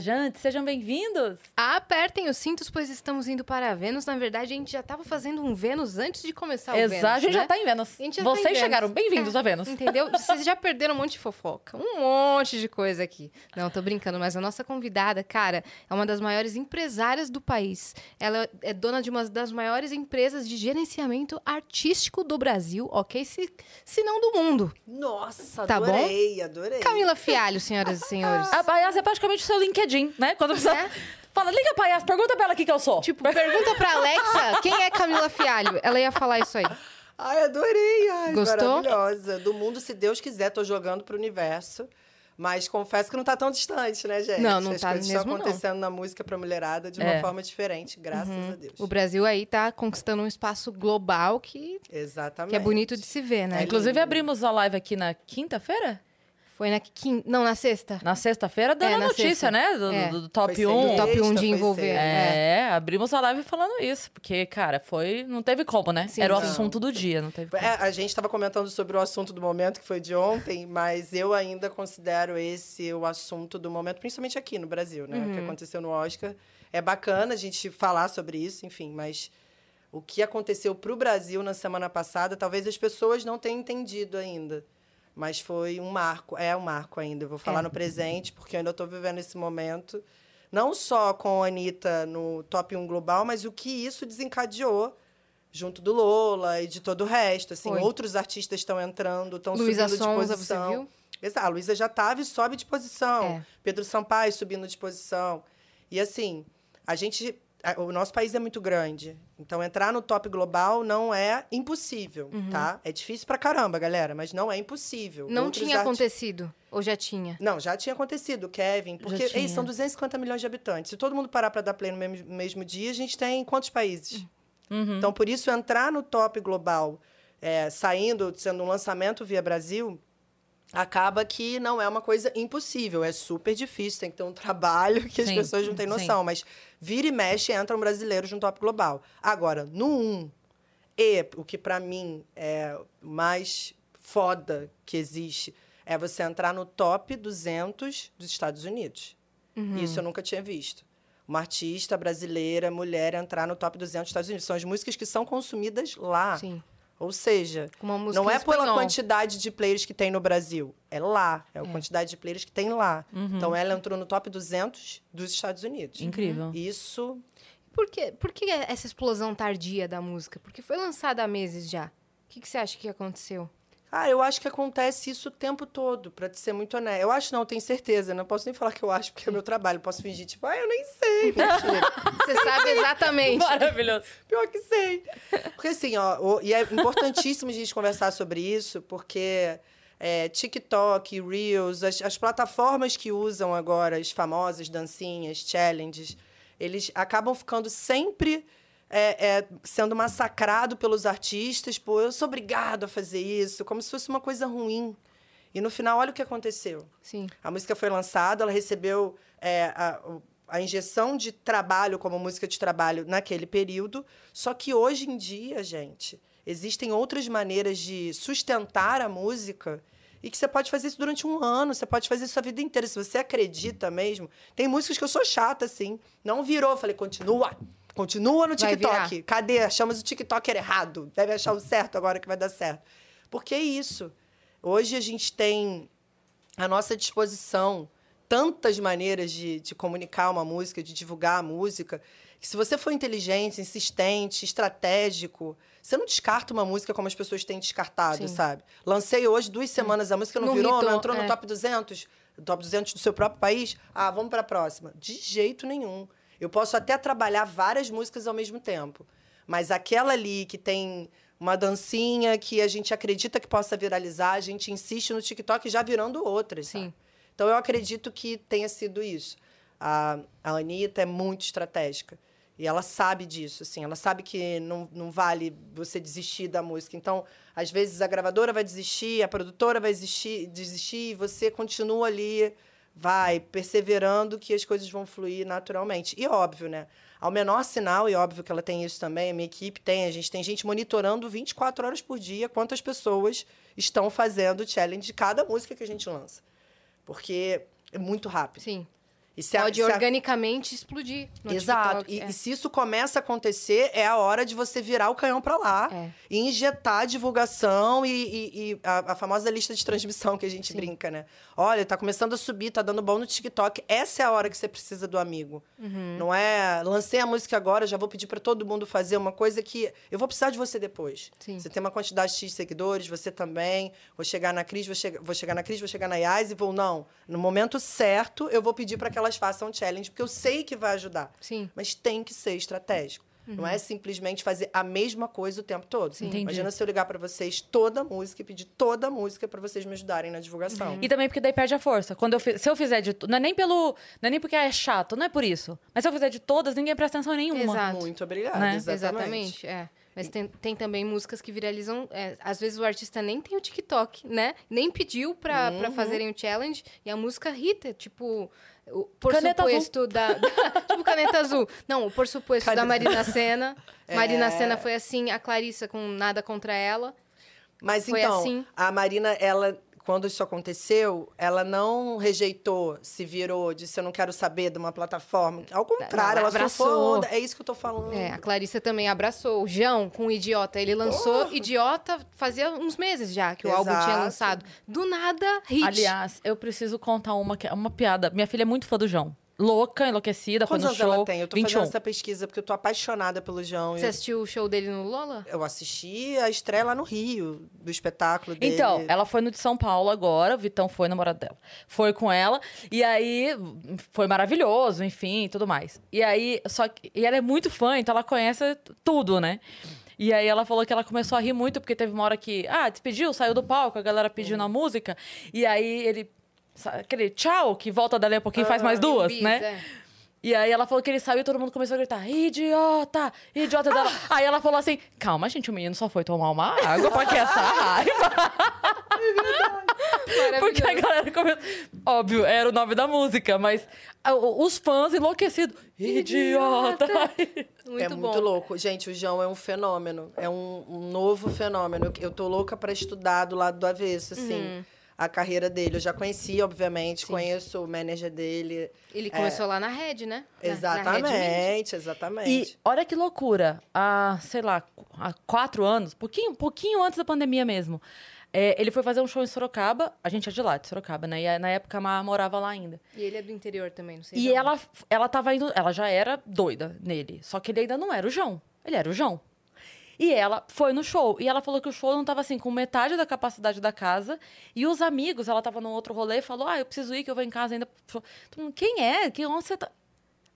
Viajantes, sejam bem-vindos! Apertem os cintos, pois estamos indo para Vênus. Na verdade, a gente já estava fazendo um Vênus antes de começar o Exato, Vênus. a gente né? já tá em Vênus. Já tá em Vocês Vênus. chegaram bem-vindos É, a Vênus. Entendeu? Vocês já perderam um monte de fofoca. Um monte de coisa aqui. Não, tô brincando, mas a nossa convidada, cara, é uma das maiores empresárias do país. Ela é dona de uma das maiores empresas de gerenciamento artístico do Brasil, ok? Se, se não do mundo. Nossa, Tá bom? adorei, adorei. Camila Fialho, senhoras e senhores. A Paiás é praticamente o seu LinkedIn, né? Quando precisa... É. Fala, liga, Paiás, pergunta pra ela o que, eu sou. Tipo, pergunta pra Alexa quem é Camila Fialho. Ela ia falar isso aí. Ai, adorei. Ai, Gostou? Maravilhosa. Do mundo, se Deus quiser, tô jogando pro universo. Mas confesso que não tá tão distante, né, gente? Não, não As tá coisas mesmo, estão não. acontecendo na música pra mulherada de uma É. forma diferente, graças a Deus. O Brasil aí tá conquistando um espaço global que, Exatamente. que é bonito de se ver, né? É Inclusive, lindo. abrimos a live aqui na quinta-feira? Foi na quinta. Não, na sexta. Na sexta-feira, dando É, a notícia, sexta. né? Do, É. do- do top Foi 1. sem Top sexta, 1 de envolver. sexta. É, abrimos a live falando isso. Porque, cara, foi. Não teve como, né? Sim, Era o sim. assunto do dia, não teve como. É, a gente estava comentando sobre o assunto do momento, que foi de ontem, mas eu ainda considero esse o assunto do momento, principalmente aqui no Brasil, né? O que aconteceu no Oscar. É bacana a gente falar sobre isso, enfim, mas o que aconteceu para o Brasil na semana passada, talvez as pessoas não tenham entendido ainda. Mas foi um marco, é um marco ainda. Eu vou falar É. no presente, porque eu ainda estou vivendo esse momento. Não só com a Anitta no top 1 global, mas o que isso desencadeou junto do Lola e de todo o resto. Assim, Foi. outros artistas estão entrando, estão subindo de Sonza, você posição. viu? Exato, a Luísa já estava e sobe de posição. É. Pedro Sampaio subindo de posição. E assim, a gente. O nosso país é muito grande. Então, entrar no top global não é impossível, Uhum. tá? É difícil pra caramba, galera, mas não é impossível. Não Outros tinha acontecido. Ou já tinha? Não, já tinha acontecido, Kevin. Porque ei, são 250 milhões de habitantes. Se todo mundo parar para dar play no mesmo, mesmo dia, a gente tem quantos países? Uhum. Então, por isso, entrar no top global, é, saindo, sendo um lançamento via Brasil, acaba que não é uma coisa impossível. É super difícil, tem que ter um trabalho que as Sim, pessoas não têm sim. noção. Mas vira e mexe, entram brasileiros no top global. Agora, no 1, e o que para mim é mais foda que existe é você entrar no top 200 dos Estados Unidos. Uhum. Isso eu nunca tinha visto. Uma artista brasileira, mulher, entrar no top 200 dos Estados Unidos. São as músicas que são consumidas lá. Sim. Ou seja, não é pela espanhol. quantidade de players que tem no Brasil. É lá. É a É. quantidade de players que tem lá. Uhum. Então, ela entrou no top 200 dos Estados Unidos. Incrível. Isso Por que, por que essa explosão tardia da música? Porque foi lançada há meses já. O que, que você acha que aconteceu? Ah, eu acho que acontece isso o tempo todo, pra te ser muito honesta. Eu acho não, tenho certeza. Não posso nem falar que eu acho, porque é meu trabalho. Posso fingir, tipo, ah, eu nem sei. Mentira. Você sabe exatamente. Maravilhoso. Pior que sei. Porque assim, ó, o- e é importantíssimo a gente conversar sobre isso, porque é, TikTok, Reels, as, as plataformas que usam agora as famosas dancinhas, challenges, eles acabam ficando sempre é, é, sendo massacrado pelos artistas, pô, eu sou obrigado a fazer isso, como se fosse uma coisa ruim. E no final, olha o que aconteceu. Sim. A música foi lançada, ela recebeu é, a, a injeção de trabalho como música de trabalho naquele período. Só que hoje em dia, gente, existem outras maneiras de sustentar a música e que você pode fazer isso durante um ano, você pode fazer isso a vida inteira. Se você acredita mesmo. Tem músicas que eu sou chata, assim. Não virou. Falei, continua. Continua no TikTok. Cadê? Achamos o TikToker errado. Deve achar o certo agora que vai dar certo. Por que isso? Hoje a gente tem à nossa disposição tantas maneiras de, de comunicar uma música, de divulgar a música, que se você for inteligente, insistente, estratégico, você não descarta uma música como as pessoas têm descartado, Sim. sabe? Lancei hoje duas semanas, a música não, Não virou, hitou, não entrou é. no top 200, top 200 do seu próprio país. Ah, vamos para a próxima. De jeito nenhum. Eu posso até trabalhar várias músicas ao mesmo tempo, mas aquela ali que tem uma dancinha que a gente acredita que possa viralizar, a gente insiste no TikTok já virando outras. Sim. sabe? Então eu acredito que tenha sido isso. A, a Anitta é muito estratégica. E ela sabe disso, assim. Ela sabe que não, não vale você desistir da música. Então, às vezes, a gravadora vai desistir, a produtora vai desistir, desistir e você continua ali, vai perseverando que as coisas vão fluir naturalmente. E óbvio, né? Ao menor sinal, e óbvio que ela tem isso também, a minha equipe tem, a gente tem gente monitorando 24 horas por dia quantas pessoas estão fazendo challenge de cada música que a gente lança. Porque é muito rápido. Sim. E se a- Pode se a- organicamente explodir no Exato. TikTok. E, é. e se isso começa a acontecer, é a hora de você virar o canhão pra lá É. e injetar a divulgação e, e- e a, a famosa lista de transmissão que a gente Sim. brinca, né? Olha, tá começando a subir, tá dando bom no TikTok. Essa é a hora que você precisa do amigo. Uhum. Não é, lancei a música agora, já vou pedir pra todo mundo fazer uma coisa que eu vou precisar de você depois. Sim. Você tem uma quantidade X de seguidores, você também. Vou chegar na Cris, vou, chegar vou chegar na Cris, vou chegar na Yas e vou, não. No momento certo, eu vou pedir para que elas façam challenge, porque eu sei que vai ajudar. Sim. Mas tem que ser estratégico. Não é simplesmente fazer a mesma coisa o tempo todo. Imagina se eu ligar para vocês toda a música e pedir toda a música para vocês me ajudarem na divulgação. E também porque daí perde a força. Quando eu se eu fizer de não é nem pelo, não é nem porque é chato, não é por isso. Mas se eu fizer de todas, ninguém presta atenção nenhuma. Exato. Muito obrigada. Né? Exatamente. Exatamente, é. Mas tem, tem também músicas que viralizam. é, às vezes o artista nem tem o TikTok, né? Nem pediu pra, pra fazerem o challenge e a música irrita. Tipo, o por Caneta suposto da, da- Tipo, caneta azul. Não, o por suposto da Caneta- Marina Senna. Marina É. Senna foi assim, a Clarissa com nada contra ela. Mas Foi então, assim. a Marina, ela, quando isso aconteceu, ela não rejeitou, se virou, disse eu não quero saber de uma plataforma. Ao contrário, ela ela abraçou. É isso que eu tô falando. É, a Clarissa também abraçou. O João com o Idiota. Ele lançou Idiota fazia uns meses já que o álbum tinha Exato. lançado. Do nada, hit. Aliás, eu preciso contar uma, que é uma piada. Minha filha é muito fã do João. Louca, enlouquecida, Quantos anos show. ela tem? Eu tô 21. fazendo essa pesquisa porque eu tô apaixonada pelo João. Você Eu, assistiu o show dele no Lola? eu assisti a estreia lá no Rio, do espetáculo dele. Então, ela foi no de São Paulo agora, o Vitão foi namorado dela. Foi com ela, e aí foi maravilhoso, enfim, e tudo mais. E aí, só que. E ela é muito fã, então ela conhece tudo, né? E aí ela falou que ela começou a rir muito, porque teve uma hora que, ah, despediu, saiu do palco, a galera pediu na música, e aí ele. Aquele tchau, que volta dali a pouquinho e faz mais duas, Bis, né? é. E aí ela falou que ele saiu e todo mundo começou a gritar, idiota, idiota dela. Aí ela falou assim, calma, gente, o menino só foi tomar uma água pra que essa raiva. Porque a galera começou... Óbvio, era o nome da música, mas ah, os fãs enlouquecidos. Idiota! Muito é bom. muito louco. Gente, o João é um fenômeno. É um, um novo fenômeno. Eu- Eu tô louca pra estudar do lado do avesso, assim, Uhum. A carreira dele. Eu já conheci, obviamente, conheço o manager dele. Ele começou lá na Red, né? Na- na Red. Exatamente, exatamente. E olha que loucura. Há, sei lá, há quatro anos, pouquinho, pouquinho antes da pandemia mesmo. é, ele foi fazer um show em Sorocaba. A gente é de lá, de Sorocaba, né? E na época a Má morava lá ainda. E ele é do interior também, não sei. E ela, ela tava indo. Ela já era doida nele. Só que ele ainda não era o João. Ele era o João. E ela foi no show. E ela falou que o show não tava assim, com metade da capacidade da casa. E os amigos, ela tava num outro rolê e falou: Ah, eu preciso ir, que eu vou em casa ainda. Mundo, Quem é? Que onde você tá?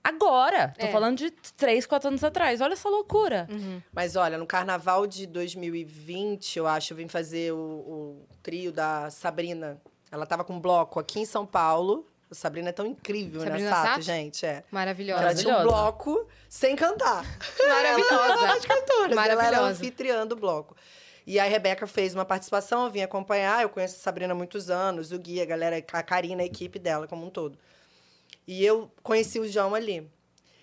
Agora! Tô É. falando de três, quatro anos atrás. Olha essa loucura. Mas olha, no carnaval de 2020, eu acho, eu vim fazer o, o trio da Sabrina. Ela tava com um bloco aqui em São Paulo. Sabrina é tão incrível, Sabrina né, Sato, Sato? gente? É. Maravilhosa. Ela tinha um Maravilhosa. bloco sem cantar. Maravilhosa. As cantoras. Ela era Maravilhosa. anfitriã do bloco. E a Rebeca fez uma participação, eu vim acompanhar. Eu conheço a Sabrina há muitos anos, o Gui, a galera, a Karina, a equipe dela como um todo. E eu conheci o João ali.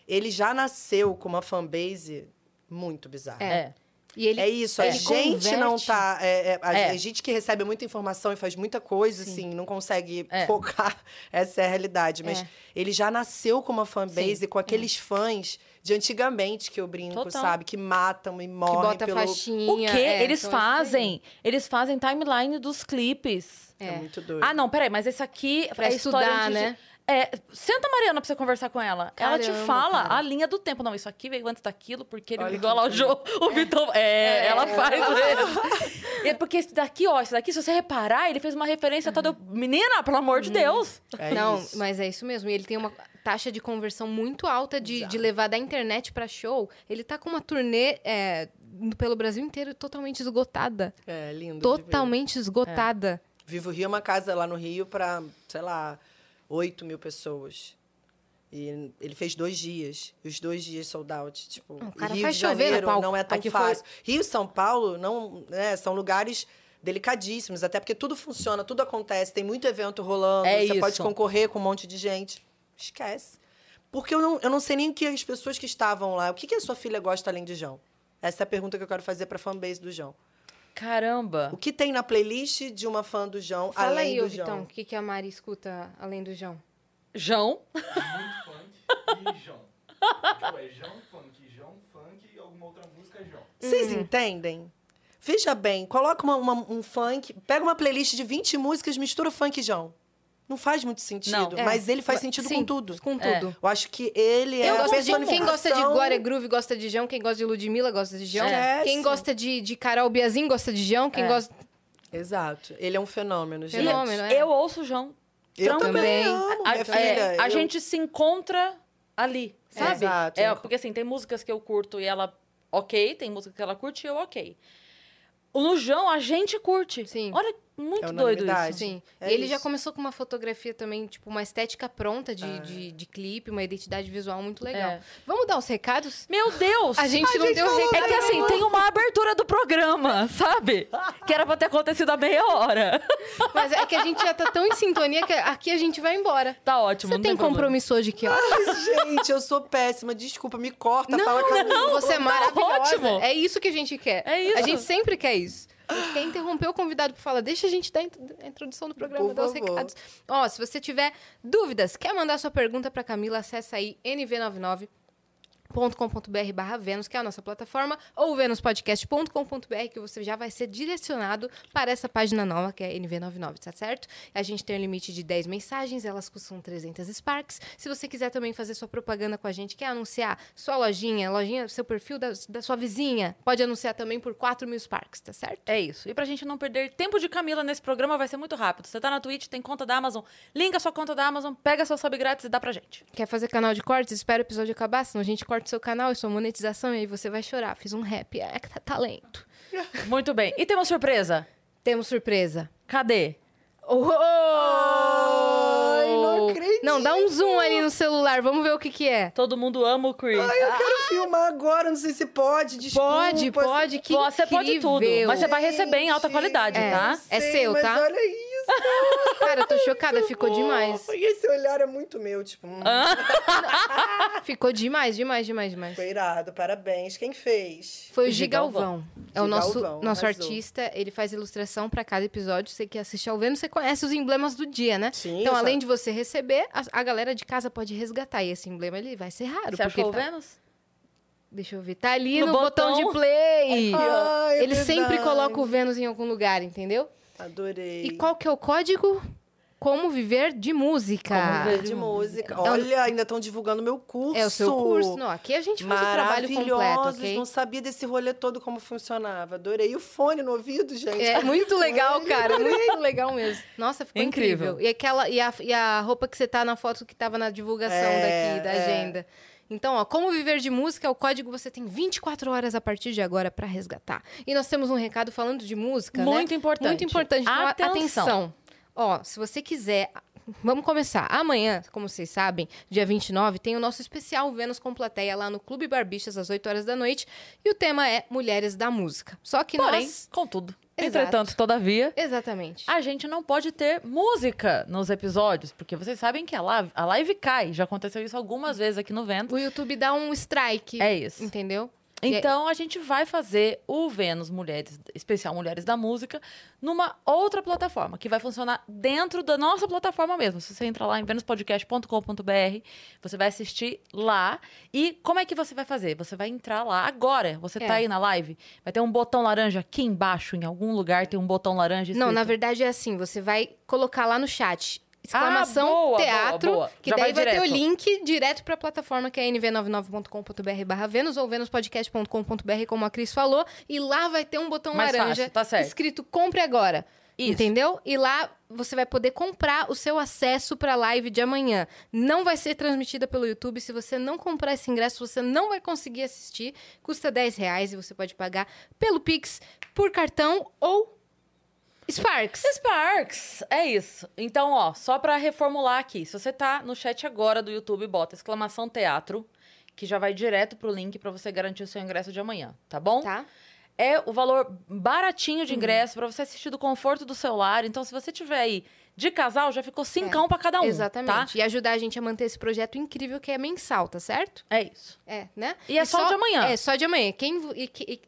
Ele já nasceu com uma fanbase muito bizarra. É. E ele, É isso, a gente não converte- tá. é, é, a É. gente que recebe muita informação e faz muita coisa, Sim. assim, não consegue É. focar. Essa é a realidade. Mas É. ele já nasceu com uma fanbase Sim. com aqueles fãs de antigamente que eu brinco, Total. sabe? Que matam e Que morrem bota pelo. faixinha. O quê? é, eles então é fazem. Eles fazem timeline dos clipes. É. É. muito doido. Ah, não, peraí, mas esse aqui Pra é estudar, de- né? É, senta a Mariana pra você conversar com ela. ela te Caramba, fala cara. a linha do tempo. Não, isso aqui veio antes daquilo, porque ele Olha ligou lá o jogo. O Vitão. É, ela faz. E é porque esse daqui, ó, esse daqui, se você reparar, ele fez uma referência toda. Menina, pelo amor de Deus! É não, isso. mas é isso mesmo. E ele tem uma taxa de conversão muito alta de, de levar da internet pra show. Ele tá com uma turnê é, pelo Brasil inteiro totalmente esgotada. É lindo. Totalmente esgotada. Vivo Rio é uma casa lá no Rio para, sei lá, 8 mil pessoas. E ele fez dois dias. Os dois dias sold out. Tipo, O cara Rio faz de chover Janeiro palco. não é tão Aqui foi- fácil. Rio e São Paulo não, né, são lugares delicadíssimos, até porque tudo funciona, tudo acontece, tem muito evento rolando, É você pode isso. concorrer com um monte de gente. Esquece. Porque eu não, eu não sei nem o que as pessoas que estavam lá, o que, que a sua filha gosta além de João? Essa é a pergunta que eu quero fazer para a fanbase do João. Caramba! O que tem na playlist de uma fã do João, Fala além aí, do João? Vitão, o que, que a Mari escuta além do João? João. muito funk e João. Tipo, é João funk, João funk e alguma outra música é João. Vocês entendem? Veja bem, coloca uma- uma- um funk, pega uma playlist de 20 músicas, mistura funk e João. Não faz muito sentido, Não. mas ele faz Sim, sentido com tudo. Com É. tudo. Eu acho que ele é Eu a gosto de, quem personificação... gosta de Glória Groove gosta de João, quem gosta de Ludmilla gosta de João. É. Quem gosta de, de Carol Biazin gosta de João, quem É. gosta... Exato. Ele é um fenômeno, gente. Fenômeno, é. Eu ouço o João. Eu também Também. amo, A, minha é, filha. a Eu- gente se encontra ali, sabe? Exato. É, porque assim, tem músicas que eu curto e ela ok, tem música que ela curte e eu ok. No João, a gente curte. Sim. Olha, muito É doido isso. Sim. É ele já isso. começou com uma fotografia também, tipo, uma estética pronta de, de, de clipe, uma identidade visual muito legal. É. Vamos dar os recados? Meu Deus! A gente A não gente deu falou- recado. É que assim, tem uma abertura do programa, sabe? Que era pra ter acontecido há meia hora. Mas é que a gente já tá tão em sintonia que aqui a gente vai embora. Tá ótimo. Você não tem problema. compromisso hoje que ó. Gente, eu sou péssima. Desculpa, me corta, Não, fala comigo. não, você é tá maravilhosa. ótimo. É isso que a gente quer. É isso. A gente sempre quer isso. Gente quer interromper o convidado para falar, deixa a gente dar a intro- a introdução do programa, Por dar os favor. recados. Ó, se você tiver dúvidas, quer mandar sua pergunta para Camila, acessa aí nv99 .com.br barra Vênus, que é a nossa plataforma, ou venuspodcast.com.br, que você já vai ser direcionado para essa página nova, que é NV99, tá certo? A gente tem um limite de 10 mensagens, elas custam 300 Sparks. Se você quiser também fazer sua propaganda com a gente, quer anunciar sua lojinha, lojinha, seu perfil da, da sua vizinha, pode anunciar também por 4 mil Sparks, tá certo? É isso. E pra gente não perder tempo de Camila nesse programa, vai ser muito rápido. Você tá na Twitch, tem conta da Amazon, linka sua conta da Amazon, pega seu sub grátis e dá pra gente. Quer fazer canal de cortes? Espera o episódio acabar, senão a gente corta o seu canal e sua monetização e aí você vai chorar. Fiz um rap, é que tá talento. Muito bem. E tem uma surpresa. Temos surpresa. Cadê? Oh! Ai, não acredito. Não, dá um zoom ali no celular, vamos ver o que que é. Todo mundo ama o Chris. Ai, eu quero filmar agora, não sei se pode, desculpa. Pode, pode, que você pode tudo, mas você vai receber em alta qualidade, É. tá? É Sei, seu, mas tá? olha isso. Cara, eu tô chocada, ficou demais. E esse olhar é muito meu, tipo, hum, Ficou demais, demais, demais, demais. foi irado, parabéns. Quem fez? Foi o Gi Gigalvão. É o nosso, Gigalvão, nosso arrasou. artista, ele faz ilustração pra cada episódio. Você que assiste ao Vênus, você conhece os emblemas do dia, né? Sim, então, além de você receber, a, a galera de casa pode resgatar. E esse emblema, ele vai ser raro. Você porque achou o tá- Vênus? Deixa eu ver. Tá ali No no, botão. botão. de play. Ai, é ele sempre coloca o Vênus em algum lugar, entendeu? Adorei. E qual que é o código? Como viver de música. Como viver de música. É Olha, ainda estão divulgando meu curso. É o seu curso. Não, aqui a gente faz o trabalho completo, Maravilhosos, ok? não sabia desse rolê todo como funcionava. Adorei. E o fone no ouvido, gente. É muito legal, cara. Muito legal mesmo. Nossa, ficou Incrível. incrível. E, aquela, e, a, e a roupa que você tá na foto que tava na divulgação É, daqui, da é. agenda. Então, ó, como viver de música, o código você tem 24 horas a partir de agora pra resgatar. E nós temos um recado falando de música, né? Muito importante. Muito importante. Então, Atenção. atenção. Ó, se você quiser. Vamos começar. Amanhã, como vocês sabem, dia 29, tem o nosso especial Vênus com plateia lá no Clube Barbixas, às 8 horas da noite. E o tema é Mulheres da Música. Só que Porém, nós. contudo. Exato. Entretanto, todavia, Exatamente. a gente não pode ter música nos episódios, porque vocês sabem que a live, a live cai. Já aconteceu isso algumas vezes aqui no Vento. O YouTube dá um strike. É isso. Entendeu? Então a gente vai fazer o Vênus Mulheres, especial Mulheres da Música, numa outra plataforma, que vai funcionar dentro da nossa plataforma mesmo. Se você entrar lá em venuspodcast.com.br, você vai assistir lá. E como é que você vai fazer? Você vai entrar lá agora. Você É. tá aí na live, vai ter um botão laranja aqui embaixo, em algum lugar tem um botão laranja Não, na escrito. verdade é assim, você vai colocar lá no chat exclamação Ah, boa, teatro, boa, boa. que Já daí vai vai, ter o link direto pra plataforma que é nv99.com.br barra Vênus ou venuspodcast.com.br, como a Cris falou, e lá vai ter um botão Mais laranja fácil, tá escrito compre agora. Isso. Entendeu? E lá você vai poder comprar o seu acesso para a live de amanhã. Não vai ser transmitida pelo YouTube. Se você não comprar esse ingresso, você não vai conseguir assistir. Custa 10 reais e você pode pagar pelo Pix, por cartão ou Sparks. Sparks, é isso. Então, ó, só pra reformular aqui, se você tá no chat agora do YouTube, bota exclamação teatro, que já vai direto pro link pra você garantir o seu ingresso de amanhã, tá bom? Tá? É o valor baratinho de ingresso pra você assistir do conforto do celular. Então, se você tiver aí de casal, já ficou cincão pra cada um, Exatamente. tá? E ajudar a gente a manter esse projeto incrível que é mensal, tá certo? É isso. É, né? E é só de amanhã. É, só de amanhã. Quem, e e-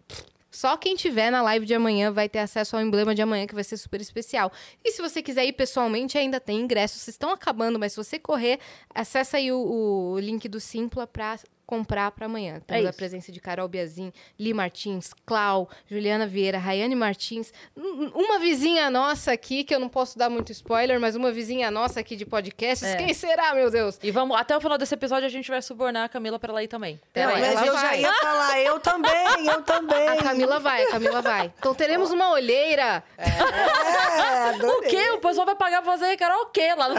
Só quem tiver na live de amanhã vai ter acesso ao emblema de amanhã, que vai ser super especial. E se você quiser ir pessoalmente, ainda tem ingressos. Estão acabando, mas se você correr, acessa aí o, o link do Simpla pra comprar para amanhã. Temos a isso. presença de Carol Biazin, Li Martins, Clau, Juliana Vieira, Rayane Martins, um- uma vizinha nossa aqui, que eu não posso dar muito spoiler, mas uma vizinha nossa aqui de podcasts. É. Quem será, meu Deus? E vamos, até o final desse episódio a gente vai subornar a Camila pra ela ir também. Não, mas ela eu já vai. ia falar, eu também, eu também. A Camila vai, a Camila vai. Então teremos uma olheira. É, O quê? O pessoal vai pagar pra fazer karaokê lá no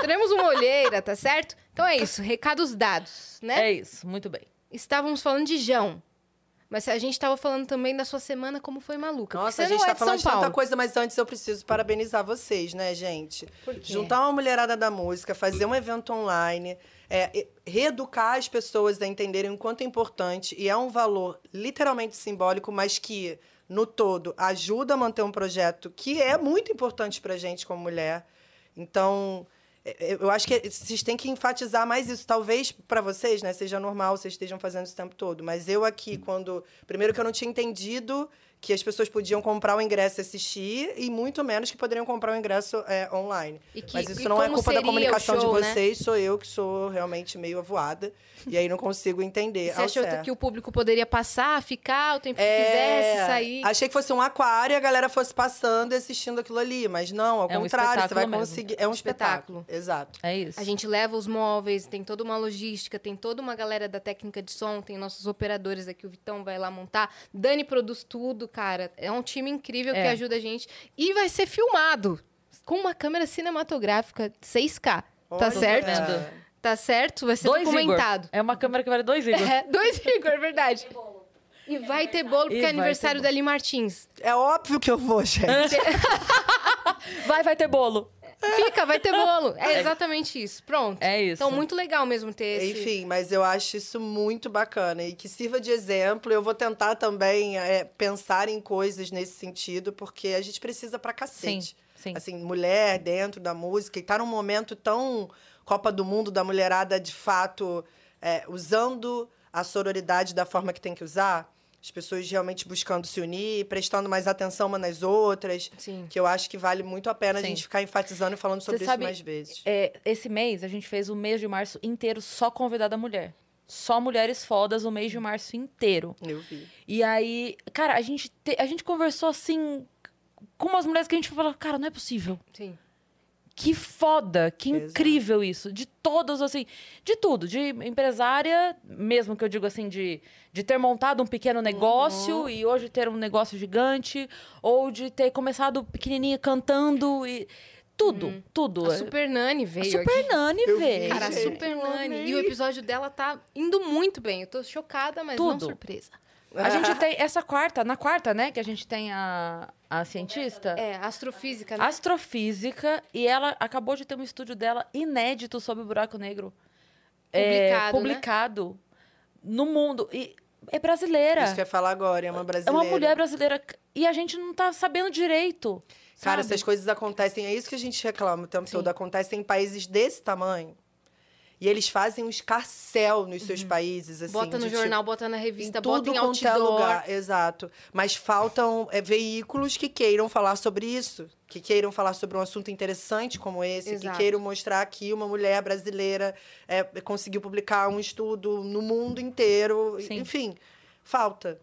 teremos uma olheira, tá certo? Então é isso, recados dados, né? É isso, muito bem. Estávamos falando de Jão. Mas a gente estava falando também da sua semana, como foi maluca. Nossa, a gente não é tá falando de tanta coisa, mas antes eu preciso parabenizar vocês, né, gente? Por quê? Juntar uma mulherada da música, fazer um evento online, é, reeducar as pessoas a entenderem o quanto é importante e é um valor literalmente simbólico, mas que, no todo, ajuda a manter um projeto que é muito importante pra gente como mulher. Então, eu acho que vocês têm que enfatizar mais isso. Talvez para vocês, né, seja normal, vocês estejam fazendo isso o tempo todo. Mas eu aqui, quando. Primeiro que eu não tinha entendido que as pessoas podiam comprar o ingresso e assistir, e muito menos que poderiam comprar o ingresso é, online. E que- Mas isso e não é culpa da comunicação show, de né? vocês, sou eu que sou realmente meio avoada. e aí não consigo entender. Você ao achou certo. que o público poderia passar, ficar o tempo que É, quisesse, sair? Achei que fosse um aquário e a galera fosse passando e assistindo aquilo ali. Mas não, ao É um contrário, você vai mesmo. conseguir. É um Espetáculo. espetáculo. Exato. É isso. A gente leva os móveis, tem toda uma logística, tem toda uma galera da técnica de som, tem nossos operadores aqui, o Vitão vai lá montar. Dani produz tudo, cara. É um time incrível que É. ajuda a gente. E vai ser filmado com uma câmera cinematográfica 6K. Tá Olha. certo? vendo. Tá certo? Vai ser Dois Igor. documentado. É uma câmera que vale dois Igor. É, dois Igor, é verdade. E vai ter bolo, porque E é aniversário da Ali Martins. É óbvio que eu vou, gente. Vai, vai ter bolo. Fica, vai ter bolo. É exatamente isso. Pronto. É isso. Então, muito legal mesmo ter esse... Enfim, mas eu acho isso muito bacana e que sirva de exemplo. Eu vou tentar também é, pensar em coisas nesse sentido, porque a gente precisa pra cacete. Sim, sim. Assim, mulher dentro da música e tá num momento tão Copa do Mundo da mulherada de fato é, usando a sororidade da forma que tem que usar. As pessoas realmente buscando se unir, prestando mais atenção umas nas outras. Sim. Que eu acho que vale muito a pena Sim. a gente ficar enfatizando e falando sobre Você isso sabe, mais vezes. É, esse mês, a gente fez o mês de março inteiro só convidada mulher. Só mulheres fodas o mês de março inteiro. Eu vi. E aí, cara, a gente, te- a gente conversou assim com umas mulheres que a gente falou, cara, não é possível. Sim. Que foda, que Exato. incrível isso. De todas, assim, de tudo. De empresária, mesmo que eu digo assim, de, de ter montado um pequeno negócio Uhum. e hoje ter um negócio gigante, ou de ter começado pequenininha cantando e. Tudo, tudo. Uhum. A Super Nani A veio Super aqui. Nani, Eu vi. velho. Cara, a Super Nani. E o episódio dela tá indo muito bem. Eu tô chocada, mas não Tudo. surpresa. A gente tem essa quarta, na quarta, né, que a gente tem a, a cientista. É, astrofísica, né? Astrofísica, e ela acabou de ter um estúdio dela inédito sobre o buraco negro. Publicado, né? publicado no mundo. E é brasileira. Isso que eu ia falar agora, é uma É brasileira. uma mulher brasileira. E a gente não tá sabendo direito. Cara, sabe? essas coisas acontecem, é isso que a gente reclama o tempo Sim. todo. Acontecem em países desse tamanho. E eles fazem um escarcel nos seus países, assim. bota no de, jornal, bota na Tipo, revista, em bota tudo em quanto é outdoor. lugar. Exato. Mas faltam é, veículos que queiram falar sobre isso. Que queiram falar sobre um assunto interessante como esse. Exato. Que queiram mostrar que uma mulher brasileira é, conseguiu publicar um estudo no mundo inteiro. Sim. Enfim, falta.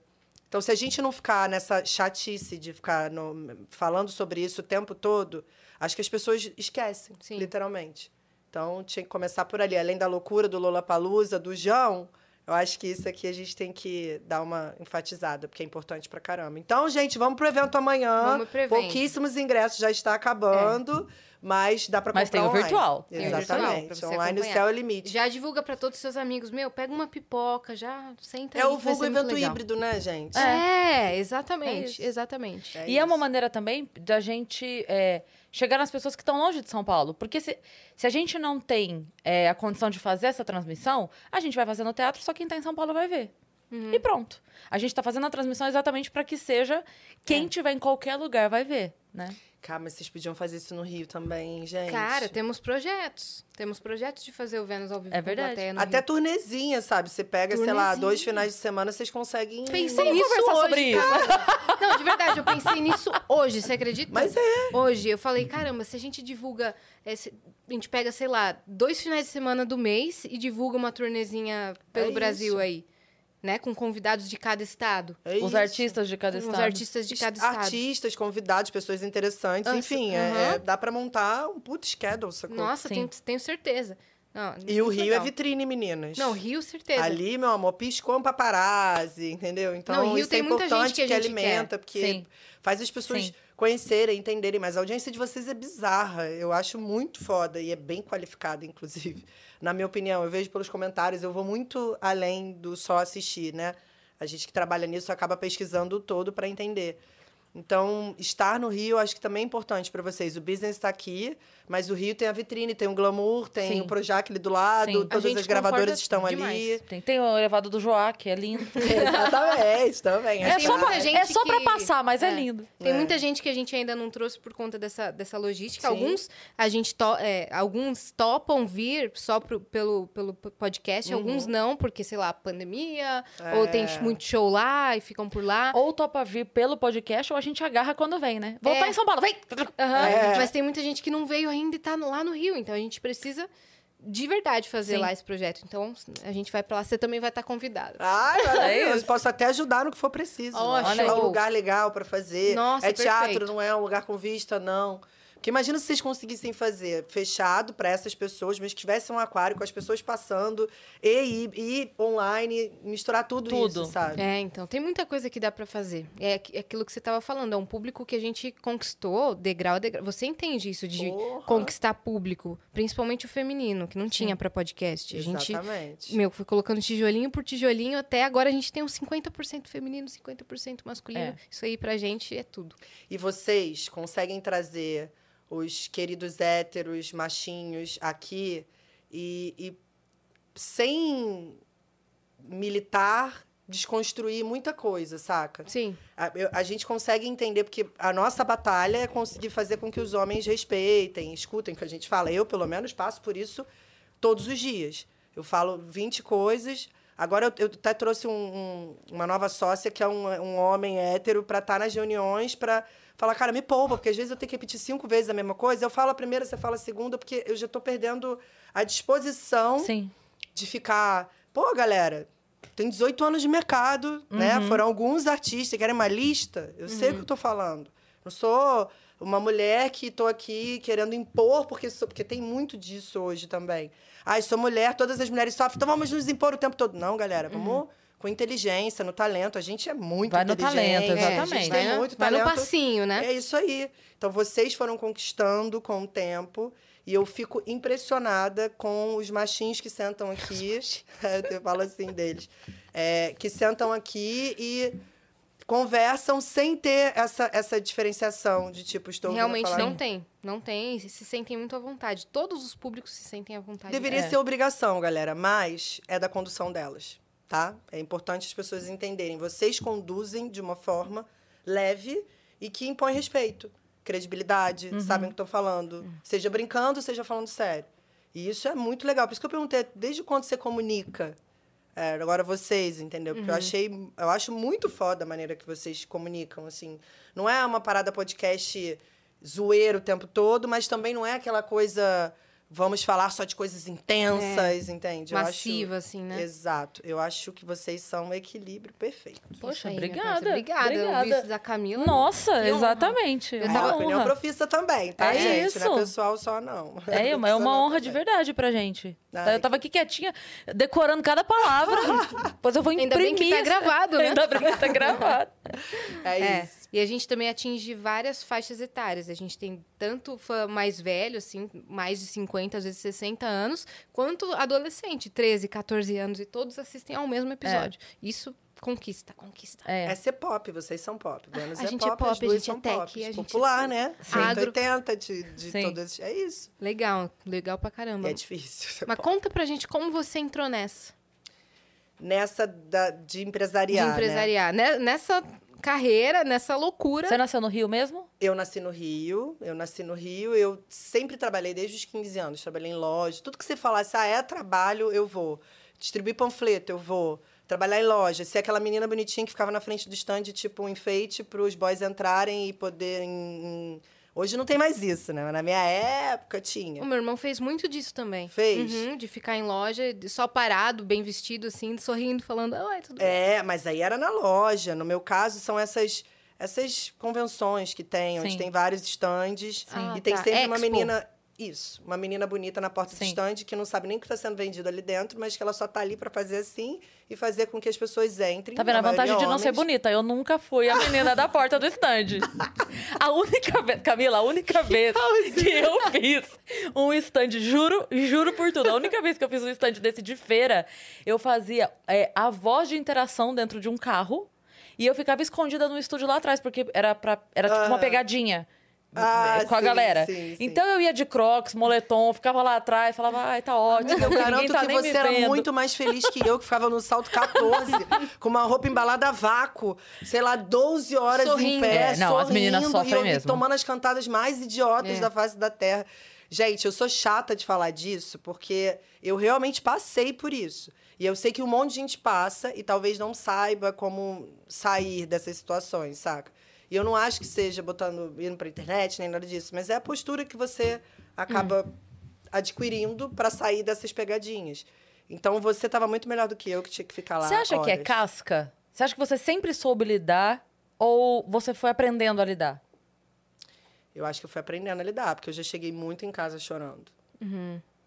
Então, se a gente não ficar nessa chatice de ficar no- falando sobre isso o tempo todo, acho que as pessoas esquecem, Sim. literalmente. Então, tinha que começar por ali. Além da loucura do Lollapalooza, do João, eu acho que isso aqui a gente tem que dar uma enfatizada, porque é importante pra caramba. Então, gente, vamos pro evento amanhã. Vamos pro evento. Pouquíssimos ingressos, já está acabando, mas dá pra Mas comprar tem o online. virtual. Tem o virtual, pra Exatamente. você online o céu é o limite. Já divulga pra todos os seus amigos. Meu, pega uma pipoca, já senta é aí, o vulgo evento híbrido, né, gente? É, É exatamente, isso. exatamente. É e é uma maneira também da gente é, chegar nas pessoas que estão longe de São Paulo. Porque se, se a gente não tem é, a condição de fazer essa transmissão, a gente vai fazer no teatro, só quem tá em São Paulo vai ver. E pronto. A gente tá fazendo a transmissão exatamente para que seja É. quem tiver em qualquer lugar vai ver, né? Cara, mas vocês podiam fazer isso no Rio também, gente. Cara, temos projetos. Temos projetos de fazer o Vênus ao vivo É verdade. plateia no Até Rio. turnezinha, sabe? Você pega, sei lá, Turnezinha. dois finais de semana, vocês conseguem. Pensei Vamos nisso conversar hoje, sobre isso. cara. Não, de verdade, eu pensei nisso hoje, você acredita? Mas é. Hoje, eu falei, caramba, se a gente divulga. esse- a gente pega, sei lá, dois finais de semana do mês e divulga uma turnezinha pelo É Brasil isso. aí. Né? Com convidados de cada estado. É Os isso. artistas de cada Com os estado. artistas de cada estado. Artistas, convidados, pessoas interessantes, Ah, enfim, é- aham. é- dá pra montar um puto schedule, sacou? Nossa, tenho, tenho certeza. Não, E o Rio é legal. vitrine, meninas. Não, Rio, certeza. Ali, meu amor, piscou um paparazzi, entendeu? Então, Não, Rio isso tem é muita importante gente que gente alimenta, porque Sim. faz as pessoas Sim. Conhecerem, entenderem. Mas a audiência de vocês é bizarra. Eu acho muito foda e é bem qualificada, inclusive. Na minha opinião, eu vejo pelos comentários, eu vou muito além do só assistir, né? A gente que trabalha nisso acaba pesquisando o todo para entender. Então, estar no Rio, acho que também é importante para vocês. O business está aqui, mas o Rio tem a vitrine, tem o glamour, tem Sim. o Projac ali do lado, Sim. Todas as gravadoras estão demais. ali. Tem, tem o elevado do Joá, que é lindo. Exatamente, também. É Tem só, pra, gente é só pra que- passar, mas é, é. lindo. Tem É. muita gente que a gente ainda não trouxe por conta dessa, dessa logística. Sim. Alguns a gente to- é, alguns topam vir só pro- pelo, pelo podcast, alguns não, porque, sei lá, pandemia, ou tem É. muito show lá e ficam por lá. Ou topa vir pelo podcast, ou a gente agarra quando vem, né? Vou É. estar em São Paulo, vem! É. Mas tem muita gente que não veio ainda e tá no- lá no Rio, então a gente precisa de verdade fazer Sim. lá esse projeto. Então a gente vai pra lá, você também vai estar convidado. Ai, maravilhoso. isso. Posso até ajudar no que for preciso. Ótimo. é um lugar legal para fazer. Nossa, é teatro, perfeito. não é um lugar com vista, não. Porque imagina se vocês conseguissem fazer fechado para essas pessoas, mas que tivesse um aquário com as pessoas passando e, e, e online, misturar tudo, Tudo. isso, sabe? É, então, tem muita coisa que dá pra fazer. É é aquilo que você tava falando, é um público que a gente conquistou degrau a degrau. Você entende isso de Porra. conquistar público, principalmente o feminino, que não tinha pra podcast. A gente, Exatamente. meu, foi colocando tijolinho por tijolinho, até agora a gente tem uns 50% feminino, 50% masculino. É. Isso aí pra gente é tudo. E vocês conseguem trazer os queridos héteros, machinhos aqui e, e sem militar desconstruir muita coisa, saca? Sim. A, eu- a gente consegue entender, porque a nossa batalha é conseguir fazer com que os homens respeitem, escutem o que a gente fala. Eu, pelo menos, passo por isso todos os dias. Eu falo 20 coisas. Agora, eu, eu até trouxe um- um- uma nova sócia, que é um, um homem hétero, para estar nas reuniões, para falar, cara, me poupa, porque às vezes eu tenho que repetir cinco vezes a mesma coisa. Eu falo a primeira, você fala a segunda, porque eu já estou perdendo a disposição Sim. de ficar. Pô, galera, tem 18 anos de mercado, né? Foram alguns artistas, querem uma lista? Eu sei o que eu tô falando. Não sou uma mulher que tô aqui querendo impor, porque, sou, porque tem muito disso hoje também. Ai, sou mulher, todas as mulheres sofrem, então vamos nos impor o tempo todo. Não, galera, vamos com inteligência, no talento. A gente é muito Vai no inteligente. talento, A gente exatamente. tem Vai, muito vai no talento. passinho, né? É isso aí. Então, vocês foram conquistando com o tempo. E eu fico impressionada com os machinhos que sentam aqui. eu falo assim deles. É, que sentam aqui e conversam sem ter essa, essa diferenciação de tipo, estou Realmente falar. não tem. Não tem. e Se sentem muito à vontade. Todos os públicos se sentem à vontade. Deveria É. ser obrigação, galera, mas é da condução delas, tá? É importante as pessoas entenderem. Vocês conduzem de uma forma leve e que impõe respeito, credibilidade, Uhum. sabem o que estão falando. Seja brincando, seja falando sério. E isso é muito legal. Por isso que eu perguntei, desde quando você comunica? É, agora vocês, entendeu? Porque eu achei, eu acho muito foda a maneira que vocês comunicam, assim. Não é uma parada podcast zoeiro o tempo todo, mas também não é aquela coisa vamos falar só de coisas intensas, entende? Eu acho- Massiva, assim, né? Exato. Eu acho que vocês são um equilíbrio perfeito. Poxa, aí, obrigada. parceira. Obrigada. Eu ouvi Obrigada. isso da Camila. Nossa, Que honra. exatamente. Eu É uma opinião profissa também, tá, É gente? Não isso. é pessoal só, não. É uma, é uma honra de verdade. pra gente. Ai, eu tava aqui quietinha, decorando cada palavra. Depois eu vou Ainda imprimir. bem que tá gravado, né? Ainda bem que tá gravado. É, É, isso. e a gente também atinge várias faixas etárias. A gente tem tanto fã mais velho, assim, mais de 50, às vezes 60 anos, quanto adolescente, 13, 14 anos, e todos assistem ao mesmo episódio. Isso conquista, conquista. É. É ser pop, vocês são pop. Vênus A é gente é pop, pop, as a duas gente é são tech, pop. a gente é Popular, né? Agro. 180 de, de Sim. todas. É isso. Legal, legal pra caramba. É difícil. ser Mas pop. conta pra gente como você entrou nessa. nessa da- de De empresariar. né? empresariar. Né? Nessa carreira, nessa loucura. Você nasceu no Rio mesmo? Eu nasci no Rio, eu nasci no Rio, eu sempre trabalhei desde os 15 anos, trabalhei em loja, tudo que você falasse, ah, é trabalho, eu vou. Distribuir panfleto, eu vou. Trabalhar em loja, ser aquela menina bonitinha que ficava na frente do stand, tipo um enfeite para os boys entrarem e poderem... Hoje não tem mais isso, né? Mas na minha época tinha. O meu irmão fez muito disso também. Fez? Uhum, de ficar em loja, só parado, bem vestido, assim, sorrindo, falando, oi, tudo bem. É, mas aí era na loja. No meu caso, são essas essas convenções que tem, onde Sim. tem vários estandes. Ah, e tem tá. sempre uma Expo. menina. Isso, uma menina bonita na porta do Sim. stand que não sabe nem o que está sendo vendido ali dentro, mas que ela só tá ali para fazer assim e fazer com que as pessoas entrem. Tá vendo? A vantagem de maioria não ser homens. bonita. Eu nunca fui a menina da porta do stand. A única vez, Camila, a única vez que eu fiz um stand, juro, juro por tudo, a única vez que eu fiz um stand desse de feira, eu fazia é, a voz de interação dentro de um carro e eu ficava escondida no estúdio lá atrás, porque era, pra, era tipo uma pegadinha. Ah, com a sim, galera. sim, sim. Então eu ia de crocs, moletom, ficava lá atrás, falava, ai, tá ótimo. Eu garanto tá que você era vendo. muito mais feliz que eu, que ficava no salto 14, com uma roupa embalada a vácuo, sei lá, 12 horas em Sorrindo. pé, É, não, as meninas sofrem e eu- e mesmo. tomando as cantadas mais idiotas É. da face da terra. Gente, eu sou chata de falar disso, porque eu realmente passei por isso. E eu sei que um monte de gente passa e talvez não saiba como sair dessas situações, saca? E eu não acho que seja botando, indo pra internet, nem nada disso, mas é a postura que você acaba adquirindo para sair dessas pegadinhas. Então você estava muito melhor do que eu, que tinha que ficar lá. Você acha que é horas. casca? Você acha que você sempre soube lidar ou você foi aprendendo a lidar? Eu acho que eu fui aprendendo a lidar, porque eu já cheguei muito em casa chorando.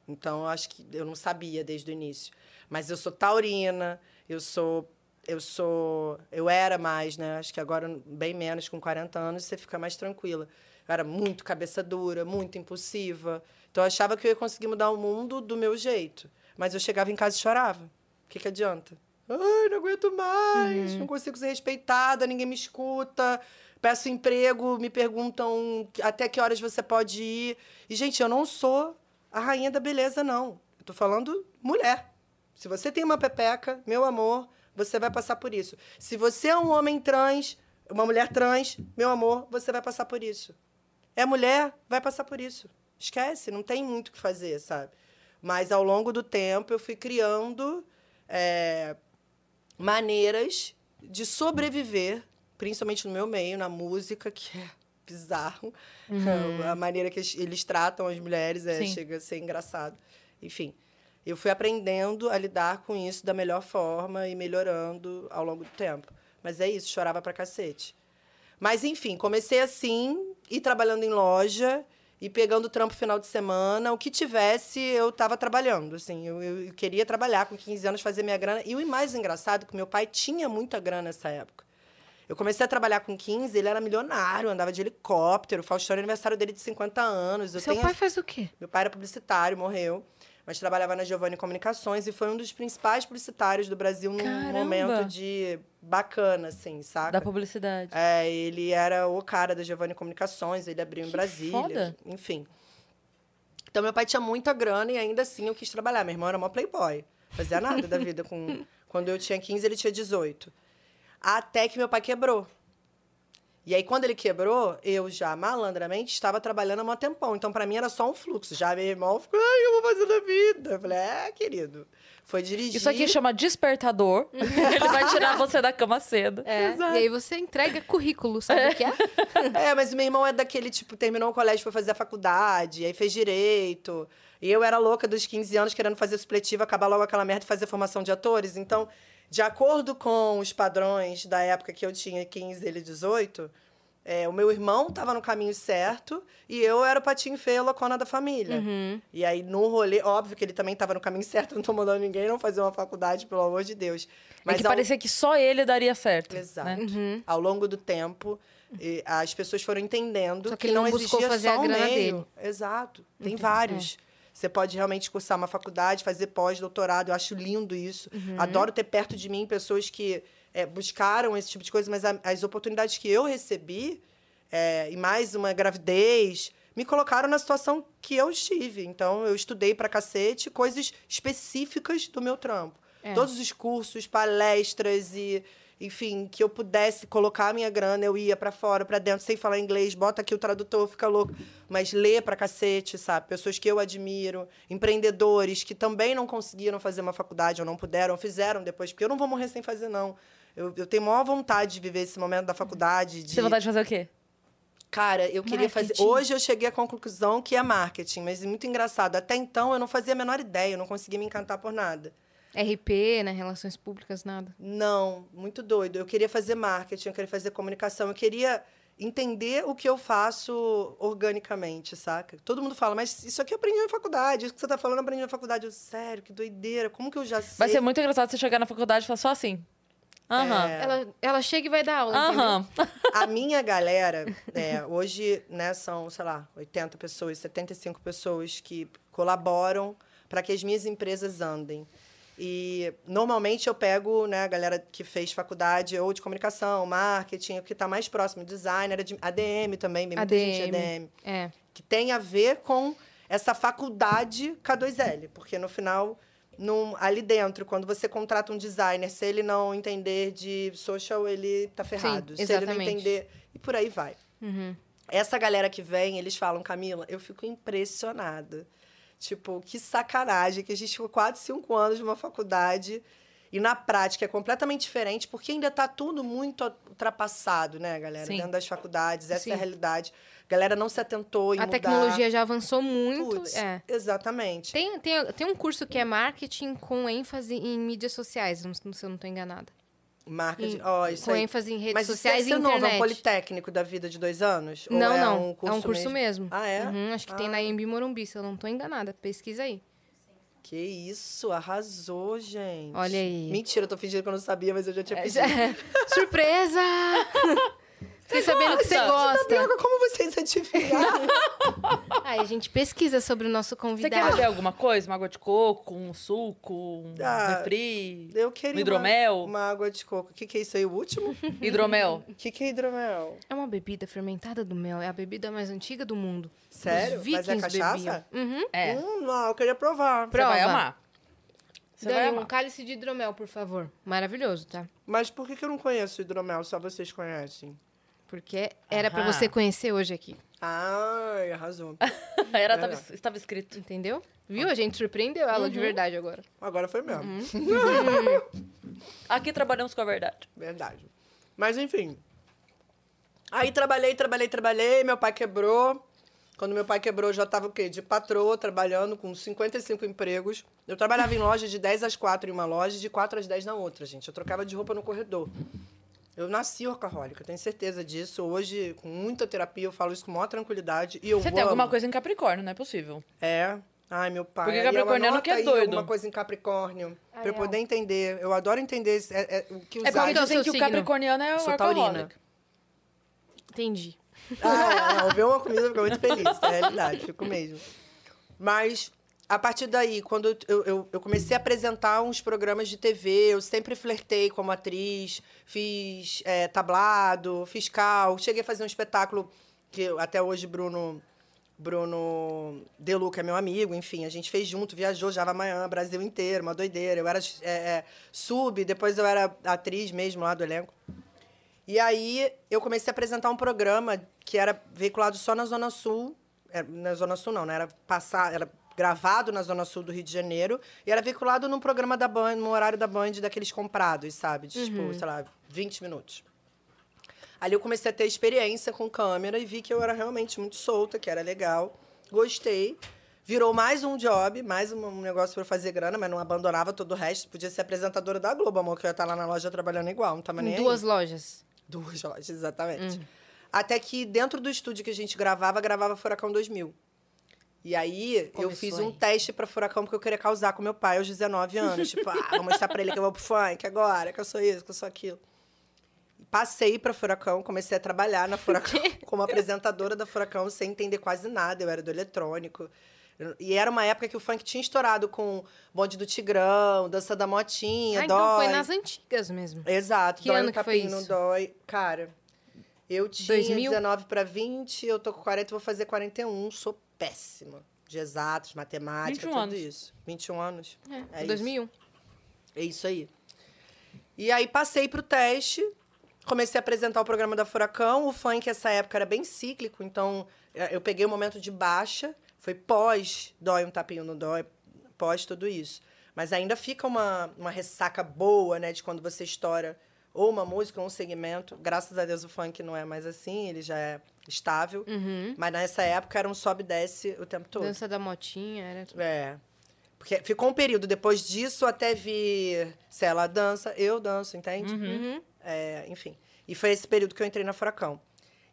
Então, eu acho que eu não sabia desde o início. Mas eu sou taurina, eu sou. Eu sou. Eu era mais, né? Acho que agora, bem menos, com 40 anos, você fica mais tranquila. Eu era muito cabeça dura, muito impulsiva. Então, eu achava que eu ia conseguir mudar o mundo do meu jeito. Mas eu chegava em casa e chorava. O que, que adianta? Ai, não aguento mais, não consigo ser respeitada, ninguém me escuta. Peço emprego, me perguntam até que horas você pode ir. E, gente, eu não sou a rainha da beleza, não. Eu tô falando mulher. Se você tem uma pepeca, meu amor, você vai passar por isso. Se você é um homem trans, uma mulher trans, meu amor, você vai passar por isso. É mulher, vai passar por isso. Esquece, não tem muito o que fazer, sabe? Mas ao longo do tempo eu fui criando é, maneiras de sobreviver, principalmente no meu meio, na música, que é bizarro. A maneira que eles tratam as mulheres é, chega a ser engraçado. Enfim, eu fui aprendendo a lidar com isso da melhor forma e melhorando ao longo do tempo. Mas é isso, chorava pra cacete. Mas, enfim, comecei assim, e trabalhando em loja, e pegando trampo final de semana. O que tivesse, eu estava trabalhando. Assim, eu, eu queria trabalhar com 15 anos, fazer minha grana. E o mais engraçado é que meu pai tinha muita grana nessa época. Eu comecei a trabalhar com 15, ele era milionário, andava de helicóptero. Faustão era aniversário dele de 50 anos. Eu Seu tenho pai faz o quê? meu pai era publicitário, morreu, mas trabalhava na Giovanni Comunicações e foi um dos principais publicitários do Brasil num Caramba! momento de bacana, assim, saca? Da publicidade. É, ele era o cara da Giovanni Comunicações, ele abriu em Que Brasília, foda. enfim. Então meu pai tinha muita grana e ainda assim eu quis trabalhar. Meu irmão era mó playboy, fazia nada da vida com quando eu tinha 15, ele tinha 18. Até que meu pai quebrou. E aí, quando ele quebrou, eu já malandramente estava trabalhando há mó tempão. Então, pra mim, era só um fluxo. Já meu irmão ficou, ai, eu vou fazer da vida? Eu falei, é, querido. Foi dirigir. Isso aqui chama despertador. Ele vai tirar você da cama cedo. É, e aí você entrega currículo, sabe o que é? É, mas meu irmão é daquele, tipo, terminou o colégio, foi fazer a faculdade, aí fez direito. E eu era louca dos 15 anos, querendo fazer supletivo, acabar logo aquela merda e fazer formação de atores. Então, de acordo com os padrões da época que eu tinha 15 ele 18, é, o meu irmão estava no caminho certo e eu era o patinho feio, a loucona da família. E aí, no rolê, óbvio que ele também estava no caminho certo, não tô mandando ninguém não fazer uma faculdade, pelo amor de Deus. é que ao- parecia que só ele daria certo. Exato. né? Ao longo do tempo, as pessoas foram entendendo Só que que, ele não, não buscou existia fazer só a um grana meio. dele. Exato. Tem vários. Você pode realmente cursar uma faculdade, fazer pós-doutorado. Eu acho lindo isso. Adoro ter perto de mim pessoas que é, buscaram esse tipo de coisa, mas a- as oportunidades que eu recebi, é, e mais uma gravidez, me colocaram na situação que eu estive. Então, eu estudei pra cacete coisas específicas do meu trampo. É. Todos os cursos, palestras e, enfim, que eu pudesse colocar a minha grana, eu ia pra fora, pra dentro, sem falar inglês, bota aqui o tradutor, fica louco. Mas lê pra cacete, sabe? Pessoas que eu admiro, empreendedores que também não conseguiram fazer uma faculdade ou não puderam, fizeram depois, porque eu não vou morrer sem fazer, não. Eu, eu tenho maior vontade de viver esse momento da faculdade. De... Você tem vontade de fazer o quê? Cara, eu queria fazer. Marketing. Hoje eu cheguei à conclusão que é marketing, mas é muito engraçado. Até então eu não fazia a menor ideia, eu não conseguia me encantar por nada. RP, né? Relações públicas, nada. Não, muito doido. Eu queria fazer marketing, eu queria fazer comunicação, eu queria entender o que eu faço organicamente, saca? Todo mundo fala, mas isso aqui eu aprendi na faculdade, isso que você tá falando eu aprendi na faculdade. Eu, sério, que doideira, como que eu já sei? Vai ser muito engraçado você chegar na faculdade e falar só assim. Aham. É. Ela, ela chega e vai dar aula? Aham. A minha galera, é, hoje, né, são, sei lá, 80 pessoas, 75 pessoas que colaboram para que as minhas empresas andem. E normalmente eu pego, né, a galera que fez faculdade ou de comunicação, marketing, o que está mais próximo, designer, de ADM também, vem muita gente de ADM. ADM, É. que tem a ver com essa faculdade K2L, porque no final num- ali dentro, quando você contrata um designer, se ele não entender de social, ele tá ferrado. se ele não entender. E por aí vai. Uhum. Essa galera que vem, eles falam, Camila, eu fico impressionada. Tipo, que sacanagem que a gente ficou quase cinco anos numa faculdade e na prática é completamente diferente, porque ainda tá tudo muito ultrapassado, né, galera? Sim. Dentro das faculdades, essa Sim. é a realidade. A galera não se atentou em A mudar. tecnologia já avançou muito. Putz, é. Exatamente. Tem, tem, tem um curso que é marketing com ênfase em mídias sociais, não- se eu não estou enganada. Marketing. Ó, isso com aí. ênfase em redes Mas sociais isso e é novo, é um internet. politécnico da vida de dois anos? Não, é não. Um curso é um curso mesmo. Ah, é? Uhum, acho que tem Ah. na Embi Morumbi, se eu não estou enganada. Pesquisa aí. Que isso, arrasou, gente. Olha aí. Mentira, eu tô fingindo que eu não sabia, mas eu já tinha É, pedido. Surpresa! Fiquei sabendo que você gosta. Droga, como vocês adivinharam? Aí a gente pesquisa sobre o nosso Você quer convidado. beber alguma coisa? Uma água de coco, um suco, um Ah, refri, eu queria um hidromel? Uma, uma água de coco. O que, que é isso aí, o último? Hidromel. O que, que é hidromel? É uma bebida fermentada do mel. É a bebida mais antiga do mundo. Sério? Os Mas é vikings cachaça? Uhum. É. Hum, não, eu queria provar. Você vai Prova. amar. Você Dani, um cálice de hidromel, por favor. Maravilhoso, tá? Mas por que, que eu não conheço hidromel? Só vocês conhecem. Porque era pra Aham. você conhecer hoje aqui. Ai, arrasou. Era, É. tava, estava escrito. Entendeu? Viu? A gente surpreendeu ela Uhum. de verdade agora. Agora foi mesmo. Aqui trabalhamos com a verdade. Verdade. Mas enfim. Aí trabalhei, trabalhei, trabalhei. Meu pai quebrou. Quando meu pai quebrou, eu já tava o quê? De patroa, trabalhando com 55 empregos. Eu trabalhava em loja de 10 às 4 em uma loja e de 4 às 10 na outra, gente. Eu trocava de roupa no corredor. Eu nasci workaholic, eu tenho certeza disso. Hoje, com muita terapia, eu falo isso com maior tranquilidade. E eu Você tem amo. alguma coisa em Capricórnio, não é possível. É. Ai, meu pai. Porque capricorniano anota que é doido. alguma coisa em Capricórnio. Pra eu Ariel. poder entender. Eu adoro entender esse- é- é o que É usar. porque que é o dizem seu que o capricorniano é o taurina. Entendi. Ah, não, ver uma comida fica muito feliz, é realidade, fico mesmo. Mas, a partir daí, quando eu, eu, eu comecei a apresentar uns programas de TV, eu sempre flertei como atriz, fiz é, tablado, fiscal, cheguei a fazer um espetáculo que até hoje Bruno Bruno Deluca é meu amigo, enfim, a gente fez junto, viajou já amanhã, Brasil inteiro, uma doideira. Eu era é, é, sub, depois eu era atriz mesmo lá do elenco. E aí eu comecei a apresentar um programa que era veiculado só na Zona Sul. É, na Zona Sul não, né? Era passar, era gravado na Zona Sul do Rio de Janeiro e era veiculado num programa da Band, no horário da Band daqueles comprados, sabe? De, Tipo, sei lá, 20 minutos. Ali eu comecei a ter experiência com câmera e vi que eu era realmente muito solta, que era legal. Gostei. Virou mais um job, mais um negócio para fazer grana, mas não abandonava todo o resto. Podia ser apresentadora da Globo, amor, que eu ia estar lá na loja trabalhando igual, não tava nem Em aí. duas lojas. Duas lojas, exatamente. Até que dentro do estúdio que a gente gravava, gravava Furacão 2000. E aí eu Começou fiz aí. um teste pra Furacão porque eu queria causar com meu pai aos 19 anos. tipo, ah, vou mostrar pra ele que eu vou pro funk agora, que eu sou isso, que eu sou aquilo. Passei pra Furacão, comecei a trabalhar na Furacão como apresentadora da Furacão sem entender quase nada. Eu era do eletrônico. E era uma época que o funk tinha estourado com Bonde do Tigrão, Dança da Motinha, Ah, então Dói. foi nas antigas mesmo. Exato. Que dói ano no que foi capim, não isso? dói. Cara, eu tinha 2000? 19 para 20, eu tô com 40, vou fazer 41. Sou péssima de exatos, matemática, 21 tudo anos. isso. 21 anos. É, É isso. 2001. É isso aí. E aí passei pro teste, comecei a apresentar o programa da Furacão. O funk, essa época, era bem cíclico, então eh, eu peguei o momento de baixa. Foi pós Dói um Tapinho no Dói, pós tudo isso. Mas ainda fica uma, uma ressaca boa, né, de quando você estoura ou uma música ou um segmento. Graças a Deus o funk não é mais assim, ele já é estável. Mas nessa época era um sobe e desce o tempo todo. Dança da motinha, era... É. Porque ficou um período depois disso até vir. Se ela dança, eu danço, entende? Uhum. É, enfim. E foi esse período que eu entrei na Furacão.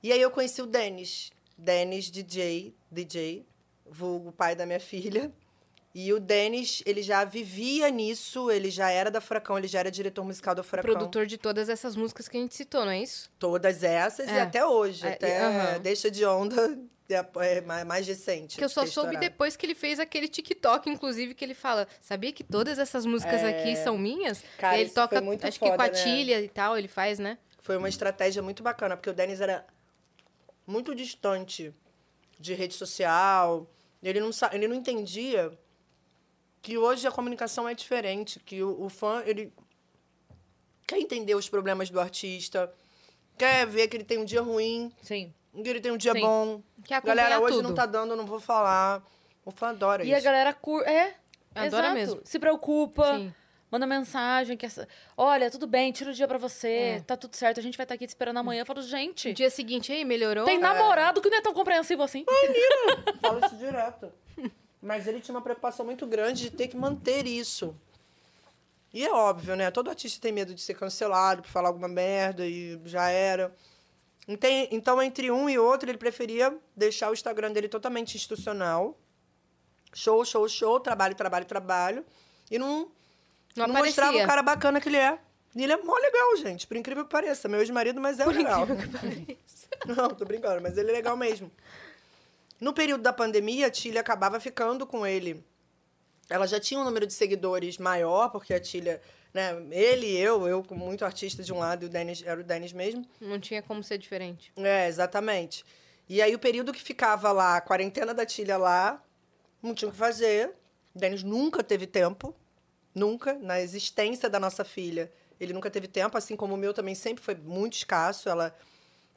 E aí eu conheci o Denis. Denis DJ, DJ, vulgo pai da minha filha. E o Denis, ele já vivia nisso, ele já era da Furacão, ele já era diretor musical da Furacão. Produtor de todas essas músicas que a gente citou, não é isso? Todas essas e É. até hoje. É, até. Deixa de Onda é, é mais, mais recente. Que eu só soube depois que ele fez aquele TikTok, inclusive, que ele fala: Sabia que todas essas músicas aqui são minhas? É. Cara, E ele toca, acho que com a foda, né? Tilha e tal, ele faz, né? Foi uma estratégia muito bacana, porque o Denis era muito distante de rede social. Ele não, ele não entendia que hoje a comunicação é diferente, que o, o fã, ele quer entender os problemas do artista, quer ver que ele tem um dia ruim, Sim. que ele tem um dia Sim. bom. Quer acompanhar Galera, hoje tudo. não tá dando, eu não vou falar. O fã adora E isso. a galera curte. É. Adora exato. mesmo. Se preocupa. Sim. Manda mensagem. Que essa... Olha, tudo bem, tira o dia pra você. É. Tá tudo certo. A gente vai estar aqui te esperando amanhã. Eu falo, gente, No dia seguinte, aí, melhorou? tem namorado que não é tão compreensivo assim. Fala isso direto. Mas ele tinha uma preocupação muito grande de ter que manter isso. E é óbvio, né? Todo artista tem medo de ser cancelado por falar alguma merda e já era. Então, entre um e outro, ele preferia deixar o Instagram dele totalmente institucional. Show, show, show, trabalho, trabalho, trabalho. E não, Não, não mostrava o cara bacana que ele é. E ele é mó legal, gente. Por incrível que pareça. Meu ex-marido, mas é legal. Não, tô brincando, mas ele é legal mesmo. No período da pandemia, a Tília acabava ficando com ele. Ela já tinha um número de seguidores maior, porque a Tília, né, ele e eu, eu com muito artista de um lado e o Denis era o Denis mesmo. Não tinha como ser diferente. É, exatamente. E aí o período que ficava lá, a quarentena da Tília lá, não tinha o que fazer. O Denis nunca teve tempo, nunca, na existência da nossa filha. Ele nunca teve tempo, assim como o meu também sempre foi muito escasso. Ela,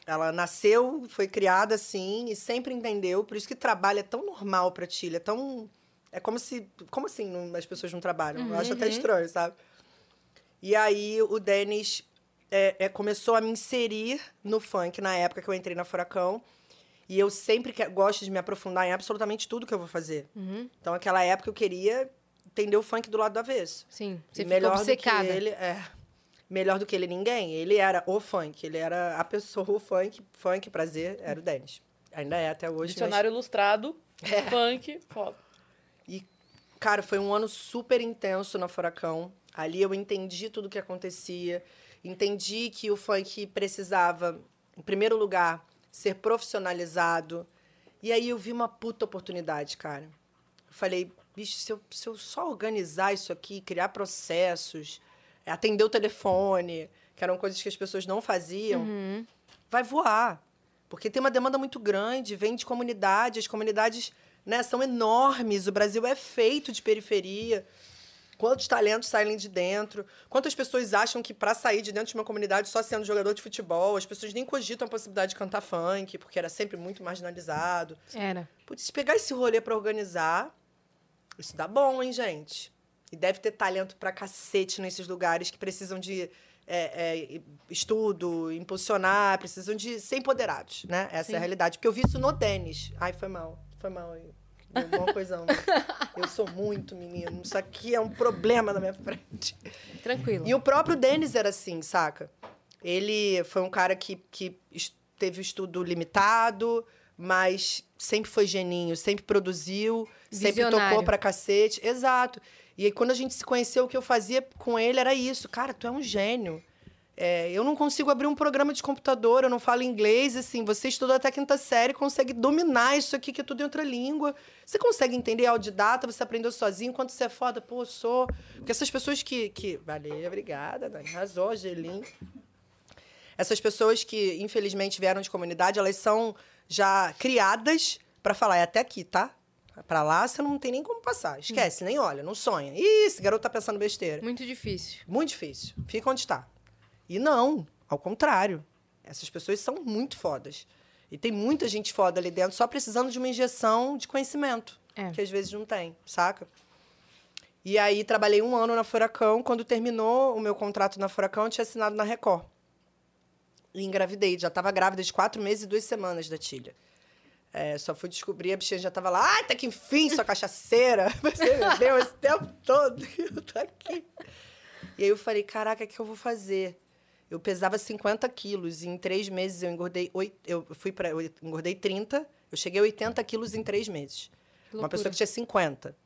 ela nasceu, foi criada assim e sempre entendeu. Por isso que trabalho é tão normal pra Tília, tão... É como se... Como assim não- as pessoas não trabalham? Eu acho até estranho, sabe? E aí o Denis é, é, começou a me inserir no funk na época que eu entrei na Furacão. E eu sempre que- gosto de me aprofundar em absolutamente tudo que eu vou fazer. Então, naquela época, eu queria entender o funk do lado do avesso. Sim, E você ficou melhor obcecada. do que ele, é, melhor do que ele ninguém. Ele era o funk, ele era a pessoa, o funk, funk, prazer, era o Denis. Ainda é até hoje. mas- Dicionário ilustrado. É. Funk. Foda. E, cara, foi um ano super intenso na Furacão. Ali eu entendi tudo o que acontecia. Entendi que o funk precisava, em primeiro lugar, ser profissionalizado. E aí eu vi uma puta oportunidade, cara. Eu falei, bicho, se eu, se eu só organizar isso aqui, criar processos, atender o telefone, que eram coisas que as pessoas não faziam, vai voar. Porque tem uma demanda muito grande, vem de comunidade, as comunidades né, são enormes, o Brasil é feito de periferia. Quantos talentos saem de dentro? Quantas pessoas acham que para sair de dentro de uma comunidade só sendo jogador de futebol, as pessoas nem cogitam a possibilidade de cantar funk, porque era sempre muito marginalizado. Era. Putz, pegar esse rolê pra organizar, isso dá bom, hein, gente? E deve ter talento pra cacete nesses lugares que precisam de é, é, estudo, impulsionar, precisam de ser empoderados, né? Essa é a realidade. Porque eu vi isso no Denis. Ai, foi mal. Foi mal. Deu uma coisão. Eu sou muito menino. Isso aqui é um problema na minha frente. Tranquilo. E o próprio Denis era assim, saca? Ele foi um cara que, que teve estudo limitado, mas sempre foi geninho, sempre produziu, sempre Visionário. tocou pra cacete. Exato. E aí, quando a gente se conheceu, o que eu fazia com ele era isso. Cara, tu é um gênio. É, eu não consigo abrir um programa de computador, eu não falo inglês, assim, você estudou até quinta série, consegue dominar isso aqui, que é tudo em outra língua. Você consegue entender autodidata, você aprendeu sozinho, quanto você é foda, pô, sou. Porque essas pessoas que. que... Valeu, obrigada, Dani. Arrasou, Angelim. Essas pessoas que, infelizmente, vieram de comunidade, elas são já criadas para falar, é até aqui, tá? Pra lá, você não tem nem como passar. Esquece, nem olha, não sonha. Ih, esse garoto tá pensando besteira. Muito difícil. Muito difícil. Fica onde está. E não, ao contrário. Essas pessoas são muito fodas. E tem muita gente foda ali dentro só precisando de uma injeção de conhecimento. É. Que às vezes não tem, saca? E aí trabalhei um ano na Furacão. Quando terminou o meu contrato na Furacão, eu tinha assinado na Record. E engravidei. Já estava grávida de quatro meses e duas semanas da Tilha. É, só fui descobrir, a bichinha já tava lá. Ai, tá que enfim, sua cachaceira. Você me deu esse tempo todo. e Eu tô aqui. E aí eu falei, caraca, o que eu vou fazer? Eu pesava 50 quilos e em três meses eu engordei... Oito, eu fui para engordei 30. Eu cheguei a 80 quilos em três meses. Uma pessoa que tinha 50.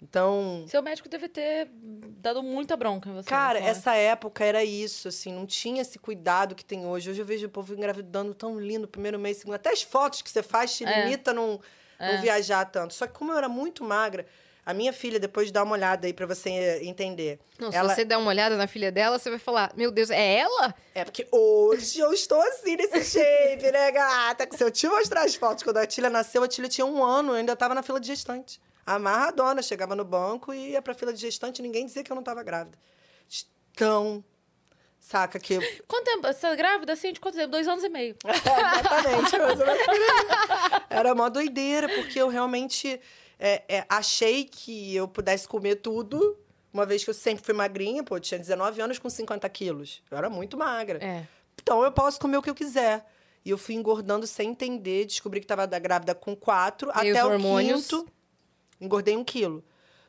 Então... Seu médico deve ter dado muita bronca em você. Cara, foi? essa época era isso, assim, não tinha esse cuidado que tem hoje. Hoje eu vejo o povo engravidando tão lindo, primeiro mês, segundo. Até as fotos que você faz te É. limita a não, não viajar tanto. Só que como eu era muito magra, a minha filha, depois de dar uma olhada aí pra você eh, entender. Não, ela... se você der uma olhada na filha dela, você vai falar: Meu Deus, é ela? É porque hoje eu estou assim, nesse shape, né, gata? Que se eu te mostrar as fotos, quando a Tília nasceu, a Tília tinha um ano, eu ainda tava na fila de gestante. Amarradona, chegava no banco e ia pra fila de gestante, ninguém dizia que eu não tava grávida. Tão. Saca que. Quanto tempo? Você tá grávida assim? De quanto tempo? Dois anos e meio. Exatamente. mas era- mó doideira, porque eu realmente é, é, achei que eu pudesse comer tudo, uma vez que eu sempre fui magrinha, pô, eu tinha 19 anos com 50 quilos. Eu era muito magra. É. Então eu posso comer o que eu quiser. E eu fui engordando sem entender, descobri que estava grávida com quatro, E até o quinto, engordei um quilo.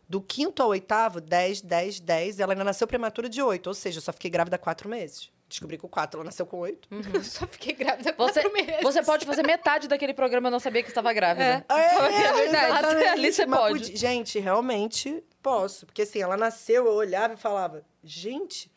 Do quinto ao oitavo, 10, 10, 10, ela ainda nasceu prematura de oito, ou seja, eu só fiquei grávida quatro meses. Descobri que o quatro, ela nasceu com oito. Eu só fiquei grávida Você, quatro meses. você pode fazer metade daquele programa e não saber que estava grávida. É verdade. exatamente. Ali você Mas pode. podia- Gente, realmente posso. Porque assim, ela nasceu, eu olhava e falava, gente,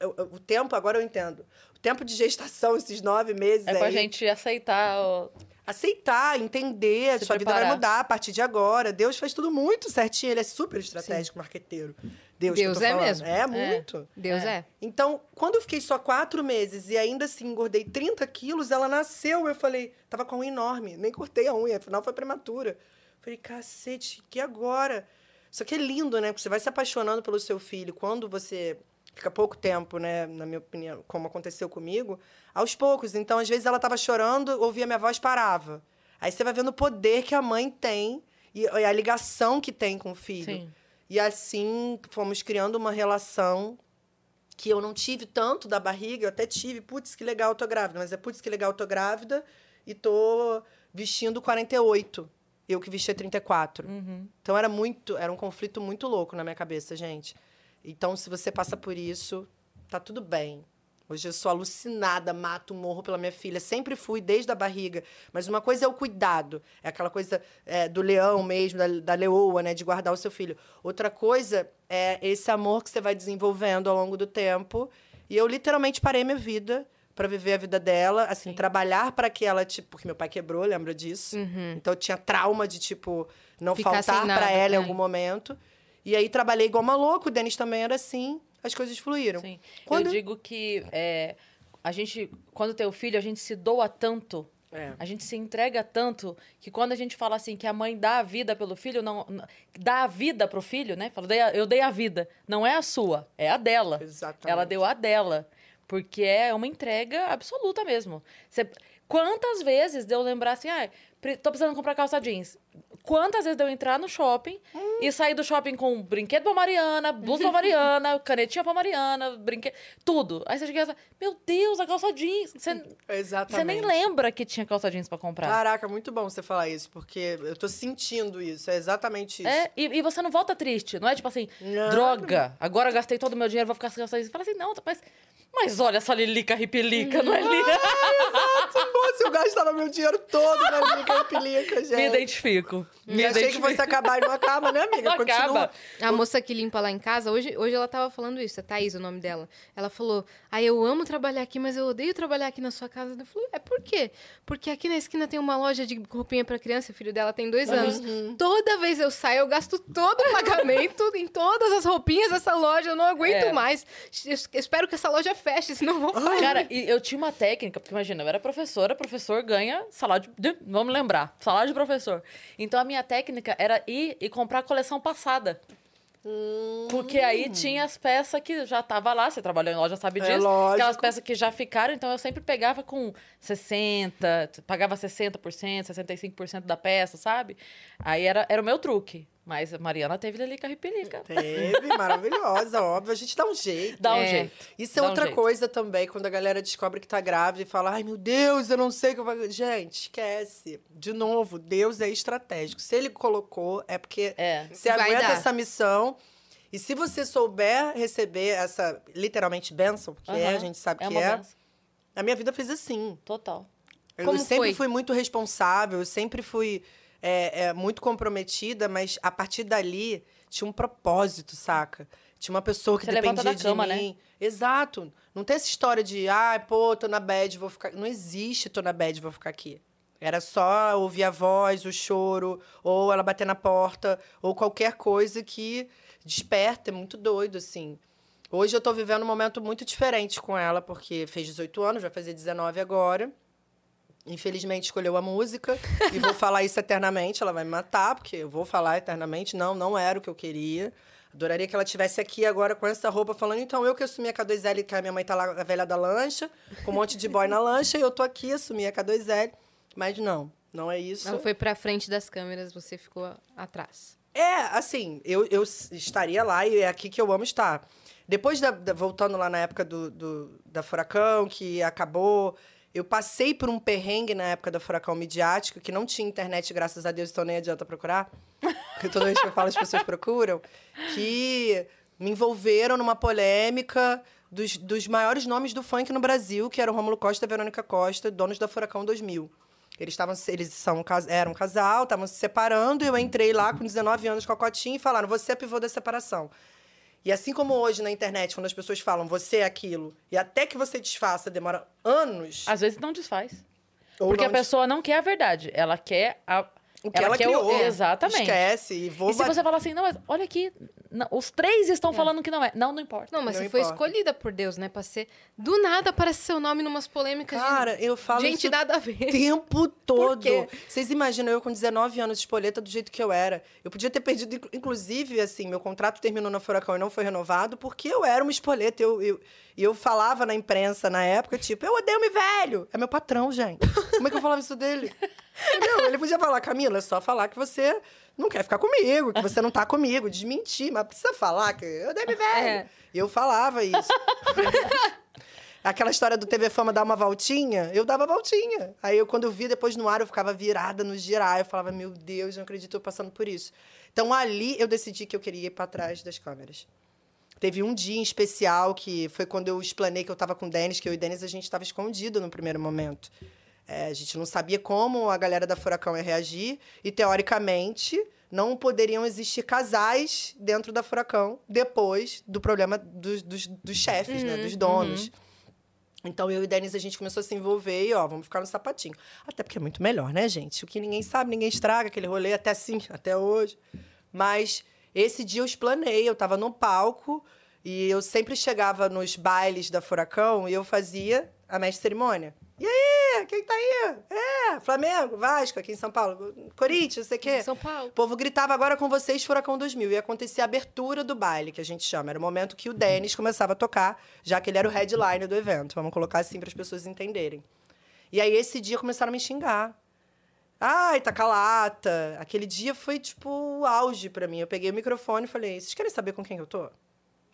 eu- eu- o tempo, agora eu entendo. O tempo de gestação, esses nove meses É pra aí, gente aceitar. ó. Aceitar, entender, Se sua vida vai preparar. mudar a partir de agora. Deus faz tudo muito certinho, ele é super estratégico, marqueteiro. Deus, que eu Deus é falando. mesmo. É, muito. Deus é. Então, quando eu fiquei só quatro meses e ainda assim engordei 30 quilos, ela nasceu. Eu falei, tava com a unha enorme, nem cortei a unha, afinal foi prematura. Falei, cacete, que agora? Isso aqui é lindo, né? Porque você vai se apaixonando pelo seu filho. Quando você fica pouco tempo, né? Na minha opinião, como aconteceu comigo, aos poucos. Então, às vezes ela tava chorando, ouvia minha voz, parava. Aí você vai vendo o poder que a mãe tem e a ligação que tem com o filho. Sim. E assim fomos criando uma relação que eu não tive tanto da barriga, eu até tive, putz, que legal, eu tô grávida, mas é putz, que legal, eu tô grávida e tô vestindo 48. Eu que vestia 34. Então era muito, era um conflito muito louco na minha cabeça, gente. Então, se você passa por isso, tá tudo bem. Hoje eu sou alucinada, mato, morro pela minha filha. Sempre fui, desde a barriga. Mas uma coisa é o cuidado. É aquela coisa é, do leão mesmo, da, da leoa, né? De guardar o seu filho. Outra coisa é esse amor que você vai desenvolvendo ao longo do tempo. E eu literalmente parei minha vida para viver a vida dela, assim, trabalhar para que ela, tipo, porque meu pai quebrou, lembra disso? Então eu tinha trauma de tipo não Ficar faltar para ela em é. algum momento. E aí trabalhei igual uma louca, o Denis também era assim, as coisas fluíram. Sim. Quando- Eu digo que é, a gente, quando tem o filho, a gente se doa tanto. É. A gente se entrega tanto que quando a gente fala assim que a mãe dá a vida pelo filho, não, não- dá a vida pro filho, né? Fala, "Dei a- eu dei a vida. Não é a sua, é a dela. Exatamente. Ela deu a dela. Porque é uma entrega absoluta mesmo. Você- quantas vezes deu lembrar assim, ah, tô precisando comprar calça jeans. Quantas vezes deu entrar no shopping Hum. e sair do shopping com brinquedo pra Mariana, blusa pra Mariana, canetinha pra Mariana, brinquedo, tudo. Aí você chega e fala, meu Deus, a calça jeans. Você, Exatamente. você nem lembra que tinha calça jeans pra comprar. Caraca, muito bom você falar isso, porque eu tô sentindo isso, é exatamente isso. É, e, e você não volta triste, não é tipo assim, Não. droga, agora eu gastei todo o meu dinheiro, vou ficar sem calça jeans. Você fala assim, não, mas, mas olha essa lilica ripilica, não é lilica? Pô, se eu gastava meu dinheiro todo na Liga Pilica, gente. Me identifico. Me E achei que fosse acabar e não acaba, né, amiga? Não Continua. acaba. A moça que limpa lá em casa, hoje, hoje ela tava falando isso, a Thaís, o nome dela. Ela falou: Ah, eu amo trabalhar aqui, mas eu odeio trabalhar aqui na sua casa. Eu falei: É por quê? Porque aqui na esquina tem uma loja de roupinha pra criança, o filho dela tem dois anos. Toda vez eu saio, eu gasto todo o pagamento em todas as roupinhas dessa loja, eu não aguento É. mais. Eu espero que essa loja feche, senão eu vou falir. Cara, e eu tinha uma técnica, porque imagina, eu era professora, professor ganha salário de. de- Vamos lembrar, salário de professor. Então a minha técnica era ir e comprar a coleção passada. Hum. Porque aí tinha as peças que já tava lá, você trabalhou em loja, sabe É disso. lógico. Aquelas peças que já ficaram, então eu sempre pegava com 60, pagava 60%, 65% da peça, sabe? Aí era, era o meu truque. Mas a Mariana teve Lilica Ripelica. Teve, maravilhosa, óbvio. A gente dá um jeito. Dá um É. jeito. Isso é Dá um outra jeito. coisa também, quando a galera descobre que tá grávida e fala, ai meu Deus, eu não sei o que eu vou. Gente, esquece. De novo, Deus é estratégico. Se ele colocou, é porque É. você Vai aguenta dar. essa missão. E se você souber receber essa, literalmente, bênção, porque é, a gente sabe É que uma é, benção. a minha vida fez assim. Total. Eu Como sempre foi? fui muito responsável, eu sempre fui é, é, muito comprometida, mas a partir dali tinha um propósito, saca? Tinha uma pessoa que Você dependia da de cama, né? mim. Exato. Não tem essa história de, ai, pô, tô na bad, vou ficar. Não existe tô na bad, vou ficar aqui. Era só ouvir a voz, o choro, ou ela bater na porta, ou qualquer coisa que desperta. É muito doido, assim. Hoje eu tô vivendo um momento muito diferente com ela, porque fez 18 anos, vai fazer 19 agora. Infelizmente escolheu a música e vou falar isso eternamente. Ela vai me matar, porque eu vou falar eternamente. Não, não era o que eu queria. Adoraria que ela estivesse aqui agora com essa roupa falando, então eu que assumi a K2L, que a minha mãe tá lá, a velha da lancha, com um monte de boy na lancha, e eu tô aqui, assumi a K2L. Mas não, não é isso. Não foi pra frente das câmeras, você ficou atrás. É, assim, eu, eu estaria lá e é aqui que eu amo estar. Depois, da, da- voltando lá na época do, do- da Furacão, que acabou, eu passei por um perrengue na época da Furacão Midiático, que não tinha internet, graças a Deus, então nem adianta procurar. Porque toda vez que eu falo, as pessoas procuram. Que me envolveram numa polêmica dos, dos maiores nomes do funk no Brasil, que era o Rômulo Costa e Verônica Costa, donos da Furacão 2000. Eles estavam, eles são, eram um casal, estavam se separando, e eu entrei lá com 19 anos com a cotinha e falaram: você é pivô da separação. E assim como hoje na internet, quando as pessoas falam você é aquilo, e até que você desfaça demora anos. Às vezes não desfaz. ou Porque não a pessoa não quer a verdade. Ela quer a. o que ela, quer criou. O... Exatamente. Esquece. E vou E se você falar assim, não, mas olha aqui, não, os três estão falando que não é. Não, não importa. Não, mas Não você foi importa. escolhida por Deus, né? Pra ser. Do nada aparece seu nome numas polêmicas. de- Cara, eu falo Gente, isso nada a ver. o tempo todo. Vocês imaginam eu com 19 anos de espoleta do jeito que eu era? Eu podia ter perdido, inclu- inclusive, assim, meu contrato terminou na Furacão e não foi renovado porque eu era uma espoleta. Eu, eu, e eu falava na imprensa na época, tipo, eu odeio me velho. É meu patrão, gente. Como é que eu falava isso dele? Entendeu? Ele podia falar, Camila, é só falar que você não quer ficar comigo, que você não tá comigo. Desmentir, mas precisa falar que eu odeio me velho. É. E eu falava isso. Aquela história do TV Fama dar uma voltinha, eu dava voltinha. Aí eu, quando eu via depois no ar, eu ficava virada no girar. Eu falava, meu Deus, não acredito eu passando por isso. Então ali eu decidi que eu queria ir para trás das câmeras. Teve um dia em especial que foi quando eu explanei que eu estava com o Denis, que eu e o Denis a gente estava escondido no primeiro momento. É, a gente não sabia como a galera da Furacão ia reagir e, teoricamente, não poderiam existir casais dentro da Furacão depois do problema dos, dos, dos chefes, né? Dos donos. Então, eu e o Denis, a gente começou a se envolver e, ó, vamos ficar no sapatinho. Até porque é muito melhor, né, gente? O que ninguém sabe, ninguém estraga, aquele rolê até assim, até hoje. Mas esse dia eu explanei, eu tava no palco e eu sempre chegava nos bailes da Furacão e eu fazia a mestre cerimônia. E aí, quem tá aí? É, Flamengo, Vasco, aqui em São Paulo, Corinthians, não sei o quê. São Paulo. O povo gritava agora com vocês, Furacão 2000. E acontecia a abertura do baile, que a gente chama. Era o momento que o Denis começava a tocar, já que ele era o headliner do evento. Vamos colocar assim para as pessoas entenderem. E aí, esse dia, começaram a me xingar. Ai, taca lata. Aquele dia foi, tipo, o auge para mim. Eu peguei o microfone e falei, vocês querem saber com quem eu tô?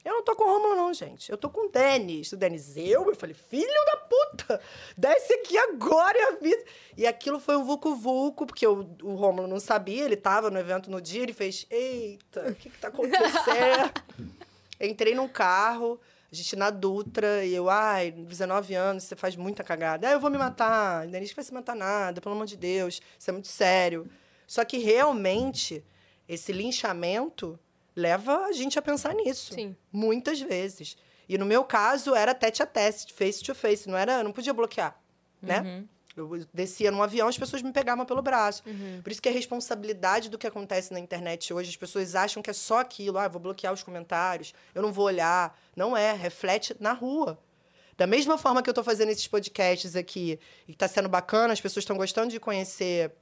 Eu não tô com o Rômulo, não, gente. Eu tô com o Denis. O Denis, eu? Eu falei, filho da puta! Desce aqui agora e avisa. E aquilo foi um vulco-vulco, porque o, o Rômulo não sabia, ele tava no evento no dia, ele fez, eita, o que que tá acontecendo? Entrei num carro, a gente na Dutra, e eu, ai, 19 anos, você faz muita cagada. Ah, eu vou me matar. O Denis não vai se matar nada, pelo amor de Deus, isso é muito sério. Só que realmente, esse linchamento leva a gente a pensar nisso. Sim. Muitas vezes. E no meu caso, era tete a teste, face to face. Não era, não podia bloquear, né? Eu descia num avião, as pessoas me pegavam pelo braço. Por isso que a responsabilidade do que acontece na internet hoje, as pessoas acham que é só aquilo. Ah, eu vou bloquear os comentários, eu não vou olhar. Não é, reflete na rua. Da mesma forma que eu estou fazendo esses podcasts aqui, e está sendo bacana, as pessoas estão gostando de conhecer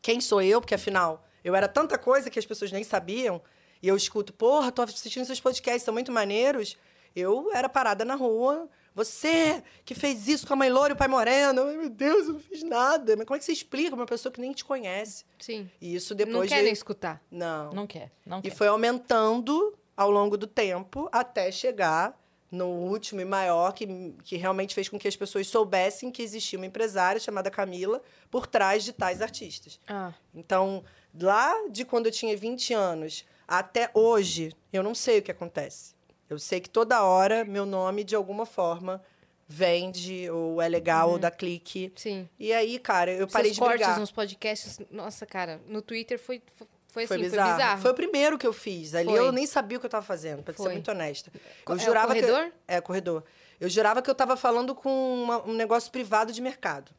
quem sou eu, porque afinal Eu era tanta coisa que as pessoas nem sabiam. E eu escuto, porra, tô assistindo seus podcasts, são muito maneiros. Eu era parada na rua. Você que fez isso com a mãe Loura e o pai Moreno. Ai, Meu Deus, eu não fiz nada. Mas como é que você explica pra uma pessoa que nem te conhece? Sim. E isso Não depois quer de... nem escutar. Não. Não quer, não E quer. foi aumentando ao longo do tempo até chegar no último e maior que, que realmente fez com que as pessoas soubessem que existia uma empresária chamada Camila por trás de tais artistas. Ah, Então, lá de quando eu tinha 20 anos até hoje, eu não sei o que acontece. Eu sei que toda hora meu nome, de alguma forma, vende, ou é legal, ou dá clique. sim. E aí, cara, eu parei Seus de cortes brigar. nos podcasts, nossa, cara, no Twitter foi, foi, Foi assim, bizarro. foi bizarro. Foi o primeiro que eu fiz. Ali Foi. eu nem sabia o que eu tava fazendo, pra ser Foi. muito honesta. Eu é jurava corredor? que É, corredor. Eu jurava que eu tava falando com uma- um negócio privado de mercado.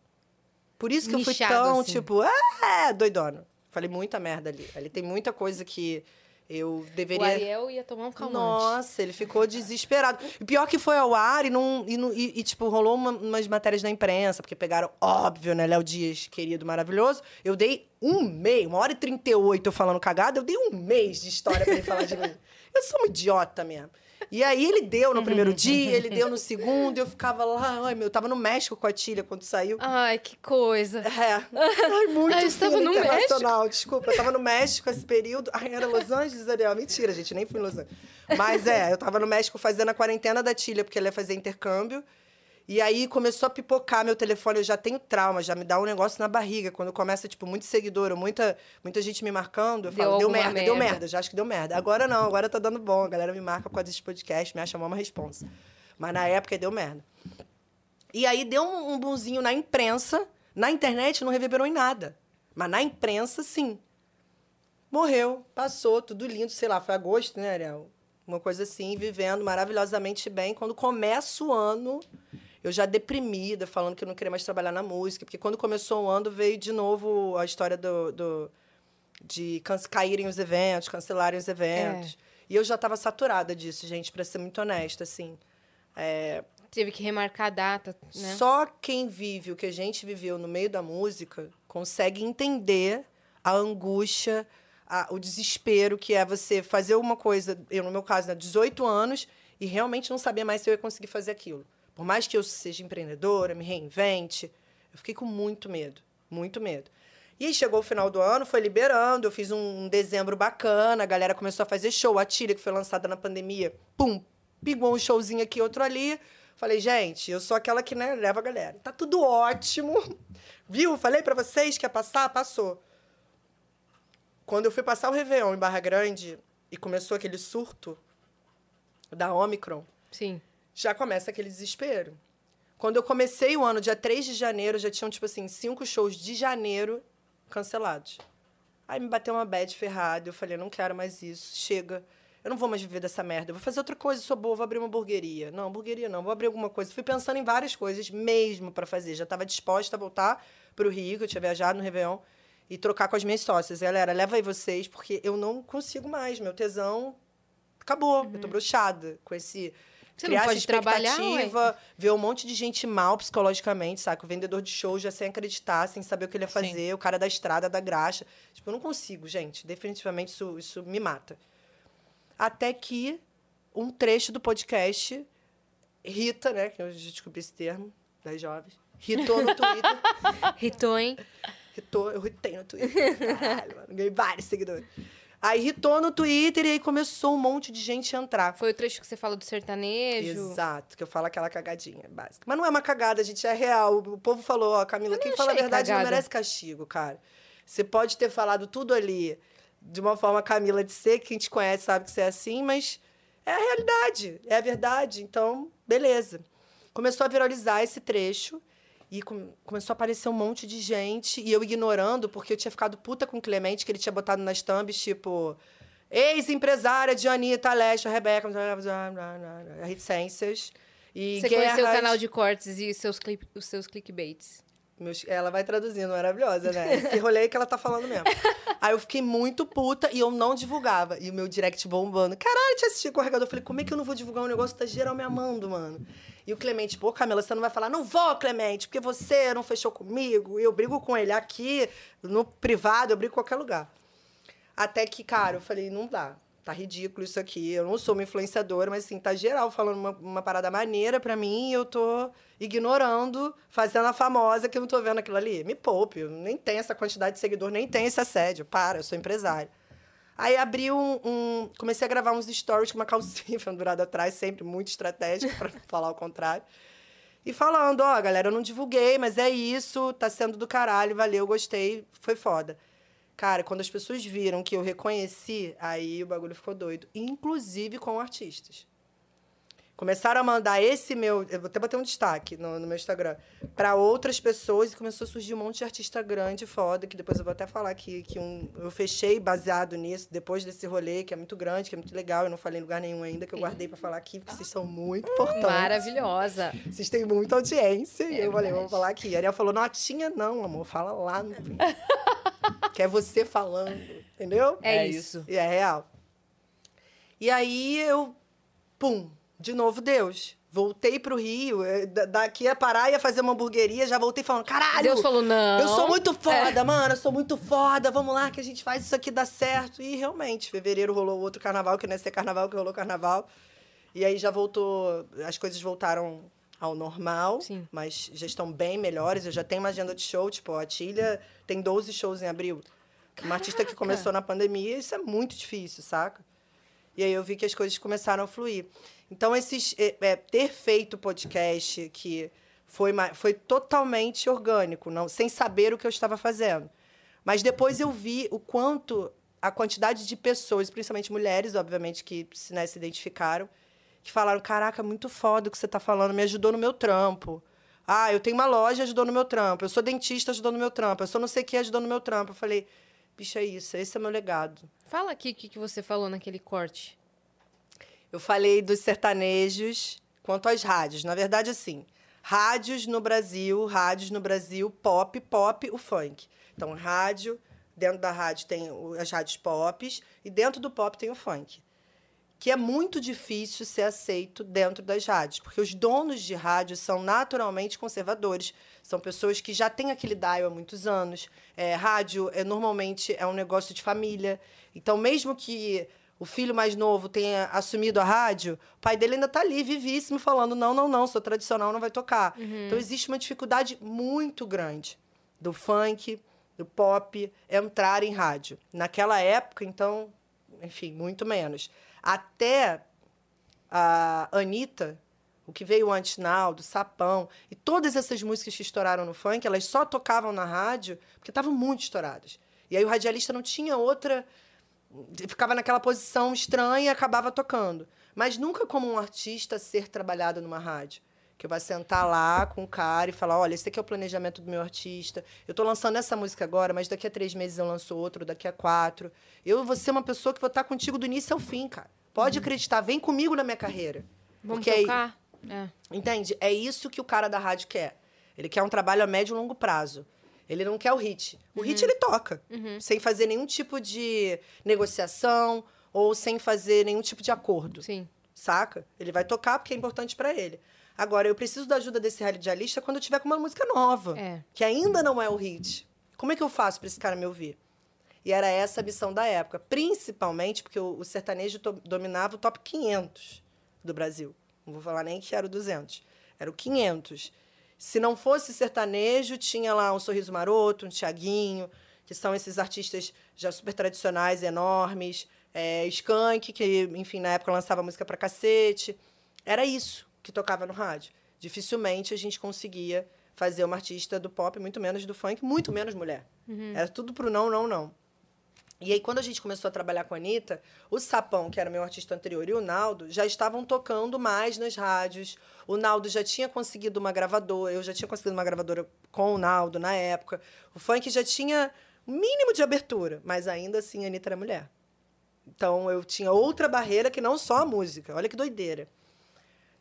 Por isso que eu fui Nichado, tão, assim. tipo, é, doidona. Falei muita merda ali. Ali tem muita coisa que eu O deveria. Ariel ia tomar um calmante. Nossa, ele ficou desesperado. E pior que foi ao ar e, não, e, não- e- e, tipo, rolou uma- umas matérias na imprensa, porque pegaram, óbvio, né, Léo Dias, querido, maravilhoso. Eu dei um mês, uma hora e trinta e oito eu falando cagada, eu dei um mês de história pra ele falar de mim. Eu sou uma idiota mesmo. E aí ele deu no primeiro dia, ele deu no segundo, eu ficava lá, ai meu, eu tava no México com a Tília quando saiu. Ai, que coisa. É. Ai, muito Ah, você tava fino, no internacional. Desculpa, eu tava no México esse período. Ai, era Los Angeles, Ariel. Mentira, gente, nem fui em Los Angeles. Mas é, eu tava no México fazendo a quarentena da Tília, porque ela ia fazer intercâmbio. E aí começou a pipocar meu telefone. Eu já tenho trauma, já me dá um negócio na barriga. Quando começa, tipo, muito seguidor ou muita, muita gente me marcando, eu Deu falo, deu alguma merda, deu merda. merda. Já acho que deu merda. Agora não, agora tá dando bom. A galera me marca por causa desse podcast, me acha uma responsa. Mas na época deu merda. E aí deu um, um bunzinho na imprensa. Na internet não reverberou em nada. Mas na imprensa, sim. Morreu, passou, tudo lindo, sei lá, foi agosto, né, Ariel? Uma coisa assim, vivendo maravilhosamente bem. Quando começa o ano, eu já deprimida, falando que eu não queria mais trabalhar na música. Porque quando começou o ano, veio de novo a história do, do de caírem os eventos, cancelarem os eventos. E eu já estava saturada disso, gente, para ser muito honesta, assim. É, Teve que remarcar a data, né? só quem vive o que a gente viveu no meio da música consegue entender a angústia, a- o desespero que é você fazer uma coisa, eu no meu caso, né, 18 anos, e realmente não saber mais se eu ia conseguir fazer aquilo. Por mais que eu seja empreendedora, me reinvente, eu fiquei com muito medo, muito medo. E aí chegou o final do ano, foi liberando, eu fiz um, dezembro bacana, a galera começou a fazer show. A Tília, que foi lançada na pandemia, pum, pingou um showzinho aqui, outro ali. Falei, gente, eu sou aquela que né, leva a galera. Tá tudo ótimo. Viu? Falei pra vocês que ia passar, passou. Quando eu fui passar o Réveillon em Barra Grande e começou aquele surto da Omicron, Sim. Já começa aquele desespero. Quando eu comecei o ano, dia 3 de janeiro, já tinham, tipo assim, cinco shows de janeiro cancelados. Aí me bateu uma bad ferrada. Eu falei, não quero mais isso. Chega. Eu não vou mais viver dessa merda. Eu vou fazer outra coisa, sou boa, vou abrir uma hamburgueria. Não, hamburgueria não, vou abrir alguma coisa. Fui pensando em várias coisas mesmo para fazer. Já estava disposta a voltar para o Rio, que eu tinha viajado no Réveillon, e trocar com as minhas sócias. Galera, leva aí vocês, porque eu não consigo mais. Meu tesão acabou. Eu tô broxada com esse. Você criar essa expectativa, ver um monte de gente mal psicologicamente, saca? O vendedor de show já sem acreditar, sem saber o que ele ia Sim. fazer, o cara da estrada, da graxa. Tipo, eu não consigo, gente. Definitivamente isso, isso me mata. Até que um trecho do podcast, Rita, né? Que eu descobri esse termo, das jovens, ritou no Twitter. Ritou, hein? Ritou, eu ritei no Twitter. Caralho, mano. Ganhei vários seguidores. Aí ritou no Twitter e aí começou um monte de gente a entrar. Foi o trecho que você falou do sertanejo. Exato, que eu falo aquela cagadinha básica. Mas não é uma cagada, gente, é real. O povo falou, ó, Camila, Eu quem não fala a verdade não cagada. merece castigo, cara. Você pode ter falado tudo ali de uma forma Camila de ser, que quem te conhece sabe que você é assim, mas é a realidade, é a verdade. Então, beleza. Começou a viralizar esse trecho e com- começou a aparecer um monte de gente e eu ignorando, porque eu tinha ficado puta com o Clemente, que ele tinha botado nas thumbs, tipo... Ex-empresária de Anitta, Alexia, Rebeca, reticências. E Você conheceu o guerras- canal de cortes e os seus, clip, os seus clickbaits. Meus- Ela vai traduzindo, maravilhosa, né? Esse rolê que ela tá falando mesmo. Aí eu fiquei muito puta e eu não divulgava. E o meu direct bombando. Caralho, te assisti com o carregador. Eu falei, como é que eu não vou divulgar um negócio que tá geral me amando, mano? E o Clemente, pô, Camila, você não vai falar, não vou, Clemente, porque você não fechou comigo. Eu brigo com ele aqui, no privado, eu brigo em qualquer lugar. Até que, cara, eu falei, não dá. Tá ridículo isso aqui. Eu não sou uma influenciadora, mas assim, tá geral falando uma, uma parada maneira pra mim e eu tô ignorando, fazendo a famosa que eu não tô vendo aquilo ali. Me poupe, eu nem tenho essa quantidade de seguidor, nem tenho esse assédio. Para, eu sou empresária. Aí abri um, um- Comecei a gravar uns stories com uma calcinha pendurada atrás, sempre muito estratégica, não falar o contrário. E falando, ó, galera, eu não divulguei, mas é isso, tá sendo do caralho, valeu, gostei, foi foda. Cara, quando as pessoas viram que eu reconheci, aí o bagulho ficou doido. Inclusive com artistas. Começaram a mandar esse meu. Eu vou até bater um destaque no, no meu Instagram. para outras pessoas e começou a surgir um monte de artista grande, foda, que depois eu vou até falar aqui, que um, eu fechei baseado nisso, depois desse rolê, que é muito grande, que é muito legal. Eu não falei em lugar nenhum ainda, que eu guardei para falar aqui, porque vocês são muito importantes. Maravilhosa. Vocês têm muita audiência. e É eu falei, verdade. vamos falar aqui. A Ariel falou, notinha não, amor, fala lá no vídeo. que é você falando, entendeu? É, É isso. E é real. E aí eu, pum, de novo Deus. Voltei pro Rio, eh, da- daqui a parar ia fazer uma hamburgueria, já voltei falando, caralho! Deus falou, não. Eu sou muito foda, mano, eu sou muito foda, vamos lá que a gente faz isso aqui dar certo. E realmente, fevereiro rolou outro carnaval, que não ia ser carnaval, que rolou carnaval. E aí já voltou, as coisas voltaram ao normal, Sim. mas já estão bem melhores. Eu já tenho uma agenda de show, tipo, a Tilha tem 12 shows em abril. Uma artista que começou na pandemia, isso é muito difícil, saca? E aí eu vi que as coisas começaram a fluir. Então, esses, é, é, ter feito podcast que foi, foi totalmente orgânico, não, sem saber o que eu estava fazendo. Mas depois eu vi o quanto a quantidade de pessoas, principalmente mulheres, obviamente, que se, né, se identificaram, que falaram: Caraca, muito foda o que você está falando, me ajudou no meu trampo. Ah, eu tenho uma loja, ajudou no meu trampo. Eu sou dentista, ajudou no meu trampo. Eu sou não sei o que, ajudou no meu trampo. Eu falei: Bicho, é isso, esse é meu legado. Fala aqui o que você falou naquele corte. Eu falei dos sertanejos quanto às rádios. Na verdade, assim, rádios no Brasil, rádios no Brasil, pop, pop, o funk. Então, rádio, dentro da rádio tem as rádios pops e dentro do pop tem o funk. Que é muito difícil ser aceito dentro das rádios, porque os donos de rádio são naturalmente conservadores. São pessoas que já têm aquele dial há muitos anos. É, rádio é, normalmente é um negócio de família. Então, mesmo que o filho mais novo tenha assumido a rádio, o pai dele ainda está ali, vivíssimo, falando: não, não, não, sou tradicional, não vai tocar. Então, existe uma dificuldade muito grande do funk, do pop, entrar em rádio. Naquela época, então, enfim, muito menos. Até a Anitta, o que veio antes, Naldo, Sapão, e todas essas músicas que estouraram no funk, elas só tocavam na rádio porque estavam muito estouradas. E aí o radialista não tinha outra. Ficava naquela posição estranha e acabava tocando. Mas nunca como um artista ser trabalhado numa rádio. Que vai sentar lá com o cara e falar: olha, esse aqui é o planejamento do meu artista. Eu tô lançando essa música agora, mas daqui a três meses eu lanço outro, daqui a quatro. Eu vou ser uma pessoa que vou estar contigo do início ao fim, cara. Pode acreditar, vem comigo na minha carreira. Vamos Porque aí- tocar? É. Entende? É isso que o cara da rádio quer. Ele quer um trabalho a médio e longo prazo. Ele não quer o hit. O hit ele toca, sem fazer nenhum tipo de negociação ou sem fazer nenhum tipo de acordo. Sim. Saca? Ele vai tocar porque é importante pra ele. Agora, eu preciso da ajuda desse radialista quando eu tiver com uma música nova, É. que ainda não é o hit. Como é que eu faço pra esse cara me ouvir? E era essa a missão da época, principalmente porque o, o sertanejo to- dominava o top 500 do Brasil. Não vou falar nem que era o 200. Era o 500. Se não fosse sertanejo, tinha lá um Sorriso Maroto, um Tiaguinho, que são esses artistas já super tradicionais, enormes. É, Skank, que, enfim, na época lançava música pra cacete. Era isso que tocava no rádio. Dificilmente a gente conseguia fazer uma artista do pop, muito menos do funk, muito menos mulher. Era tudo pro não, não, não. E aí, quando a gente começou a trabalhar com a Anitta, o Sapão, que era meu artista anterior, e o Naldo já estavam tocando mais nas rádios. O Naldo já tinha conseguido uma gravadora, eu já tinha conseguido uma gravadora com o Naldo na época. O funk já tinha um mínimo de abertura, mas ainda assim a Anitta era mulher. Então eu tinha outra barreira que não só a música. Olha que doideira.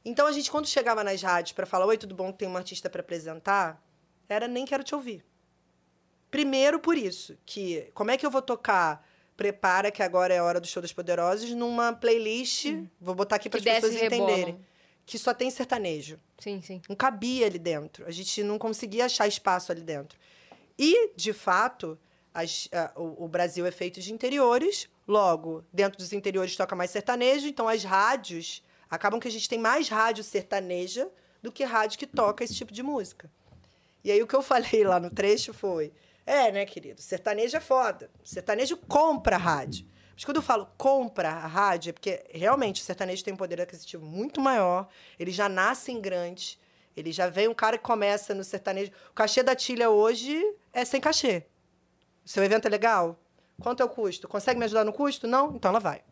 Então a gente, quando chegava nas rádios para falar: Oi, tudo bom? Tem uma artista para apresentar, era nem quero te ouvir. Primeiro por isso, que como é que eu vou tocar Prepara, que agora é a hora do Show dos Poderosos, numa playlist, vou botar aqui para as pessoas entenderem, que só tem sertanejo. Sim, sim. Não cabia ali dentro. A gente não conseguia achar espaço ali dentro. E, de fato, as- a- o, o Brasil é feito de interiores, logo, dentro dos interiores toca mais sertanejo, então as rádios acabam que a gente tem mais rádio sertaneja do que rádio que toca esse tipo de música. E aí o que eu falei lá no trecho foi: é, né, querido? Sertanejo é foda. Sertanejo compra a rádio. Mas quando eu falo compra a rádio, é porque realmente o sertanejo tem um poder aquisitivo muito maior, eles já nascem grandes, ele já vem um cara que começa no sertanejo. O cachê da Tilha hoje é sem cachê. Seu evento é legal? Quanto é o custo? Consegue me ajudar no custo? Não? Então ela vai.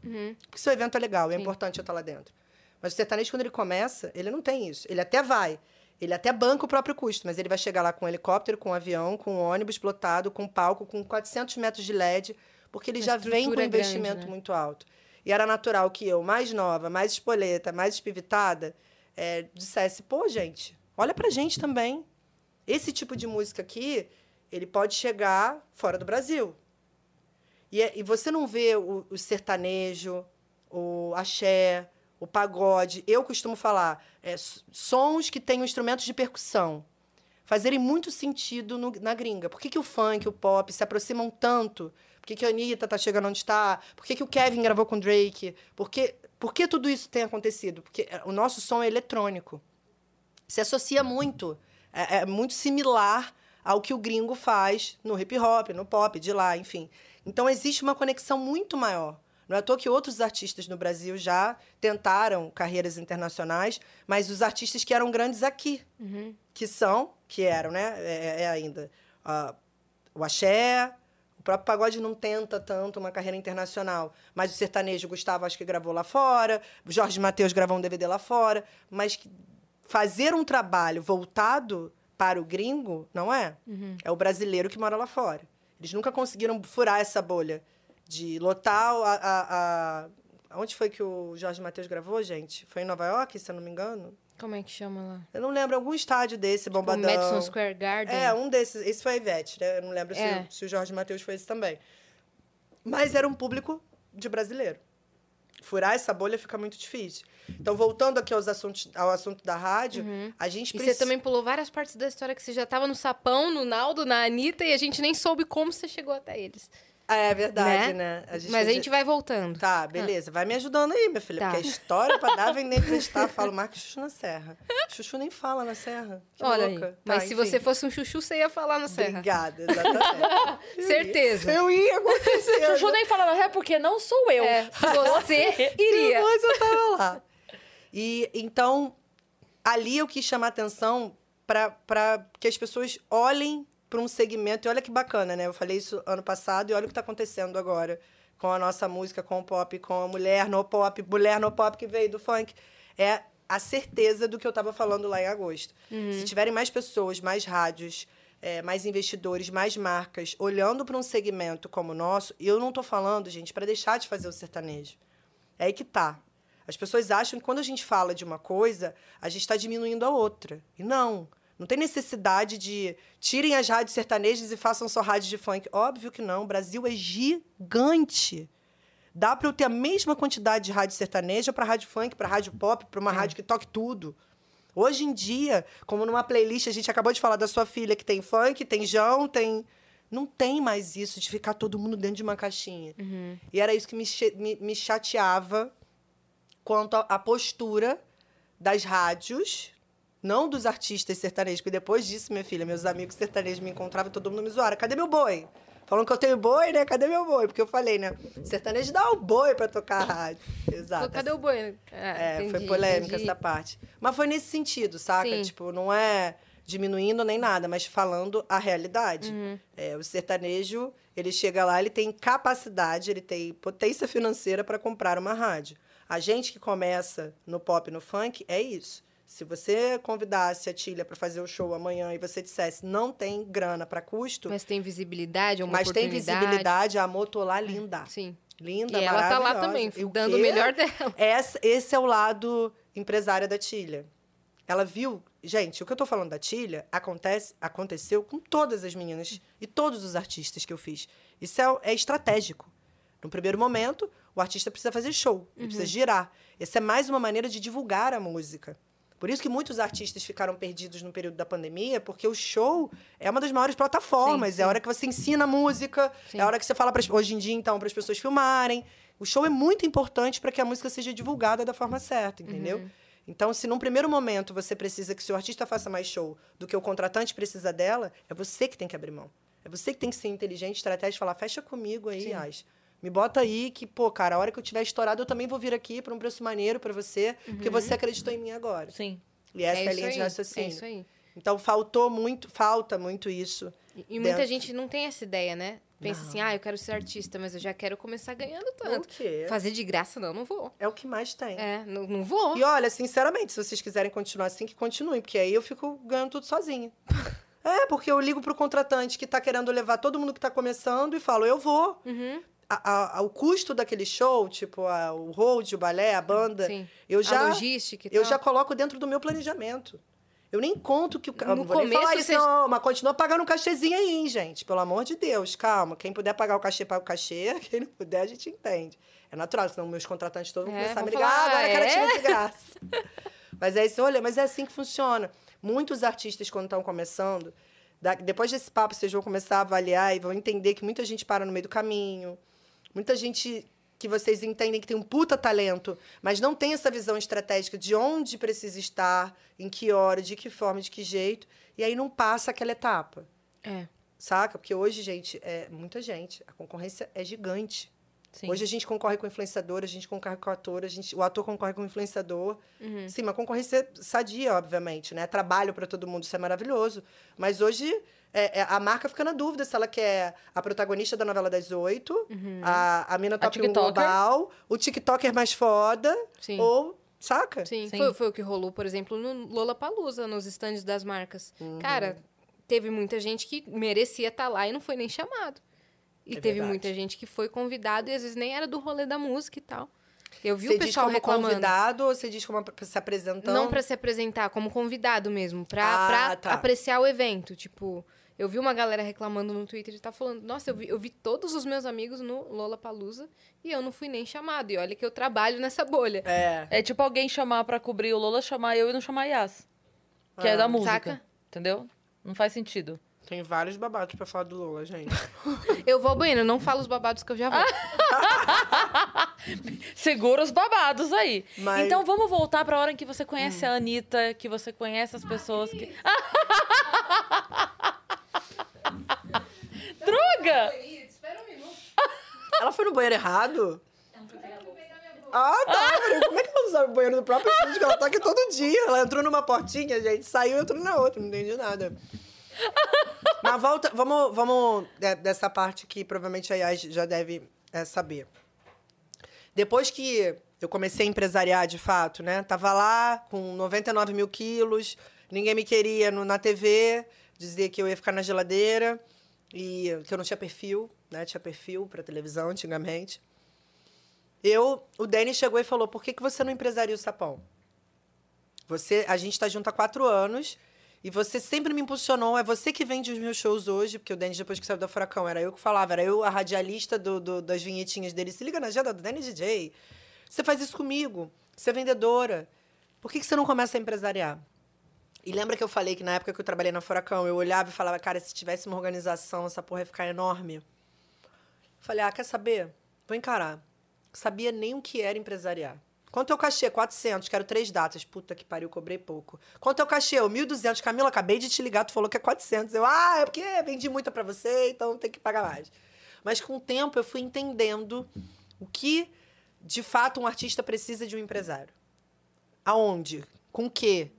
Porque seu evento é legal, é importante eu estar lá dentro. Mas o sertanejo, quando ele começa, ele não tem isso. Ele até vai. Ele até banca o próprio custo, mas ele vai chegar lá com um helicóptero, com um avião, com um ônibus plotado, com um palco, com 400 metros de LED, porque ele Uma já vem com um estrutura grande, investimento né? muito alto. E era natural que eu, mais nova, mais espoleta, mais espivitada, eh, dissesse: pô, gente, olha pra gente também. Esse tipo de música aqui, ele pode chegar fora do Brasil. E, é- e você não vê o, o sertanejo, o axé, o pagode. Eu costumo falar, é, sons que têm instrumentos de percussão fazerem muito sentido no- na gringa. Por que, que o funk, o pop se aproximam tanto? Por que, que a Anitta tá chegando onde está? Por que, que o Kevin gravou com o Drake? Por que, por que tudo isso tem acontecido? Porque é, o nosso som é eletrônico. Se associa muito. É, é muito similar ao que o gringo faz no hip hop, no pop, de lá, enfim. Então existe uma conexão muito maior. Não é à toa que outros artistas no Brasil já tentaram carreiras internacionais, mas os artistas que eram grandes aqui, que são, que eram, né? É, é ainda ah, o axé, o próprio pagode não tenta tanto uma carreira internacional, mas o sertanejo, Gustavo acho que gravou lá fora, o Jorge Mateus gravou um DVD lá fora, mas que fazer um trabalho voltado para o gringo, não é? É o brasileiro que mora lá fora. Eles nunca conseguiram furar essa bolha de lotar a, a, a... Onde foi que o Jorge Mateus gravou, gente? Foi em Nova York, se eu não me engano? Como é que chama lá? Eu não lembro, algum estádio desse, O bombadão. Madison Square Garden. É, um desses. Esse foi a Ivete, né? Eu não lembro se É. o- se, o Jorge Matheus foi esse também. Mas era um público de brasileiro. Furar essa bolha fica muito difícil. Então, voltando aqui aos assuntos, ao assunto da rádio, a gente Uhum. E você precisa... também pulou várias partes da história que você já tava no Sapão, no Naldo, na Anitta, e a gente nem soube como você chegou até eles. Ah, é verdade, Né? né? A gente Mas a gente vai voltando. Tá, beleza. Vai me ajudando aí, minha filha. Tá. Porque a história pra dar, vem nem acreditar. Falo, marca Chuchu na Serra. Chuchu nem fala na Serra. Que Olha louca. aí. Tá, Mas se enfim. você fosse um chuchu, você ia falar na Serra. Obrigada, exatamente. Certeza. Eu ia, com certeza. Chuchu nem fala é porque não sou eu. É, você Se iria. fosse, eu tava lá. E então, ali eu quis chamar atenção para que as pessoas olhem para um segmento. E olha que bacana, né? Eu falei isso ano passado e olha o que está acontecendo agora com a nossa música, com o pop, com a mulher no pop, mulher no pop que veio do funk. É a certeza do que eu estava falando lá em agosto. Se tiverem mais pessoas, mais rádios, é, mais investidores, mais marcas olhando para um segmento como o nosso, e eu não estou falando, gente, para deixar de fazer o sertanejo. É aí que tá. As pessoas acham que quando a gente fala de uma coisa, a gente está diminuindo a outra. E não. Não tem necessidade de tirem as rádios sertanejas e façam só rádios de funk. Óbvio que não. O Brasil é gigante. Dá para eu ter a mesma quantidade de rádio sertaneja para rádio funk, para rádio pop, para uma rádio que toque tudo. Hoje em dia, como numa playlist, a gente acabou de falar da sua filha que tem funk, tem João, tem. Não tem mais isso de ficar todo mundo dentro de uma caixinha. E era isso que me, me, me chateava quanto à postura das rádios, não dos artistas sertanejos. Porque depois disso, minha filha, meus amigos sertanejos me encontravam e todo mundo me zoava. Cadê meu boi? Falando que eu tenho boi, né? Cadê meu boi? Porque eu falei, né? Sertanejo dá o boi pra tocar a rádio. Exato. Cadê o boi? É, foi entendi, polêmica entendi. essa parte. Mas foi nesse sentido, saca? Sim. Tipo, não é diminuindo nem nada, mas falando a realidade. Uhum. É, o sertanejo, ele chega lá, ele tem capacidade, ele tem potência financeira para comprar uma rádio. A gente que começa no pop no funk é isso. Se você convidasse a Tilha para fazer o show amanhã e você dissesse não tem grana para custo, mas, Mas tem visibilidade, é uma tem oportunidade. visibilidade, a amor, tô lá linda. Sim. Linda, E ela tá lá também, E dando o melhor dela. Essa- esse é o lado empresária da Tilha. Ela viu. Gente, o que eu tô falando da Tilha acontece, aconteceu com todas as meninas e todos os artistas que eu fiz. Isso é, é estratégico. No primeiro momento, o artista precisa fazer show, ele precisa girar. Essa é mais uma maneira de divulgar a música. Por isso que muitos artistas ficaram perdidos no período da pandemia, porque o show é uma das maiores plataformas. Sim, É a sim. hora que você ensina música, Sim. é a hora que você fala pras, hoje em dia, então, para as pessoas filmarem. O show é muito importante para que a música seja divulgada da forma certa, entendeu? Uhum. Então, se num primeiro momento você precisa que seu artista faça mais show do que o contratante precisa dela, é você que tem que abrir mão. É você que tem que ser inteligente, estratégico, falar, fecha comigo aí, Sim. Me bota aí que, pô, cara, a hora que eu tiver estourado, eu também vou vir aqui para um preço maneiro para você, porque você acreditou em mim agora. Sim. E essa é, a Uhum. isso linha de aí, raciocínio. É isso aí. Então, faltou muito, falta muito isso. E, e muita gente não tem essa ideia, né? Pensa assim, ah, eu quero ser artista, mas eu já quero começar ganhando O tanto. quê? Fazer de graça, não, não vou. É o que mais tem. É, não, não vou. E olha, sinceramente, se vocês quiserem continuar assim, que continuem, porque aí eu fico ganhando tudo sozinha. é, porque eu ligo pro contratante que tá querendo levar todo mundo que tá começando e falo, eu vou. Uhum, A- a- o custo daquele show, tipo, a- o hold, o balé, a banda, sim. eu já, A logística eu já coloco dentro do meu planejamento. Eu nem conto que o cara. No começo falar isso, não, mas continua pagando um cachezinho aí, hein, gente. Pelo amor de Deus, calma. Quem puder pagar o cachê, paga o cachê. Quem não puder, a gente entende. É natural, senão meus contratantes todos vão É, começar a me ligar. falar, Ah, agora eu quero é? tiro de graça. mas é isso, olha, mas é assim que funciona. Muitos artistas, quando estão começando, depois desse papo, vocês vão começar a avaliar e vão entender que muita gente para no meio do caminho. Muita gente que vocês entendem que tem um puta talento, mas não tem essa visão estratégica de onde precisa estar, em que hora, de que forma, de que jeito, e aí não passa aquela etapa, É. saca? Porque hoje, gente, é muita gente, a concorrência é gigante. Sim. Hoje a gente concorre com influenciador, a gente concorre com ator, a gente, o ator concorre com influenciador. Uhum. Sim, uma concorrência sadia, obviamente, né? Trabalho para todo mundo, isso é maravilhoso. Mas hoje é, é, a marca fica na dúvida se ela quer a protagonista da novela das oito, Uhum. a, a mina top 1 TikToker. global, o TikToker mais foda, Sim. ou, saca? Sim, Sim. Foi, foi o que rolou, por exemplo, no Lollapalooza, nos estandes das marcas. Uhum. Cara, teve muita gente que merecia estar lá e não foi nem chamado. E É teve verdade. muita gente que foi convidado e às vezes nem era do rolê da música e tal. Eu vi Você o diz pessoal como reclamando. convidado ou você diz como se apresentando? Não pra se apresentar, como convidado mesmo, pra, Ah, tá. apreciar o evento. Tipo, eu vi uma galera reclamando no Twitter e tá falando, nossa, eu vi, eu vi todos os meus amigos no Lollapalooza e eu não fui nem chamado. E olha que eu trabalho nessa bolha. É. É tipo alguém chamar pra cobrir o Lola, chamar eu e não chamar a Yas. Que é Ah, da música. saca? Entendeu? Não faz sentido. Tem vários babados pra falar do Lola, gente. Eu vou ao banheiro, eu não falo os babados que eu já vou. Segura os babados aí. Mas- Então vamos voltar pra hora em que você conhece a Anitta, que você conhece as pessoas que. Droga! Espera um minuto. Ela foi no banheiro errado? Ah, tá. Falei, Como é que ela sabe o banheiro do próprio estúdio? Que ela tá aqui todo dia. Ela entrou numa portinha, gente, saiu e entrou na outra. Não entendi nada. Na volta, vamos, vamos de- dessa parte que provavelmente a Yas já deve é, saber. Depois que eu comecei a empresariar de fato, né? Tava lá com 99 mil quilos, ninguém me queria no, na TV, dizia que eu ia ficar na geladeira e que eu não tinha perfil, né? Tinha perfil para televisão antigamente. Eu, o Denis chegou e falou: por que, que você não empresaria o sapão? Você, a gente está junto há quatro anos e você sempre me impulsionou. É você que vende os meus shows hoje, porque o Denis, depois que saiu da Furacão, era eu que falava, era eu a radialista do, do- das vinhetinhas dele. Se liga na agenda do Denis DJ. Você faz isso comigo. Você é vendedora. Por que, que você não começa a empresariar? E lembra que eu falei que na época que eu trabalhei na Furacão, eu olhava e falava, cara, se tivesse uma organização, essa porra ia ficar enorme. Falei, ah, quer saber? Vou encarar. Sabia nem o que era empresariar. Quanto é o cachê? 400. Quero três datas. Puta que pariu, cobrei pouco. Quanto é o cachê? Eu, 1.200. Camila, acabei de te ligar, tu falou que é 400. Eu, ah, é porque vendi muita pra você, então tem que pagar mais. Mas com o tempo eu fui entendendo o que, de fato, um artista precisa de um empresário. Aonde? Com o quê?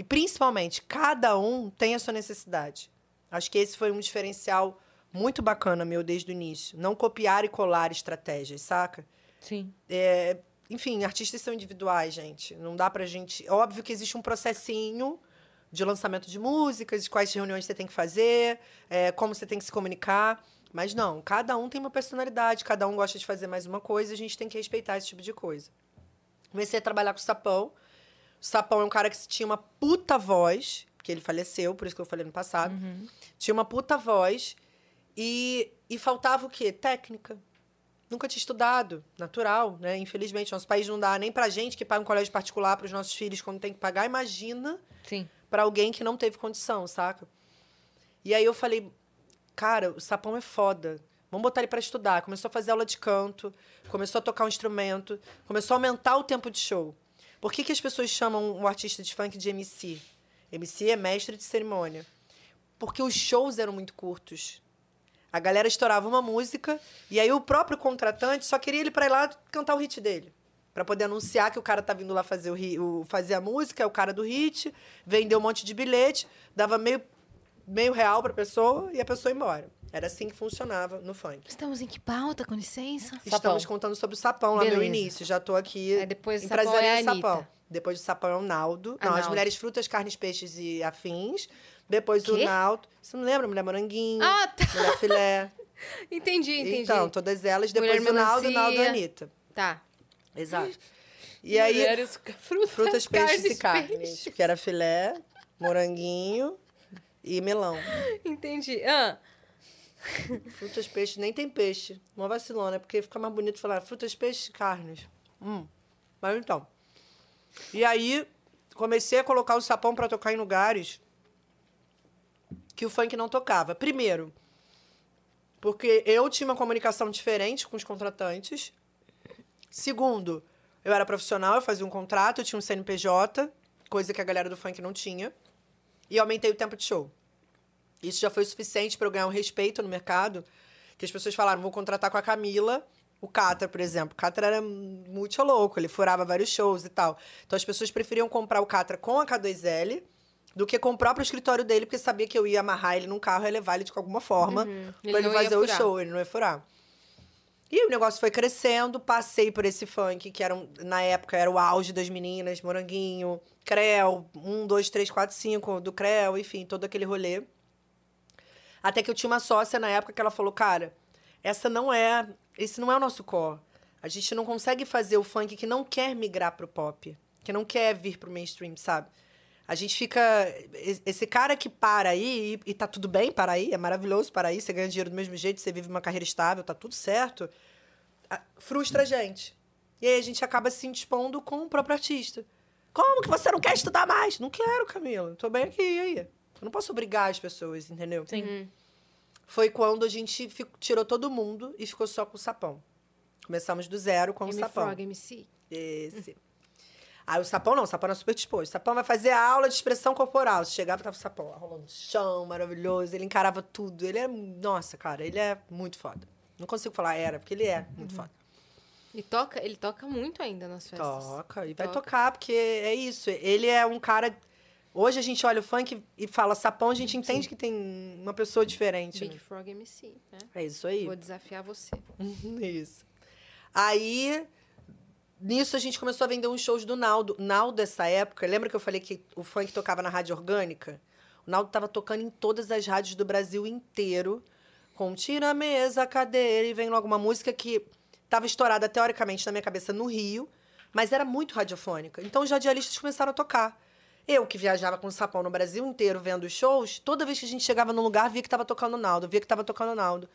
E, principalmente, cada um tem a sua necessidade. Acho que esse foi um diferencial muito bacana meu desde o início. Não copiar e colar estratégias, saca? Sim. É, enfim, artistas são individuais, gente. Não dá pra gente. Óbvio que existe um processinho de lançamento de músicas, de quais reuniões você tem que fazer, é, como você tem que se comunicar. Mas não, cada um tem uma personalidade, cada um gosta de fazer mais uma coisa, a gente tem que respeitar esse tipo de coisa. Comecei a trabalhar com o Sapão. O Sapão é um cara que tinha uma puta voz, que ele faleceu, por isso que eu falei no passado. Tinha uma puta voz e, e faltava o quê? Técnica. nunca tinha estudado, natural, né? Infelizmente, nosso país não dá nem pra gente que paga um colégio particular para os nossos filhos quando tem que pagar. Imagina Sim. para alguém que não teve condição, saca? E aí eu falei, cara, o sapão é foda. Vamos botar ele para estudar. Começou a fazer aula de canto, começou a tocar um instrumento, começou a aumentar o tempo de show. Por que, que as pessoas chamam um artista de funk de MC? MC é mestre de cerimônia. Porque os shows eram muito curtos. A galera estourava uma música e aí o próprio contratante só queria ele para ir lá cantar o hit dele. Pra poder anunciar que o cara tá vindo lá fazer, o, o- fazer a música, é o cara do hit, vendeu um monte de bilhete, dava meio, meio real pra pessoa e a pessoa ia embora. Era assim que funcionava no funk. Estamos em que pauta, com licença? Sapão. Estamos contando sobre o sapão lá no início. Já tô aqui Aí depois do sapão empresariando é sapão. Depois do sapão é o Naldo. Não, as mulheres frutas, carnes, peixes e afins. Depois o Quê? Naldo. Você não lembra? Mulher moranguinho, Ah, tá. mulher filé. Entendi, entendi. Então, todas elas. Mulher Depois o Naldo, o Naldo e. Anitta. Tá. Exato. E aí, Mulheres- Frutas, frutas, peixes e carnes, carnes. Que era filé, moranguinho e melão. Entendi. Ah, Frutas, peixes, nem tem peixe. Uma vacilona, porque fica mais bonito falar frutas, peixes carnes. Hum. Mas então. E aí, comecei a colocar o sapão pra tocar em lugares que o funk não tocava. Primeiro, porque eu tinha uma comunicação diferente com os contratantes. Segundo, eu era profissional, eu fazia um contrato, eu tinha um CNPJ, coisa que a galera do funk não tinha. E aumentei o tempo de show. Isso já foi suficiente para eu ganhar um respeito no mercado, que as pessoas falaram, vou contratar com a Camila, o Catra, por exemplo. O Catra era muito louco, ele furava vários shows e tal. Então as pessoas preferiam comprar o Catra com a K2L do que com o próprio escritório dele, porque sabia que eu ia amarrar ele num carro e levar ele de alguma forma Ele para ele ia fazer o show, ele não ia furar. E o negócio foi crescendo, passei por esse funk, que era, na época era o auge das meninas, Moranguinho, Creu, 1, 2, 3, 4, 5 do Creu, enfim, todo aquele rolê. Até que eu tinha uma sócia na época que ela falou, cara, essa não é, esse não é o nosso core. A gente não consegue fazer o funk que não quer migrar pro pop, que não quer vir pro mainstream, sabe? A gente fica. Esse cara que para aí, e, e tá tudo bem para aí, é maravilhoso para aí, você ganha dinheiro do mesmo jeito, você vive uma carreira estável, tá tudo certo. Frustra a gente. E aí a gente acaba se indispondo com o próprio artista. Como que você não quer estudar mais? Não quero, Camila. Tô bem aqui, e aí? Eu não posso obrigar as pessoas, entendeu? Sim. Foi quando a gente tirou todo mundo e ficou só com o sapão. Começamos do zero com o sapão. Frog MC. Esse. Aí o sapão não, o sapão era super disposto. O sapão vai fazer a aula de expressão corporal. Você chegava e tava o sapão lá rolando no chão, maravilhoso. Ele encarava tudo. Ele é. Nossa, cara, ele é muito foda. Não consigo falar era, porque ele é muito foda. E toca, ele toca muito ainda nas festas. Toca, e vai Toca. tocar, porque é isso. Ele é um cara. Hoje a gente olha o funk e fala sapão, a gente entende que tem uma pessoa diferente. Big né? Frog MC, né? É isso aí. Vou desafiar você. Isso. Aí, nisso, a gente começou a vender uns shows do Naldo. Naldo, dessa época, lembra que eu falei que o funk tocava na rádio orgânica? O Naldo tava tocando em todas as rádios do Brasil inteiro, com Tira a Mesa, a Cadeira, e vem logo uma música que tava estourada teoricamente na minha cabeça no Rio, mas era muito radiofônica. Então os radialistas começaram a tocar. Eu, que viajava com o sapão no Brasil inteiro vendo shows, toda vez que a gente chegava num lugar, via que tava tocando Naldo, via que tava tocando Naldo.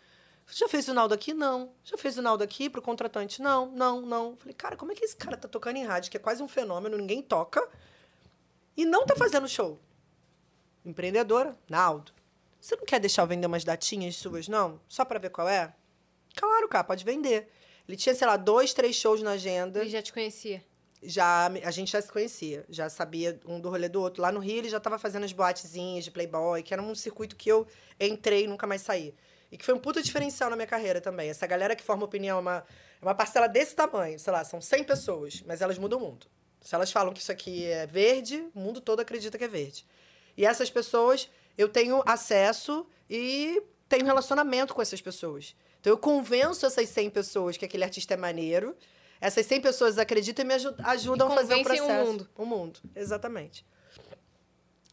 Já fez o Naldo aqui? Não. Já fez o Naldo aqui pro contratante? Não, não, não. Falei, cara, como é que esse cara tá tocando em rádio, que é quase um fenômeno, ninguém toca, e não tá fazendo show? Empreendedora, Naldo. Você não quer deixar eu vender umas datinhas suas, não? Só pra ver qual é? Claro, cara, pode vender. Ele tinha, sei lá, dois, três shows na agenda Ele já te conhecia. Já a gente já se conhecia, já sabia um do rolê do outro. Lá no Rio ele já estava fazendo as boatezinhas de Playboy, que era um circuito que eu entrei e nunca mais saí. E que foi um puta diferencial na minha carreira também. Essa galera que forma opinião é uma, é uma parcela desse tamanho, sei lá, são 100 pessoas, mas elas mudam o mundo. Se elas falam que isso aqui é verde, o mundo todo acredita que é verde. E essas pessoas, eu tenho acesso e tenho relacionamento com essas pessoas. Então eu convenço essas 100 pessoas que aquele artista é maneiro. Essas 100 pessoas acreditam e me aju- ajudam E a fazer o convencem o processo. mundo. O mundo, exatamente.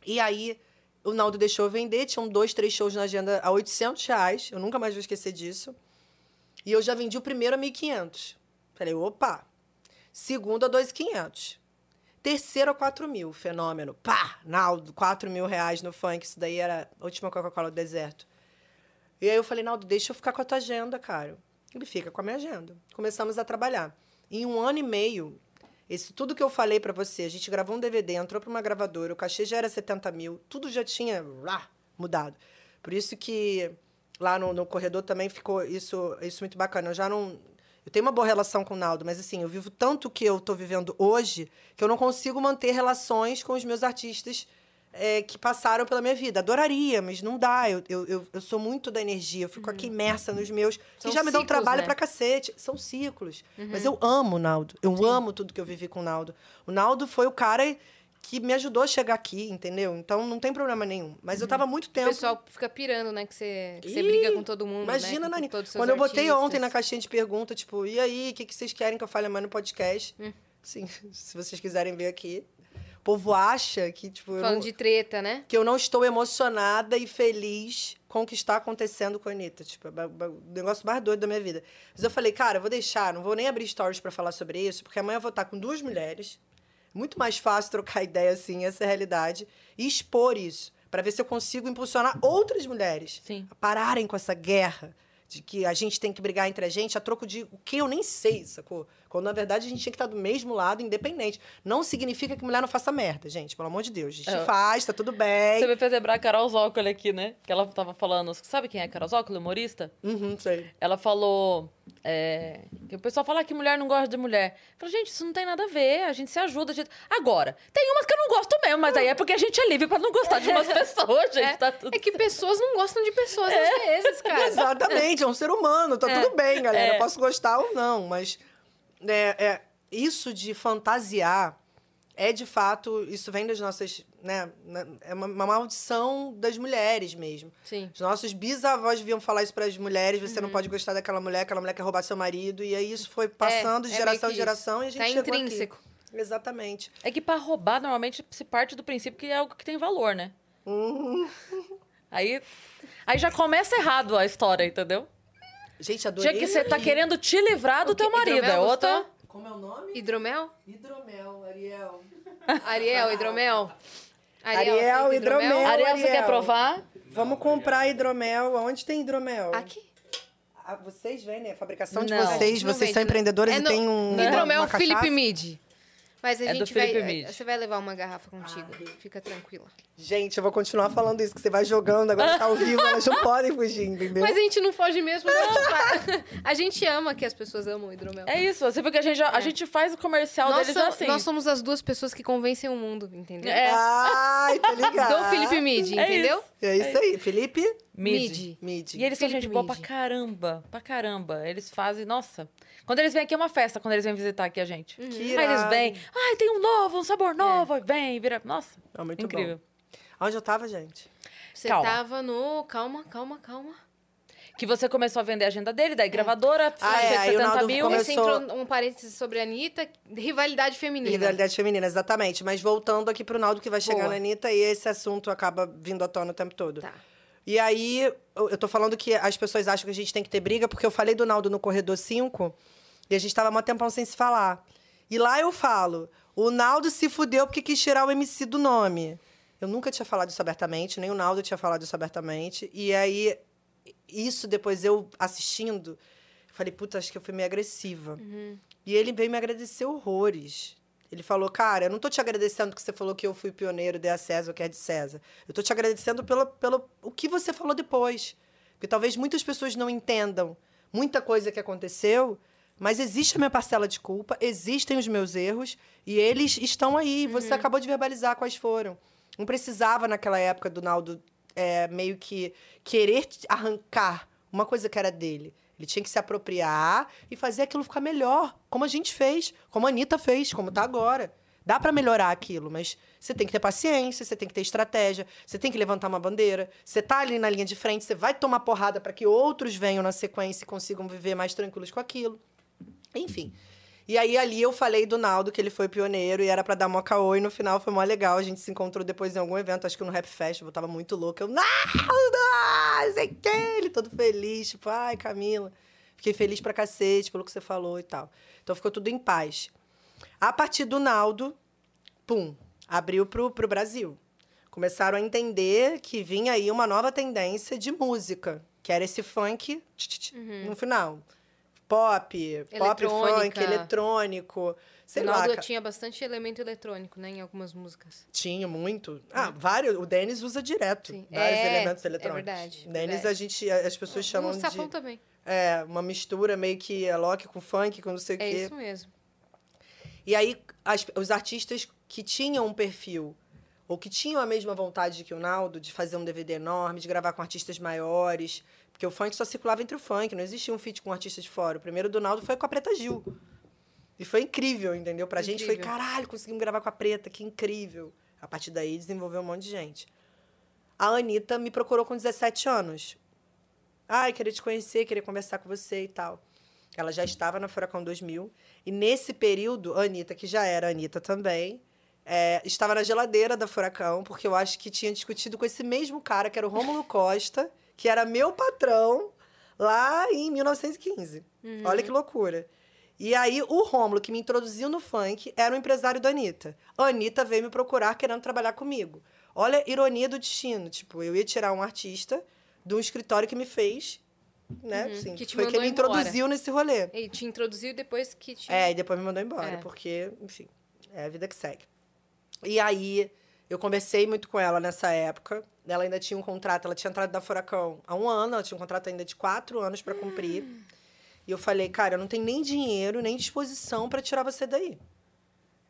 E aí, o Naldo deixou eu vender. Tinham dois, três shows na agenda a 800 reais. Eu nunca mais vou esquecer disso. E eu já vendi o primeiro a 1.500. Falei, opa. Segundo a 2.500. Terceiro a 4 mil. Fenômeno. Pá! Naldo, 4 mil reais no funk. Isso daí era a última Coca-Cola do deserto. E aí eu falei, Naldo, deixa eu ficar com a tua agenda, cara. Ele fica com a minha agenda. Começamos a trabalhar. Em um ano e meio, esse tudo que eu falei pra você, a gente gravou um DVD, entrou pra uma gravadora, o cachê já era 70 mil, tudo já tinha lá, mudado. Por isso que lá no, no corredor também ficou isso, isso muito bacana. Eu já não. Eu tenho uma boa relação com o Naldo, mas assim, eu vivo tanto que eu tô vivendo hoje que eu não consigo manter relações com os meus artistas é, que passaram pela minha vida. Adoraria, mas não dá. Eu, eu, eu, sou muito da energia, eu fico aqui imersa nos meus. São que já me dão ciclos, trabalho né? pra cacete. São ciclos. Mas eu amo o Naldo. Eu amo tudo que eu vivi com o Naldo. O Naldo foi o cara que me ajudou a chegar aqui, entendeu? Então não tem problema nenhum. Mas eu tava muito O tempo. pessoal fica pirando, né? Que você, que você Ih, briga com todo mundo. Imagina, né? Nani. Quando eu botei artistas. ontem na caixinha de pergunta, tipo, e aí, o que, que vocês querem que eu fale amanhã no podcast? Hum. Sim, se vocês quiserem ver aqui. O povo acha que, tipo, eu Falando não, de treta, né? que eu não estou emocionada e feliz com o que está acontecendo com a Anitta. Tipo, é o negócio mais doido da minha vida. Mas eu falei, cara, eu vou deixar, não vou nem abrir stories pra falar sobre isso, porque amanhã eu vou estar com duas mulheres. Muito mais fácil trocar ideia assim, essa é realidade. E expor isso, pra ver se eu consigo impulsionar outras mulheres Sim. a pararem com essa guerra de que a gente tem que brigar entre a gente a troco de o que eu nem sei, sacou? Quando na verdade a gente tinha que estar do mesmo lado, independente. Não significa que mulher não faça merda, gente, pelo amor de Deus. A gente É. faz, tá tudo bem. Você me fez lembrar a Carol Zócoli aqui, né? Que ela tava falando. Sabe quem é a Carol Zócoli, humorista? Uhum, sei. Ela falou. é, que o pessoal fala que mulher não gosta de mulher. Eu falei, gente, isso não tem nada a ver. A gente se ajuda. a gente- Agora, tem umas que eu não gosto mesmo, mas aí é porque a gente é livre pra não gostar de umas pessoas, gente. É, Tá tudo é que pessoas não gostam de pessoas às vezes, cara. Exatamente, é um ser humano, tá tudo bem, galera. É. Eu posso gostar ou não, mas é, é, isso de fantasiar é de fato, isso vem das nossas, né, é uma, uma maldição das mulheres mesmo. Sim. Os nossos bisavós deviam falar isso para as mulheres, você Uhum. não pode gostar daquela mulher, aquela mulher quer roubar seu marido, e aí isso foi passando de é geração em geração e a gente Tá chegou aqui. intrínseco. Exatamente. É que pra roubar, normalmente se parte do princípio que é algo que tem valor, né? Uhum. Aí, aí já começa errado a história, entendeu? Gente, adorei. Tinha que você tá querendo te livrar do teu marido. É Hidromel outra. gostou? Como é o nome? Hidromel? Hidromel, Ariel. Ariel, hidromel? Ariel, aceita hidromel. Ariel, você Ariel. quer provar? Vamos comprar hidromel. Onde tem hidromel? Aqui. Ah, vocês vendem a fabricação de Não. vocês. Vocês vende, são não. empreendedores É e no- tem um. Hidromel uma Felipe cachaça? Mas a É gente vai. Mid. Você vai levar uma garrafa contigo. Fica tranquila. Gente, eu vou continuar falando isso, que você vai jogando, agora tá ao vivo, elas não podem fugir, entendeu? Mas a gente não foge mesmo, não. a gente ama que as pessoas amam o hidromel. É isso, você viu que a gente, já, a gente faz o comercial nós, deles somos- assim. nós somos as duas pessoas que convencem o mundo, entendeu? É. Ai, tá ligado. Do Felipe Mid, É entendeu? isso. É isso aí, Felipe Mid. Mid. Mid. E eles são Felipe gente boa Mid. pra caramba, pra caramba. Eles fazem, nossa. Quando eles vêm aqui é uma festa, quando eles vêm visitar aqui a gente. Uhum. Que Aí eles vêm, ai, tem um novo, um sabor novo, aí vem, vira. Nossa, É muito incrível. bom. Onde eu tava, gente? Você Calma. tava no. Calma, calma, calma. Que você começou a vender a agenda dele, daí gravadora, Ah, é, aí o 70 Naldo mil. começou- Você entrou um parênteses sobre a Anitta, rivalidade feminina. Rivalidade feminina, exatamente. Mas voltando aqui pro Naldo, que vai chegar Boa. na Anitta, e esse assunto acaba vindo à tona o tempo todo. Tá. E aí, eu eu tô falando que as pessoas acham que a gente tem que ter briga, porque eu falei do Naldo no Corredor 5, e a gente tava mó tempão sem se falar. E lá eu falo, o Naldo se fudeu porque quis tirar o MC do nome. Eu nunca tinha falado isso abertamente, nem o Naldo tinha falado isso abertamente. E aí, isso depois eu assistindo, falei, puta, acho que eu fui meio agressiva. E ele veio me agradecer horrores. Ele falou, cara, eu não tô te agradecendo porque você falou que eu fui pioneiro, dei a César o que é de César. Eu tô te agradecendo pelo, pelo o que você falou depois. Porque talvez muitas pessoas não entendam muita coisa que aconteceu, mas existe a minha parcela de culpa, existem os meus erros, e eles estão aí. Você acabou de verbalizar quais foram. Não precisava, naquela época, do Naldo é, meio que querer arrancar uma coisa que era dele. Ele tinha que se apropriar e fazer aquilo ficar melhor, como a gente fez, como a Anitta fez, como tá agora. Dá pra melhorar aquilo, mas você tem que ter paciência, você tem que ter estratégia, você tem que levantar uma bandeira, você tá ali na linha de frente, você vai tomar porrada para que outros venham na sequência e consigam viver mais tranquilos com aquilo. Enfim. E aí ali eu falei do Naldo, que ele foi pioneiro e era pra dar mó caô, e no final foi mó legal. A gente se encontrou depois em algum evento, acho que no Rap Festival, eu tava muito louca. Eu, Naldo! Não sei o quê! Ele todo feliz, tipo, ai, Camila. Fiquei feliz pra cacete pelo que você falou e tal. Então ficou tudo em paz. A partir do Naldo, pum, abriu pro, pro Brasil. Começaram a entender que vinha aí uma nova tendência de música, que era esse funk tch, tch, tch, no final. Pop, pop funk, eletrônico. Sei. Ronaldo tinha bastante elemento eletrônico, né? Em algumas músicas. Tinha muito. Ah, vários. O Denis usa direto Sim. vários É, elementos é eletrônicos. verdade, Denis, verdade. a gente, as pessoas chamam o Safão de. também. É, uma mistura meio que é lock com funk, com não sei o É quê. isso mesmo. E aí, as- os artistas que tinham um perfil, ou que tinham a mesma vontade que o Naldo, de fazer um DVD enorme, de gravar com artistas maiores, porque o funk só circulava entre o funk, não existia um feat com um artista de fora. O primeiro do Naldo foi com a Preta Gil. E foi incrível, entendeu? Pra gente foi, Incrível. caralho, conseguimos gravar com a Preta, que incrível. A partir daí, desenvolveu um monte de gente. A Anitta me procurou com 17 anos. Ai, queria te conhecer, queria conversar com você e tal. Ela já estava na Furacão 2000. E nesse período, a Anitta, que já era Anitta também, é, estava na geladeira da Furacão, porque eu acho que tinha discutido com esse mesmo cara, que era o Rômulo Costa, que era meu patrão lá em 1915. Olha que loucura. E aí, o Rômulo, que me introduziu no funk, era o empresário da Anitta. A Anitta veio me procurar querendo trabalhar comigo. Olha a ironia do destino. Tipo, eu ia tirar um artista de um escritório que me fez, né? assim, Uhum. Que te foi mandou me embora. introduziu nesse rolê. E te introduziu depois que te. É, e depois me mandou embora, É. porque, enfim, é a vida que segue. E aí, eu conversei muito com ela nessa época. Ela ainda tinha um contrato, ela tinha entrado da Furacão há um ano, ela tinha um contrato ainda de quatro anos para cumprir. E eu falei, cara, eu não tenho nem dinheiro, nem disposição para tirar você daí.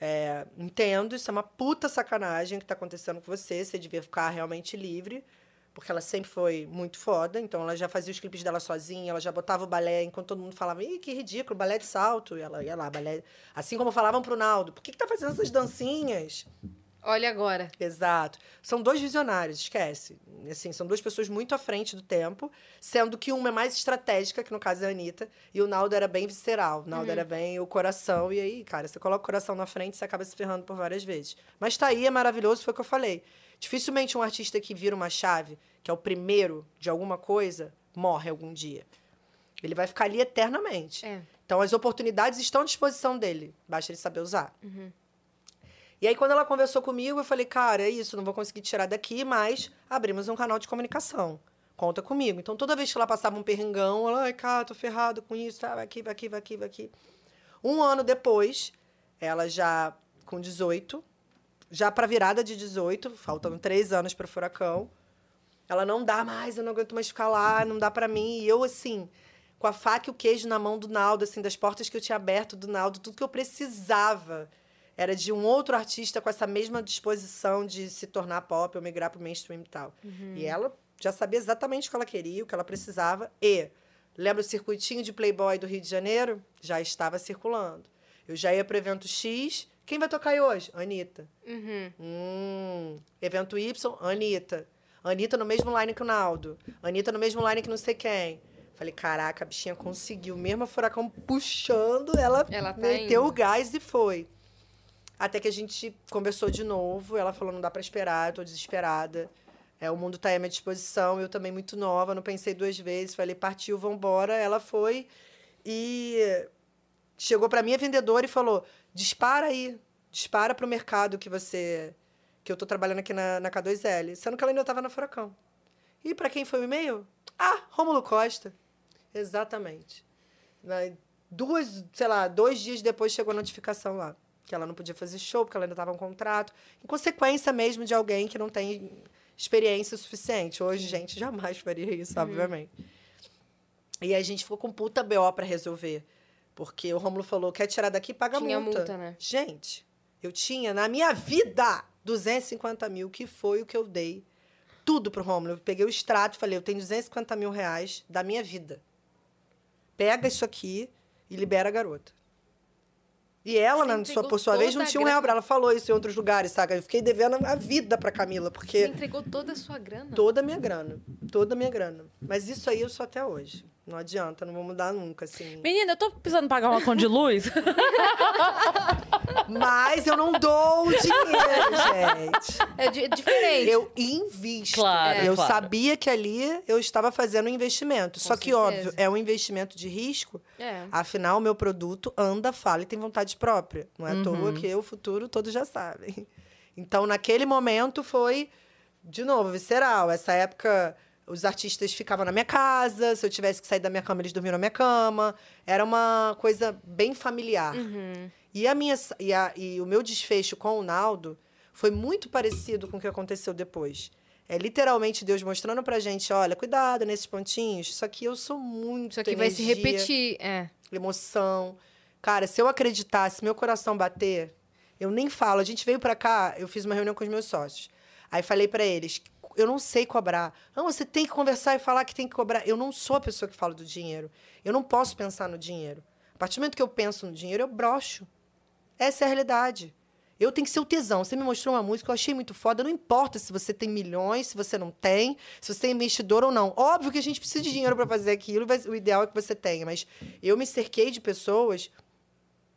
É, entendo, isso é uma puta sacanagem que tá acontecendo com você, você devia ficar realmente livre, porque ela sempre foi muito foda, então ela já fazia os clipes dela sozinha, ela já botava o balé, enquanto todo mundo falava, ih, que ridículo, balé de salto, e ela ia lá, balé... Assim como falavam pro Naldo, por que que tá fazendo essas dancinhas? Olha agora. Exato. São dois visionários, esquece. Assim, são duas pessoas muito à frente do tempo, sendo que uma é mais estratégica, que no caso é a Anitta, e o Naldo era bem visceral. O Naldo era bem o coração, e aí, cara, você coloca o coração na frente, você acaba se ferrando por várias vezes. Mas tá aí, é maravilhoso, foi o que eu falei. Dificilmente um artista que vira uma chave, que é o primeiro de alguma coisa, morre algum dia. Ele vai ficar ali eternamente. É. Então, as oportunidades estão à disposição dele, basta ele saber usar. E aí, quando ela conversou comigo, eu falei, cara, é isso, não vou conseguir tirar daqui, mas abrimos um canal de comunicação. Conta comigo. Então, toda vez que ela passava um perrengão, ela, ai, cara, tô ferrado com isso, tá, vai aqui, vai aqui, vai aqui, vai aqui. Um ano depois, ela já com 18, já pra virada de 18, faltando três anos para furacão, ela não dá mais, eu não aguento mais ficar lá, não dá pra mim. E eu, assim, com a faca e o queijo na mão do Naldo, assim, das portas que eu tinha aberto do Naldo, tudo que eu precisava era de um outro artista com essa mesma disposição de se tornar pop ou migrar pro mainstream e tal. E ela já sabia exatamente o que ela queria, o que ela precisava. E, lembra o circuitinho de Playboy do Rio de Janeiro? Já estava circulando. Eu já ia pro evento X. Quem vai tocar aí hoje? Anitta. Uhum. Hum, evento Y, Anitta. Anitta no mesmo line que o Naldo. Anitta no mesmo line que não sei quem. Falei, caraca, a bichinha conseguiu. Mesmo a furacão puxando, ela, Ela tá meteu indo. o gás e foi. Até que a gente conversou de novo. Ela falou, não dá pra esperar, eu tô desesperada. É, o mundo tá aí à minha disposição. Eu também muito nova, não pensei duas vezes. Falei, partiu, vambora. Ela foi e chegou pra minha vendedora e falou: dispara aí, dispara pro mercado que você. que eu tô trabalhando aqui na, na K2L. Sendo que ela ainda tava na Furacão. E pra quem foi o e-mail? Ah, Rômulo Costa. Exatamente. Duas, sei lá, dois dias depois chegou a notificação lá. Que ela não podia fazer show, porque ela ainda estava em contrato. Em consequência mesmo de alguém que não tem experiência suficiente. Hoje, gente, jamais faria isso, obviamente. E a gente ficou com puta BO para resolver. Porque o Rômulo falou, quer tirar daqui, paga Tinha multa. multa, né? Gente, eu tinha na minha vida 250 mil, que foi o que eu dei. Tudo pro Rômulo. Eu peguei o extrato e falei, eu tenho 250 mil reais da minha vida. Pega isso aqui e libera a garota. E ela, Você na sua, entregou por sua vez, não tinha um real pra ela. falou isso em outros lugares, saca? Eu fiquei devendo a vida pra Camila, Você porque entregou toda a sua grana. toda a minha grana. Toda a minha grana. Mas isso aí eu sou até hoje. Não adianta, não vou mudar nunca, assim. Menina, eu tô precisando pagar uma conta de luz. Mas eu não dou o dinheiro, gente. É di- diferente. Eu invisto. Claro, eu claro. sabia que ali eu estava fazendo um investimento. Só que, certeza. óbvio, é um investimento de risco. É. Afinal, meu produto anda, fala e tem vontade própria. Não é à Uhum. toa que o futuro todos já sabem. Então, naquele momento foi, de novo, visceral. Essa época, os artistas ficavam na minha casa, se eu tivesse que sair da minha cama, eles dormiam na minha cama. Era uma coisa bem familiar. E, a minha, e, a- e o meu desfecho com o Naldo foi muito parecido com o que aconteceu depois. É literalmente Deus mostrando pra gente, olha, cuidado nesses pontinhos. Isso aqui eu sou muito Isso aqui vai se energia, repetir. É. emoção. Cara, se eu acreditasse, meu coração bater, eu nem falo. A gente veio pra cá, eu fiz uma reunião com os meus sócios. Aí falei pra eles, eu não sei cobrar. Não, você tem que conversar e falar que tem que cobrar. Eu não sou a pessoa que fala do dinheiro. Eu não posso pensar no dinheiro. A partir do momento que eu penso no dinheiro, eu broxo. Essa é a realidade. Eu tenho que ser o tesão. Você me mostrou uma música, eu achei muito foda. Não importa se você tem milhões, se você não tem, se você é investidor ou não. Óbvio que a gente precisa de dinheiro para fazer aquilo, mas o ideal é que você tenha. Mas eu me cerquei de pessoas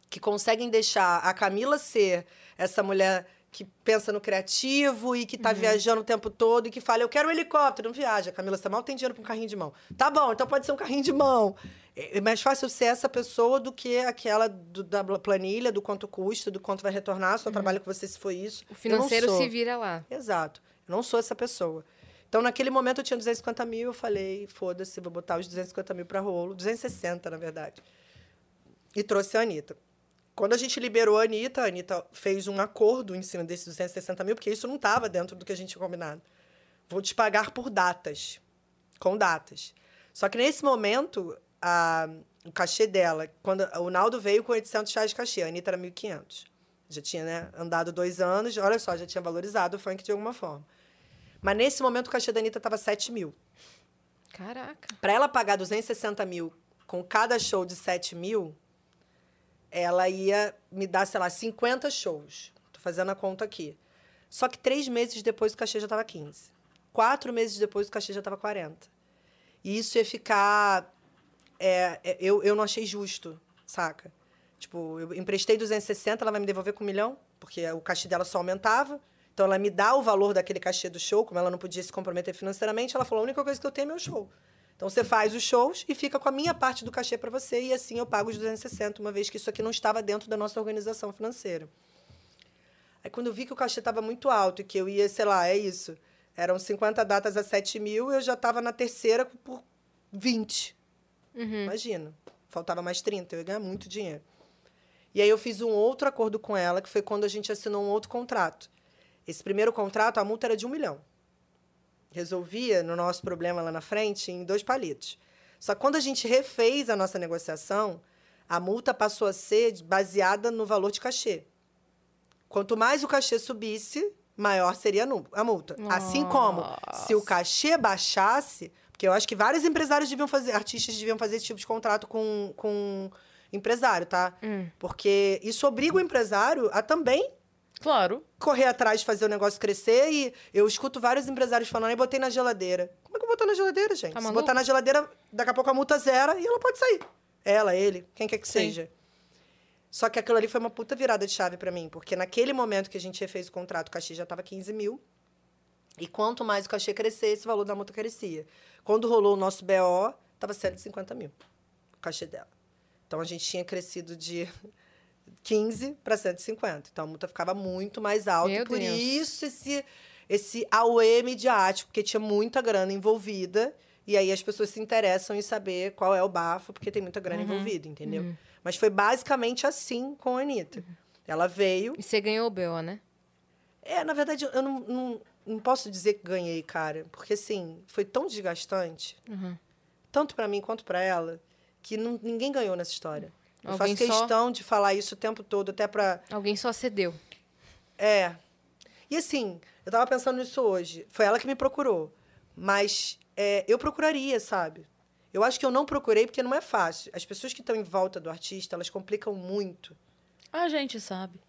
que conseguem deixar a Camila ser essa mulher que pensa no criativo e que tá viajando o tempo todo e que fala, eu quero um helicóptero. Não viaja, Camila, você mal tem dinheiro para um carrinho de mão. Tá bom, então pode ser um carrinho de mão. É é mais fácil ser essa pessoa do que aquela do- da planilha, do quanto custa, do quanto vai retornar, só trabalho com você se foi isso. O financeiro se vira lá. Exato. Eu não sou essa pessoa. Então, naquele momento, eu tinha 250 mil, eu falei, foda-se, vou botar os 250 mil para rolo. 260, na verdade. E trouxe a Anitta. Quando a gente liberou a Anitta, a Anitta fez um acordo em cima desses 260 mil, porque isso não estava dentro do que a gente tinha combinado. Vou te pagar por datas. Com datas. Só que nesse momento, a, o cachê dela, quando o Naldo veio com 800 reais de cachê, a Anitta era 1.500. Já tinha né, andado dois anos, olha só, já tinha valorizado o funk de alguma forma. Mas nesse momento o cachê da Anitta estava 7 mil. Caraca. Para ela pagar 260 mil com cada show de 7 mil, ela ia me dar, sei lá, 50 shows. Tô fazendo a conta aqui. Só que três meses depois o cachê já estava 15. Quatro meses depois o cachê já estava 40. E isso ia ficar. é, é, eu, eu não achei justo, saca? Tipo, eu emprestei 260, ela vai me devolver com um milhão, porque o cachê dela só aumentava. Então, ela me dá o valor daquele cachê do show, como ela não podia se comprometer financeiramente, ela falou: a única coisa que eu tenho é meu show. Então, você faz os shows e fica com a minha parte do cachê para você, e assim eu pago os 260, uma vez que isso aqui não estava dentro da nossa organização financeira. Aí, quando eu vi que o cachê estava muito alto e que eu ia, sei lá, é isso, eram 50 datas a 7 mil, eu já estava na terceira por 20. Imagina. Faltava mais 30, eu ia ganhar muito dinheiro. E aí eu fiz um outro acordo com ela, que foi quando a gente assinou um outro contrato. Esse primeiro contrato, a multa era de um milhão. Resolvia no nosso problema lá na frente em dois palitos. Só que quando a gente refez a nossa negociação, a multa passou a ser baseada no valor de cachê. Quanto mais o cachê subisse, maior seria a multa. Assim como, se o cachê baixasse, porque eu acho que vários empresários deviam fazer, artistas deviam fazer esse tipo de contrato com, com empresário, tá? Porque isso obriga o empresário a também Claro. correr atrás fazer o negócio crescer e eu escuto vários empresários falando, aí botei na geladeira. Como é que eu botar na geladeira, gente? Tá Se botar na geladeira, daqui a pouco a multa zera e ela pode sair. Ela, ele, quem quer que Sim. seja. Só que aquilo ali foi uma puta virada de chave pra mim, porque naquele momento que a gente refez o contrato, o cachê já tava 15 mil. E quanto mais o cachê crescer, esse valor da multa crescia. Quando rolou o nosso BO, tava 150 mil o cachê dela. Então a gente tinha crescido de 15 para 150. Então a multa ficava muito mais alta. Meu e por Deus. isso esse, esse auê midiático, porque tinha muita grana envolvida. E aí as pessoas se interessam em saber qual é o bafo, porque tem muita grana envolvida, entendeu? Mas foi basicamente assim com a Anitta. Ela veio. E você ganhou o BO, né? É, na verdade, eu não, não, não posso dizer que ganhei, cara. Porque, assim, foi tão desgastante, tanto pra mim quanto pra ela, que não- ninguém ganhou nessa história. Eu Alguém faço só- questão de falar isso o tempo todo, até pra. Alguém só cedeu. É. E assim, eu tava pensando nisso hoje. Foi ela que me procurou. Mas é, eu procuraria, sabe? Eu acho que eu não procurei porque não é fácil. As pessoas que estão em volta do artista, elas complicam muito. A gente sabe.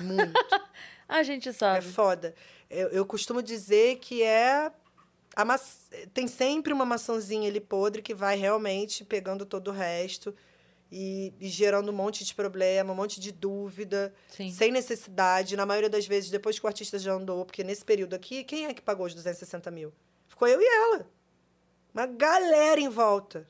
Muito. A gente é sabe. foda. Eu, eu costumo dizer que é. A maç... Tem sempre uma maçãzinha ali podre que vai realmente pegando todo o resto e, e gerando um monte de problema, um monte de dúvida. Sim. sem necessidade, na maioria das vezes, depois que o artista já andou, porque nesse período aqui, quem é que pagou os 260 mil? Ficou eu e ela. Uma galera em volta.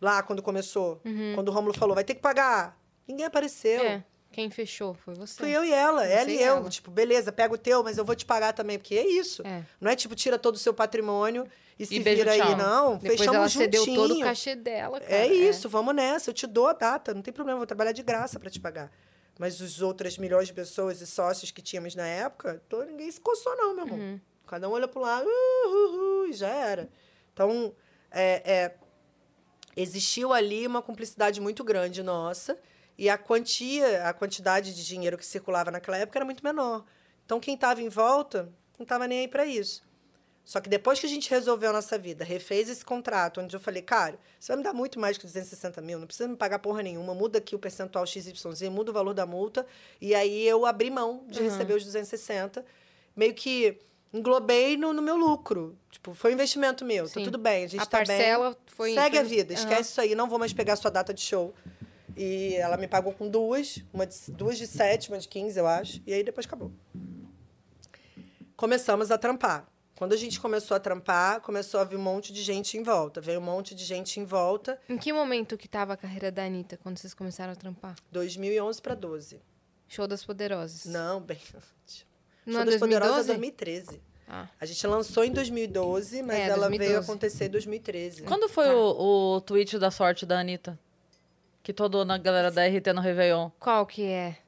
Lá, quando começou. Quando o Rômulo falou, vai ter que pagar. Ninguém apareceu. É. Quem fechou foi você. Fui eu e ela, Você ela e e eu. ela. Tipo, beleza, pega o teu, mas eu vou te pagar também, porque é isso. É. Não é tipo, tira todo o seu patrimônio e se beijo, vira tchau. aí, não. Depois fechamos ela juntinho. todo o cachê dela, cara. É isso, vamos nessa. Eu te dou a data, não tem problema, vou trabalhar de graça para te pagar. Mas os outras milhões de pessoas e sócios que tínhamos na época, tô, ninguém se coçou, não, meu irmão. Uhum. Cada um olha pro lado, uh, uh, uh, e já era. Então, é, é, existiu ali uma cumplicidade muito grande nossa, e a quantia, a quantidade de dinheiro que circulava naquela época era muito menor. Então, quem estava em volta não estava nem aí para isso. Só que depois que a gente resolveu a nossa vida, refez esse contrato, onde eu falei, cara, você vai me dar muito mais que 260 mil, não precisa me pagar porra nenhuma, muda aqui o percentual XYZ, muda o valor da multa, e aí eu abri mão de receber os 260, meio que englobei no, no meu lucro. Tipo, foi um investimento meu, Sim. tá tudo bem, a gente A tá bem. parcela foi... Segue a vida, esquece isso aí, não vou mais pegar sua data de show. E ela me pagou com duas, uma de, duas de sete, uma de 15, eu acho, e aí depois acabou. Começamos a trampar. Quando a gente começou a trampar, começou a vir um monte de gente em volta. Veio um monte de gente em volta, Em que momento que tava a carreira da Anitta, quando vocês começaram a trampar? 2011 para 12. Show das Poderosas. Não, bem antes. Não Show é das Poderosas é 2012? 2013. Ah, A gente lançou em 2012, mas É, ela 2012. veio acontecer em 2013. Quando foi Tá. o, o tweet da sorte da Anitta? Que toda a galera da RT no Réveillon. qual que é?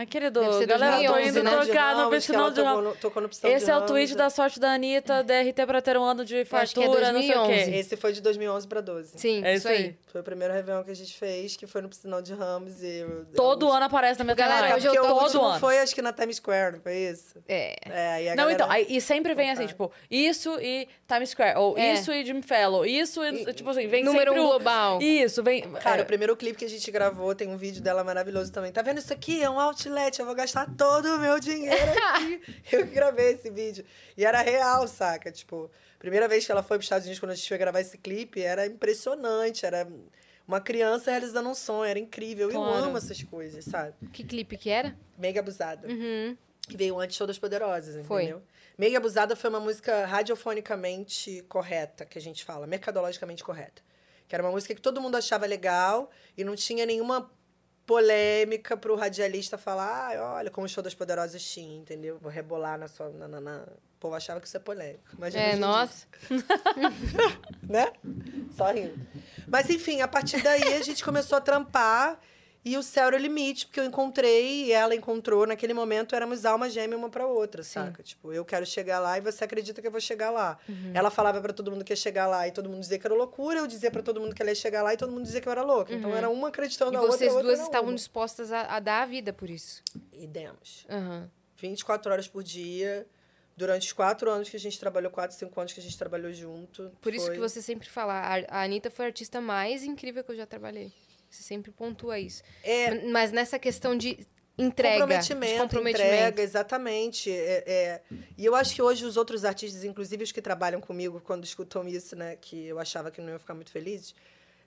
Aquele do. Deve ser Galera, tô 2011, indo né? trocar no piscinão de piscão Esse de é o tweet da sorte da Anitta, da RT pra ter um ano de acho que é fartura, não sei o 2011. quê. Esse foi de 2011 para 12. Sim, É isso isso aí. aí. Foi o primeiro Réveillon que a gente fez, que foi no Piscinão de Ramos. E eu- Todo eu- ano aparece na minha Galera, timeline. hoje eu Porque tô- o Todo último ano. foi, acho que na Times Square, não foi isso? É. É, Não, galera... então, aí, e sempre vem assim, tipo, isso e Times Square, ou É. isso e Jimmy Fallon, isso e, tipo assim, vem Número sempre um global. Isso, vem... Cara, é, o primeiro clipe que a gente gravou, tem um vídeo dela maravilhoso também. Tá vendo isso aqui? É um outlet, eu vou gastar todo o meu dinheiro aqui. eu gravei esse vídeo. E era real, saca? Tipo, primeira vez que ela foi pros Estados Unidos, quando a gente foi gravar esse clipe, era impressionante, era... Uma criança realizando um sonho, era incrível. Eu Claro. amo essas coisas, sabe? Que clipe que era? Mega Abusada. Uhum. que veio antes de Todas Poderosas, Foi. entendeu? Mega Abusada foi uma música radiofonicamente correta, que a gente fala, mercadologicamente correta. Que era uma música que todo mundo achava legal e não tinha nenhuma polêmica pro radialista falar, ah, olha como o Show das Poderosas tinha, entendeu? Vou rebolar na sua... Na, na, na. O povo achava que isso é polêmico. Imagina É, nossa. né? Só rindo. Mas, enfim, a partir daí a gente começou a trampar e o céu era o limite, porque eu encontrei e ela encontrou. Naquele momento éramos alma gêmea uma pra outra, saca? Tipo, eu quero chegar lá e você acredita que eu vou chegar lá. Uhum. Ela falava pra todo mundo que ia chegar lá e todo mundo dizia que era loucura, eu dizia pra todo mundo que ela ia chegar lá e todo mundo dizia que eu era louca. Então era uma acreditando Uhum. E na outra, vocês a outra duas estavam uma. dispostas a, a dar a vida por isso. E demos. Aham. 24 horas por dia. Durante os quatro anos que a gente trabalhou, quatro, cinco anos que a gente trabalhou junto. Por isso foi- que você sempre fala, a Anitta foi a artista mais incrível que eu já trabalhei. Você sempre pontua isso. É, Mas nessa questão de entrega, de comprometimento, comprometimento. entrega, exatamente. É, é. E eu acho que hoje os outros artistas, inclusive os que trabalham comigo, quando escutam isso, né, que eu achava que não iam ficar muito felizes,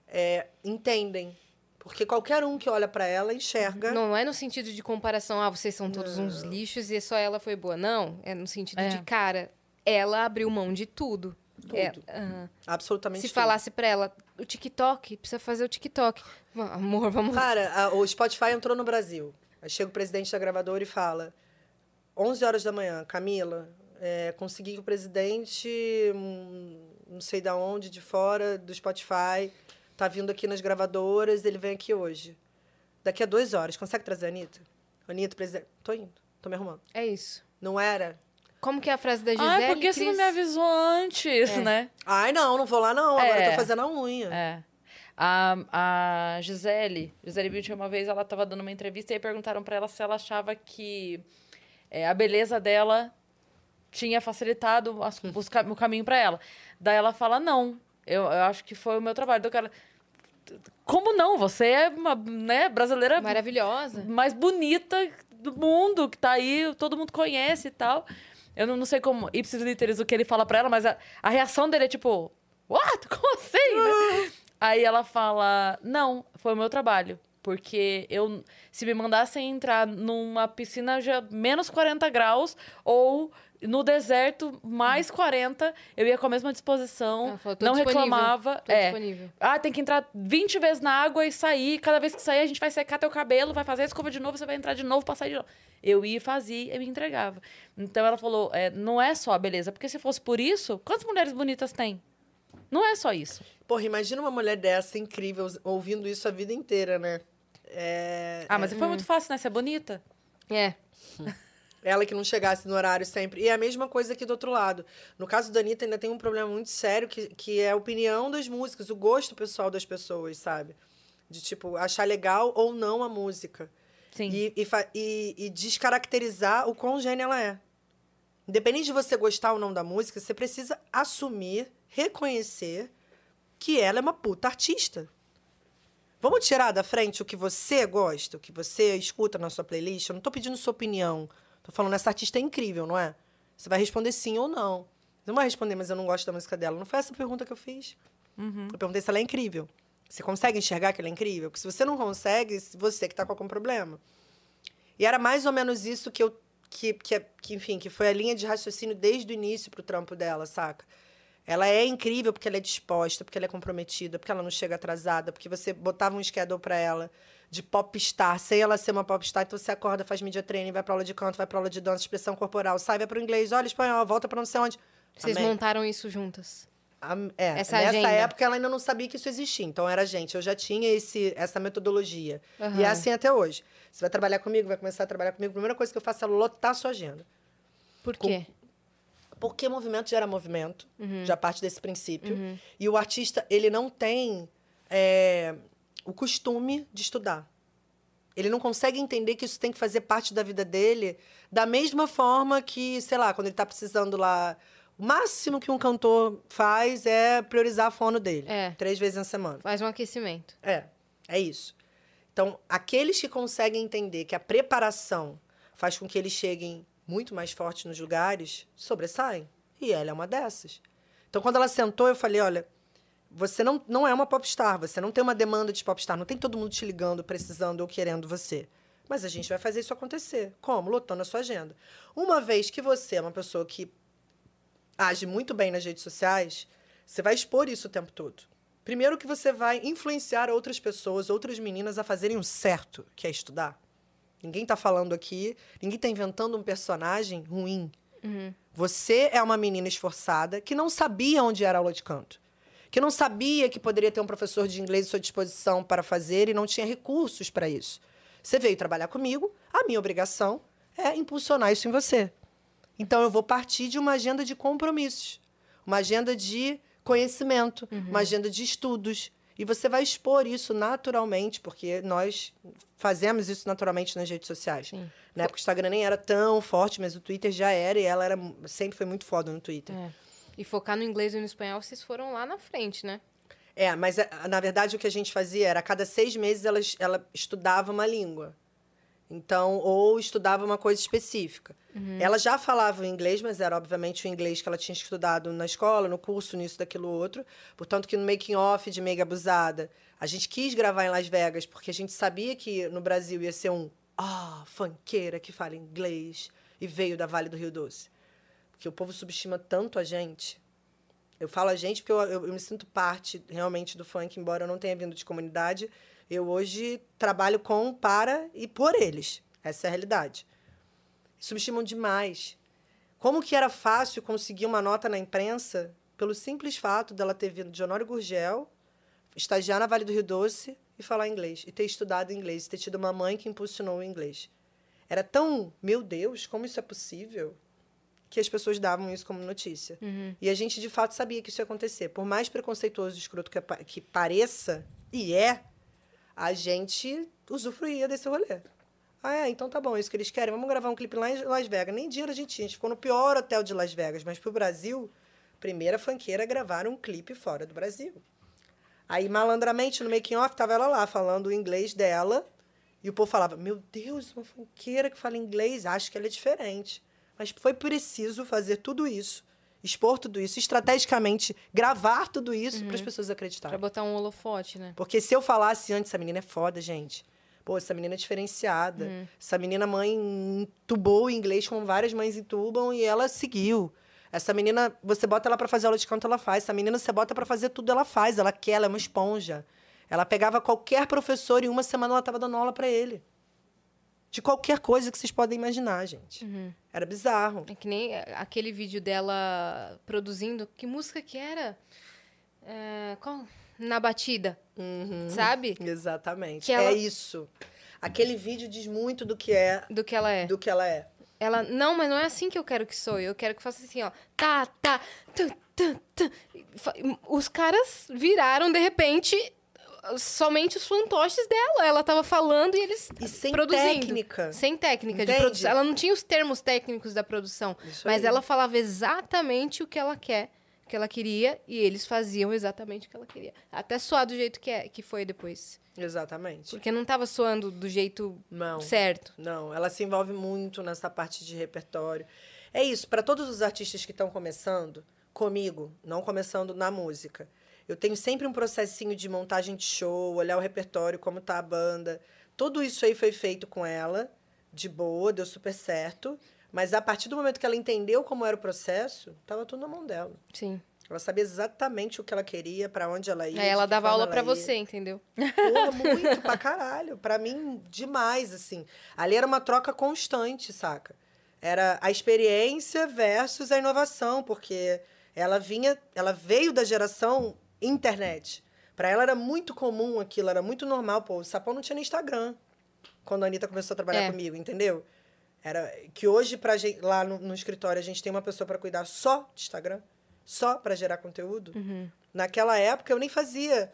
é, entendem. Porque qualquer um que olha pra ela enxerga. Não é no sentido de comparação, ah, vocês são todos uns lixos e só ela foi boa. Não, é no sentido É. de, cara, ela abriu mão de tudo. Tudo. É, aham. Absolutamente Se tudo. falasse pra ela, o TikTok, precisa fazer o TikTok. Amor, vamos Cara, a- o Spotify entrou no Brasil. Aí chega o presidente da gravadora e fala: 11 horas da manhã, Camila, é, consegui que o presidente, hum, não sei da onde, de fora do Spotify, tá vindo aqui nas gravadoras, ele vem aqui hoje. Daqui a duas horas, consegue trazer a Anitta? Anitta, presidente. Tô indo, tô me arrumando. É isso. Não era? Como que é a frase da Gisele? Ai, por que você não me avisou antes, É. né? Ai, não, não vou lá não, agora eu É. tô fazendo a unha. É. A, a Gisele, Gisele Beauty, uma vez ela estava dando uma entrevista e aí perguntaram para ela se ela achava que é, a beleza dela tinha facilitado as- os ca- o caminho para ela. Daí ela fala, não, eu, eu acho que foi o meu trabalho. Daí o cara, como não? Você é uma né, brasileira Maravilhosa. mais bonita do mundo, que tá aí, todo mundo conhece e tal. Eu não, não sei como, ipsis literis, o que ele fala pra ela, mas a, a reação dele é tipo, what? Como assim? né? Aí ela fala, não, foi o meu trabalho. Porque eu, se me mandassem entrar numa piscina já menos 40 graus ou no deserto, mais 40, eu ia com a mesma disposição, Ela falou, "Tô não disponível, reclamava. É. disponível. Ah, tem que entrar 20 vezes na água e sair. Cada vez que sair, a gente vai secar teu cabelo, vai fazer a escova de novo, você vai entrar de novo pra sair de novo. Eu ia, fazia e me entregava. Então ela falou: é, não é só a beleza, porque se fosse por isso, quantas mulheres bonitas tem? Não é só isso. Porra, imagina uma mulher dessa incrível ouvindo isso a vida inteira, né? É, Ah, mas foi muito fácil, né? Ser bonita. É. Ela que não chegasse no horário sempre. E é a mesma coisa aqui do outro lado. No caso da Anitta, ainda tem um problema muito sério, que, que é a opinião das músicas, o gosto pessoal das pessoas, sabe? De, tipo, achar legal ou não a música. Sim. E, e, e- e descaracterizar o quão gênia ela é. Independente de você gostar ou não da música, você precisa assumir, reconhecer que ela é uma puta artista. Vamos tirar da frente o que você gosta, o que você escuta na sua playlist. Eu não tô pedindo sua opinião. Tô falando, essa artista é incrível, não é? Você vai responder sim ou não. Você não vai responder, mas eu não gosto da música dela. Não foi essa a pergunta que eu fiz. Eu perguntei se ela é incrível. Você consegue enxergar que ela é incrível? Porque se você não consegue, você que tá com algum problema. E era mais ou menos isso que eu. Que, que, que, enfim, que foi a linha de raciocínio desde o início pro trampo dela, saca? Ela é incrível porque ela é disposta, porque ela é comprometida, porque ela não chega atrasada, porque você botava um schedule pra ela de popstar, sem ela ser uma popstar, então você acorda, faz media training, vai pra aula de canto, vai pra aula de dança, expressão corporal, sai, vai pro inglês, olha espanhol, volta pra não sei onde. Vocês Amém. montaram isso juntas. A- é, Essa nessa agenda. época ela ainda não sabia que isso existia. Então era gente, eu já tinha esse, essa metodologia. Aham. E é assim até hoje. Você vai trabalhar comigo, vai começar a trabalhar comigo. A primeira coisa que eu faço é lotar a sua agenda. Por quê? Porque movimento gera movimento, Uhum. já parte desse princípio. E o artista, ele não tem é, o costume de estudar. Ele não consegue entender que isso tem que fazer parte da vida dele da mesma forma que, sei lá, quando ele está precisando lá. O máximo que um cantor faz é priorizar a fono dele. É. Três vezes na semana. Faz um aquecimento. É, é isso. Então, aqueles que conseguem entender que a preparação faz com que eles cheguem muito mais fortes nos lugares, sobressaem. E ela é uma dessas. Então, quando ela sentou, eu falei: olha, você não, não é uma popstar, você não tem uma demanda de popstar, não tem todo mundo te ligando, precisando ou querendo você. Mas a gente vai fazer isso acontecer. Como? Lotando a sua agenda. Uma vez que você é uma pessoa que age muito bem nas redes sociais, você vai expor isso o tempo todo. Primeiro que você vai influenciar outras pessoas, outras meninas a fazerem o certo, que é estudar. Ninguém está falando aqui, ninguém está inventando um personagem ruim. Você é uma menina esforçada que não sabia onde era a aula de canto. Que não sabia que poderia ter um professor de inglês à sua disposição para fazer e não tinha recursos para isso. Você veio trabalhar comigo, a minha obrigação é impulsionar isso em você. Então eu vou partir de uma agenda de compromissos, uma agenda de conhecimento, uma agenda de estudos. E você vai expor isso naturalmente, porque nós fazemos isso naturalmente nas redes sociais. Sim. Na época o Instagram nem era tão forte, mas o Twitter já era e ela era, sempre foi muito foda no Twitter. É. E focar no inglês e no espanhol, vocês foram lá na frente, né? É, mas eh, na verdade o que a gente fazia era a cada seis meses ela, ela estudava uma língua. Então, ou estudava uma coisa específica. Ela já falava o inglês, mas era obviamente o inglês que ela tinha estudado na escola, no curso, nisso, daquilo, outro. Portanto, que no making off de Mega Abusada, a gente quis gravar em Las Vegas, porque a gente sabia que no Brasil ia ser um ah, funkeira que fala inglês e veio da Vale do Rio Doce. Porque o povo subestima tanto a gente. Eu falo a gente porque eu, eu, eu me sinto parte realmente do funk, embora eu não tenha vindo de comunidade. Eu hoje trabalho com, para e por eles. Essa é a realidade. Subestimam demais. Como que era fácil conseguir uma nota na imprensa pelo simples fato dela ter vindo de Honório Gurgel, estagiar na Vale do Rio Doce e falar inglês, e ter estudado inglês, e ter tido uma mãe que impulsionou o inglês. Era tão, meu Deus, como isso é possível? Que as pessoas davam isso como notícia. E a gente, de fato, sabia que isso ia acontecer. Por mais preconceituoso e escroto que, que pareça, e é, a gente usufruía desse rolê. Ah, é, então tá bom, é isso que eles querem. Vamos gravar um clipe lá em Las Vegas. Nem dinheiro a gente tinha, a gente ficou no pior hotel de Las Vegas. Mas pro Brasil, primeira funkeira a gravar um clipe fora do Brasil. Aí, malandramente, no making off, tava ela lá, falando o inglês dela. E o povo falava, meu Deus, uma funkeira que fala inglês, acho que ela é diferente. Mas foi preciso fazer tudo isso, expor tudo isso, estrategicamente gravar tudo isso para as pessoas acreditarem. botar um holofote, né? Porque se eu falasse antes, essa menina é foda, gente. Pô, essa menina é diferenciada. Essa menina mãe entubou o inglês como várias mães entubam e ela seguiu. Essa menina, você bota ela para fazer aula de canto, ela faz. Essa menina, você bota para fazer tudo, ela faz. Ela quer, ela é uma esponja. Ela pegava qualquer professor e uma semana ela estava dando aula para ele. De qualquer coisa que vocês podem imaginar, gente. Era bizarro. É que nem aquele vídeo dela produzindo. Que música que era? É, qual? Na batida. Sabe? Exatamente. Que ela- É isso. Aquele vídeo diz muito do que é, Do que ela é. do que ela é. Ela, não, mas não é assim que eu quero que sou. Eu quero que faça assim, ó. Tá, tá. Os caras viraram, de repente, somente os fantoches dela. Ela tava falando e eles E sem produzindo. técnica. Sem técnica de Entende? produção. Ela não tinha os termos técnicos da produção. Isso mas aí. ela falava exatamente o que ela quer, o que ela queria, e eles faziam exatamente o que ela queria. Até soar do jeito que, é, que foi depois. Exatamente. Porque não tava soando do jeito Não. certo. Não, ela se envolve muito nessa parte de repertório. É isso, para todos os artistas que estão começando, comigo, não começando na música. Eu tenho sempre um processinho de montagem de show, olhar o repertório, como tá a banda. Tudo isso aí foi feito com ela, de boa, deu super certo. Mas a partir do momento que ela entendeu como era o processo, tava tudo na mão dela. Sim. Ela sabia exatamente o que ela queria, para onde ela ia. De ela dava aula ia. você, entendeu? Porra, muito pra caralho. Pra mim, demais, assim. Ali era uma troca constante, saca? Era a experiência versus a inovação, porque ela vinha, ela veio da geração internet. Pra ela era muito comum aquilo, era muito normal. Pô, o Sapão não tinha nem Instagram quando a Anitta começou a trabalhar É. comigo, entendeu? Era que hoje, pra gente, lá no, no escritório, a gente tem uma pessoa pra cuidar só de Instagram, só pra gerar conteúdo. Naquela época, eu nem fazia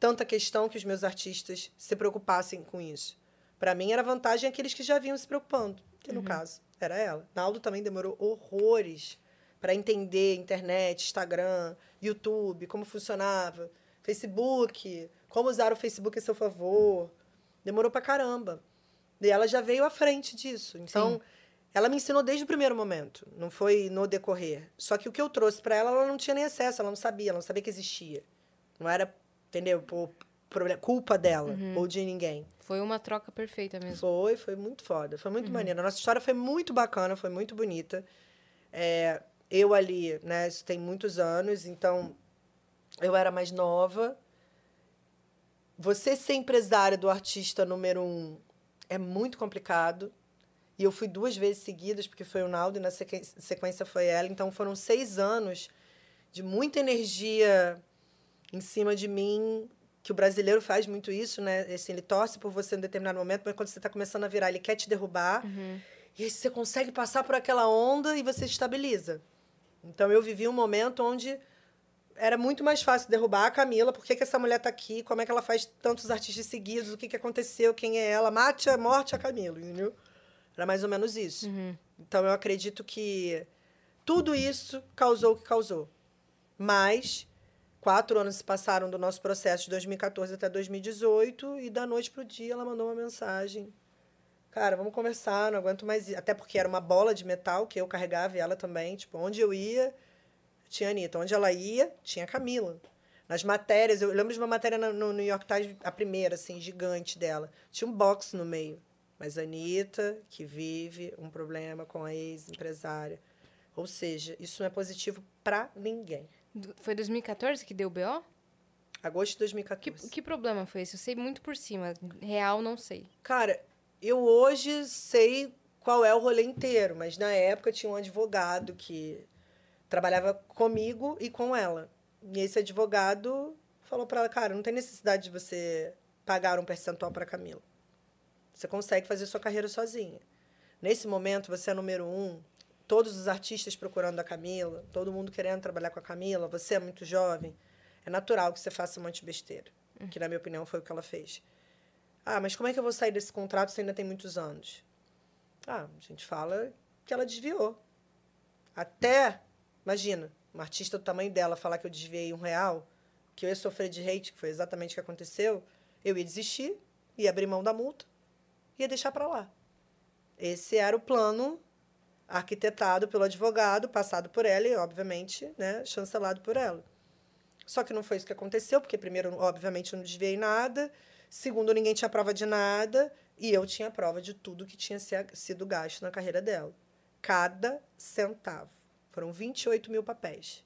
tanta questão que os meus artistas se preocupassem com isso. Pra mim, era vantagem aqueles que já vinham se preocupando, que no caso era ela. Naldo também demorou horrores pra entender internet, Instagram, YouTube, como funcionava, Facebook, como usar o Facebook a seu favor. Demorou pra caramba. E ela já veio à frente disso. Então, ela me ensinou desde o primeiro momento. Não foi no decorrer. Só que o que eu trouxe pra ela, ela não tinha nem acesso, ela não sabia, ela não sabia que existia. Não era, entendeu? Por problema, culpa dela ou de ninguém. Foi uma troca perfeita mesmo. Foi, foi muito foda. Foi muito maneiro. A nossa história foi muito bacana, foi muito bonita. É, eu ali, né, isso tem muitos anos, então eu era mais nova. Você ser empresária do artista número um é muito complicado. E eu fui duas vezes seguidas, porque foi o Naldo e na sequência foi ela. Então foram seis anos de muita energia em cima de mim, que o brasileiro faz muito isso, né? Assim, ele torce por você em determinado momento, mas quando você está começando a virar, ele quer te derrubar. E aí você consegue passar por aquela onda e você se estabiliza. Então eu vivi um momento onde era muito mais fácil derrubar a Camila. Por que, que essa mulher tá aqui? Como é que ela faz tantos artistas seguidos? O que, que aconteceu? Quem é ela? Mate a morte a Camila, entendeu? Era mais ou menos isso. Então eu acredito que tudo isso causou o que causou. Mas quatro anos se passaram do nosso processo de 2014 até 2018 e da noite pro dia ela mandou uma mensagem. Cara, vamos conversar, não aguento mais. ir." Até porque era uma bola de metal que eu carregava e ela também. Tipo, onde eu ia, tinha a Anitta. Onde ela ia, tinha a Camila. Nas matérias, eu lembro de uma matéria no, New York Times, a primeira, assim, gigante dela. Tinha um box no meio. Mas a Anitta, que vive um problema com a ex-empresária. Ou seja, isso não é positivo pra ninguém. Foi 2014 que deu o BO? Agosto de Que, 2014. que problema foi esse? Eu sei muito por cima. Real, não sei. Cara, eu hoje sei qual é o rolê inteiro, mas na época tinha um advogado que trabalhava comigo e com ela. E esse advogado falou pra ela, cara, não tem necessidade de você pagar um percentual pra Camila. Você consegue fazer sua carreira sozinha. Nesse momento, você é número um, todos os artistas procurando a Camila, todo mundo querendo trabalhar com a Camila, você é muito jovem, é natural que você faça um monte de besteira. Que, na minha opinião, foi o que ela fez. Ah, mas como é que eu vou sair desse contrato se ainda tem muitos anos? Ah, a gente fala que ela desviou. Até, imagina, uma artista do tamanho dela falar que eu desviei um real, que eu ia sofrer de hate, que foi exatamente o que aconteceu, eu ia desistir, ia abrir mão da multa, ia deixar para lá. Esse era o plano arquitetado pelo advogado, passado por ela e, obviamente, né, chancelado por ela. Só que não foi isso que aconteceu, porque primeiro, obviamente, eu não desviei nada. Segundo, ninguém tinha prova de nada. E eu tinha prova de tudo que tinha sido gasto na carreira dela. Cada centavo. Foram 28 mil papéis.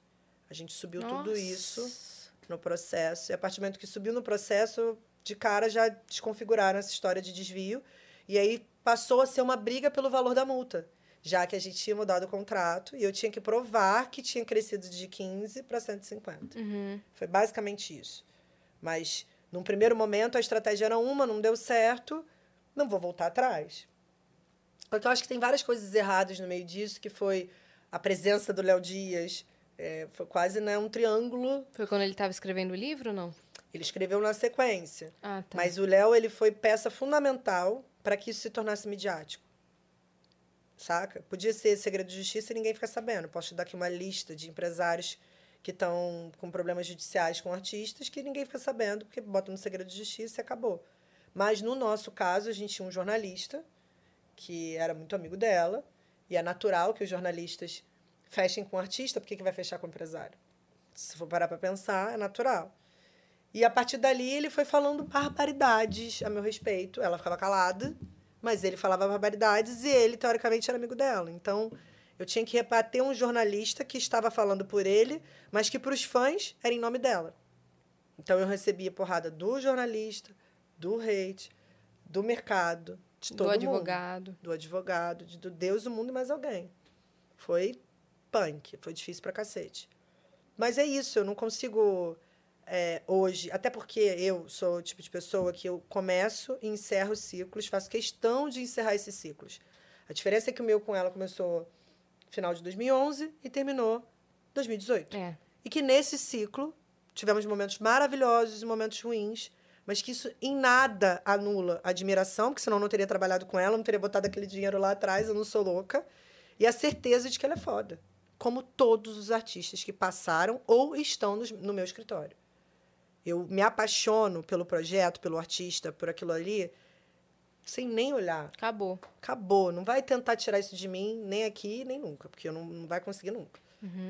A gente subiu tudo Nossa. isso no processo. E a partir do momento que subiu no processo, de cara já desconfiguraram essa história de desvio. E aí passou a ser uma briga pelo valor da multa. Já que a gente tinha mudado o contrato e eu tinha que provar que tinha crescido de 15 para 150. Uhum. Foi basicamente isso. Mas, num primeiro momento, a estratégia era uma, não deu certo, não vou voltar atrás. Porque eu acho que tem várias coisas erradas no meio disso, que foi a presença do Léo Dias, é, foi quase né, um triângulo. Foi quando ele estava escrevendo o livro não? Ele escreveu na sequência. Ah, tá. Mas o Léo, ele foi peça fundamental para que isso se tornasse midiático. Saca? Podia ser segredo de justiça e ninguém fica sabendo. Posso te dar aqui uma lista de empresários que estão com problemas judiciais com artistas que ninguém fica sabendo, porque botam no segredo de justiça e acabou. Mas no nosso caso, a gente tinha um jornalista que era muito amigo dela, e é natural que os jornalistas fechem com o artista, por que, que vai fechar com o empresário? Se for parar para pensar, é natural. E a partir dali ele foi falando barbaridades a meu respeito. Ela ficava calada, mas ele falava barbaridades e ele, teoricamente, era amigo dela. Então, eu tinha que rebater um jornalista que estava falando por ele, mas que para os fãs era em nome dela. Então, eu recebia porrada do jornalista, do hate, do mercado, de todo Do mundo advogado. do advogado, de, do Deus, o mundo e mais alguém. Foi punk, foi difícil pra cacete. Mas é isso, eu não consigo é, hoje, até porque eu sou o tipo de pessoa que eu começo e encerro ciclos, faço questão de encerrar esses ciclos. A diferença é que o meu com ela começou final de 2011 e terminou em 2018. É. E que nesse ciclo tivemos momentos maravilhosos e momentos ruins, mas que isso em nada anula a admiração, porque senão eu não teria trabalhado com ela, não teria botado aquele dinheiro lá atrás, eu não sou louca, e a certeza de que ela é foda. Como todos os artistas que passaram ou estão no meu escritório. Eu me apaixono pelo projeto, pelo artista, por aquilo ali, sem nem olhar. Acabou. Acabou. Não vai tentar tirar isso de mim, nem aqui, nem nunca, porque eu não, não vai conseguir nunca.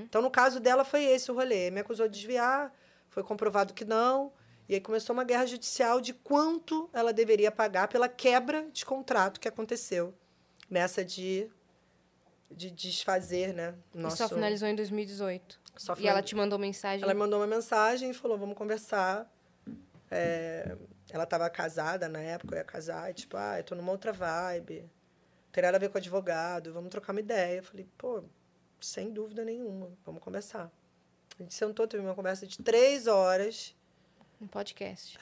Então, no caso dela, foi esse o rolê. Me acusou de desviar, foi comprovado que não. E aí começou uma guerra judicial de quanto ela deveria pagar pela quebra de contrato que aconteceu nessa de, de desfazer, né? E só finalizou em 2018. Só E ela te mandou mensagem. ela me mandou uma mensagem e falou, vamos conversar. É, ela estava casada na época, eu ia casar. E tipo, ah, eu tô numa outra vibe. Não tem nada a ver com advogado, vamos trocar uma ideia. Eu falei, pô, sem dúvida nenhuma, vamos conversar. A gente sentou, teve uma conversa de três horas. Um podcast.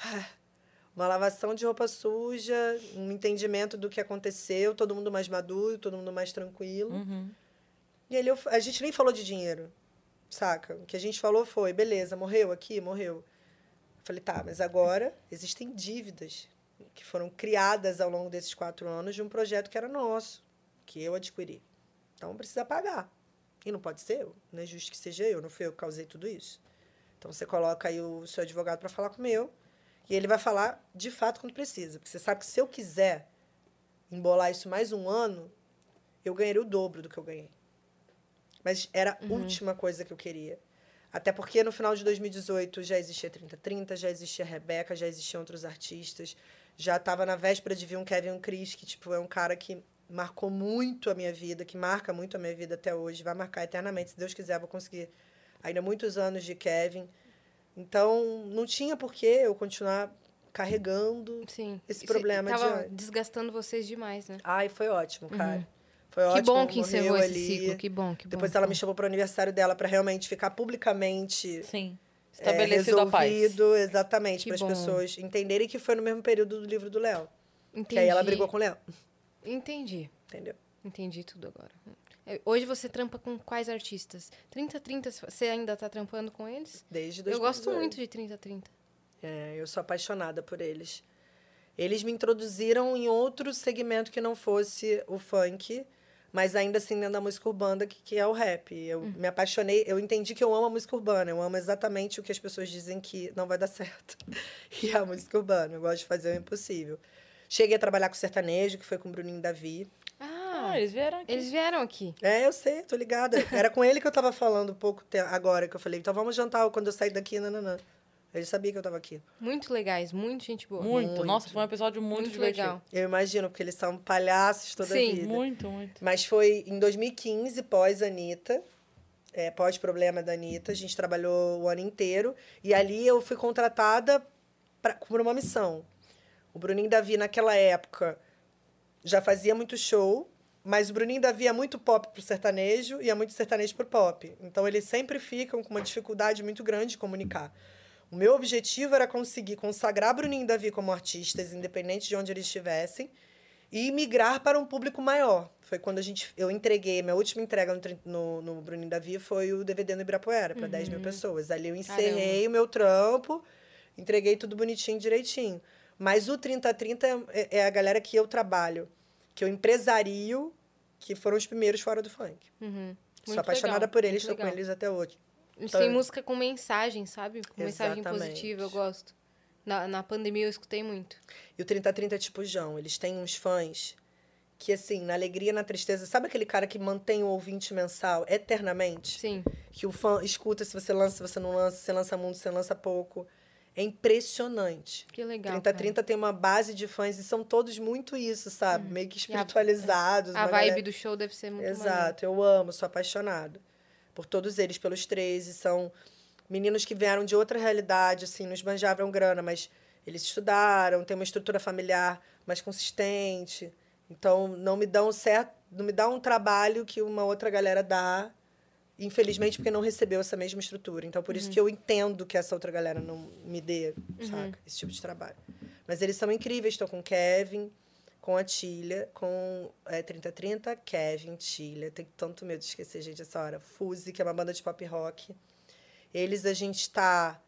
Uma lavação de roupa suja, um entendimento do que aconteceu, todo mundo mais maduro, todo mundo mais tranquilo. Uhum. E eu, a gente nem falou de dinheiro, saca? O que a gente falou foi, beleza, morreu aqui, morreu. Eu falei, tá, mas agora existem dívidas que foram criadas ao longo desses quatro anos de um projeto que era nosso, que eu adquiri. Então precisa pagar. E não pode ser eu, não é justo que seja eu, não fui eu que causei tudo isso. Então você coloca aí o seu advogado para falar com o meu, e ele vai falar de fato quando precisa. Porque você sabe que se eu quiser embolar isso mais um ano, eu ganharia o dobro do que eu ganhei. Mas era a última coisa que eu queria. Até porque no final de 2018 já existia 3030, já existia Rebeca, já existiam outros artistas. Já estava na véspera de vir um Kevin Chris, que tipo, é um cara que marcou muito a minha vida, que marca muito a minha vida até hoje, vai marcar eternamente. Se Deus quiser, vou conseguir ainda muitos anos de Kevin. Então, não tinha por que eu continuar carregando Sim. esse Isso problema Tava de- desgastando vocês demais, né? Ai, foi ótimo, cara. Foi que ótimo. bom que encerrou esse ali. ciclo. Que bom, que bom. Depois ela me chamou para o aniversário dela para realmente ficar publicamente Sim. é, Estabelecido a paz. resolvido, exatamente, para as bom. pessoas entenderem que foi no mesmo período do livro do Léo. Entendi. Que aí ela brigou com o Léo, Entendi. entendeu? Entendi tudo agora. É, Hoje você trampa com quais artistas? 3030, você ainda tá trampando com eles? Desde Eu gosto 2018. muito de 3030. É, eu sou apaixonada por eles. Eles me introduziram em outro segmento que não fosse o funk, mas ainda assim dentro da música urbana, que, que é o rap. Eu Hum. me apaixonei, eu entendi que eu amo a música urbana. Eu amo exatamente o que as pessoas dizem que não vai dar certo. E é a música urbana. Eu gosto de fazer o impossível. Cheguei a trabalhar com sertanejo, que foi com o Bruninho Davi. Ah, Ah, eles vieram aqui. eles vieram aqui. É, eu sei, tô ligada. Era com ele que eu tava falando um pouco agora, que eu falei, então vamos jantar quando eu sair daqui, nananã. Ele sabia que eu tava aqui. Muito legais, muito gente boa. Muito. Muito. Nossa, foi um episódio muito, Muito divertido. legal. Eu imagino, porque eles são palhaços toda a Sim, vida. Muito, muito. Mas foi em 2015, pós-Anitta, é, pós-problema da Anitta, a gente trabalhou o ano inteiro. E ali eu fui contratada pra, por uma missão. O Bruninho Davi, naquela época, já fazia muito show, mas o Bruninho Davi é muito pop pro sertanejo e é muito sertanejo pro pop. Então eles sempre ficam com uma dificuldade muito grande de comunicar. O meu objetivo era conseguir consagrar Bruninho e Davi como artistas, independente de onde eles estivessem, e migrar para um público maior. Foi quando a gente, eu entreguei, minha última entrega no, no, no Bruninho e Davi foi o DVD no Ibirapuera, para 10 mil pessoas. Ali eu encerrei o meu trampo, entreguei tudo bonitinho, direitinho. Mas o 3030 é, é a galera que eu trabalho, que eu empresario, que foram os primeiros fora do funk. Uhum. Sou apaixonada legal, por eles, estou com eles até hoje. Eles Então- têm música com mensagem, sabe? Com mensagem positiva, eu gosto. Na, na pandemia eu escutei muito. E o 3030 é tipo João. Eles têm uns fãs que, assim, na alegria, na tristeza. Sabe aquele cara que mantém o ouvinte mensal eternamente? Sim. Que o fã escuta se você lança, se você não lança, se você lança muito, se você lança pouco. É impressionante. Que legal. 3030 tem uma base de fãs e são todos muito isso, sabe? Meio que a- espiritualizados. cara. A uma vibe galera- do show deve ser muito. Exato, eu amo, sou apaixonada por todos eles, pelos três. E são meninos que vieram de outra realidade, assim, não esbanjavam grana, mas eles estudaram, têm uma estrutura familiar mais consistente. Então, não me dão certo, não me dá um trabalho que uma outra galera dá, infelizmente, porque não recebeu essa mesma estrutura. Então, por isso que eu entendo que essa outra galera não me dê, saca? Esse tipo de trabalho. Mas eles são incríveis, estou com o Kevin, com a Tilha, com é, 3030, Kevin, Tilha. Tenho tanto medo de esquecer, gente, essa hora. Fuse, que é uma banda de pop rock. Eles a gente está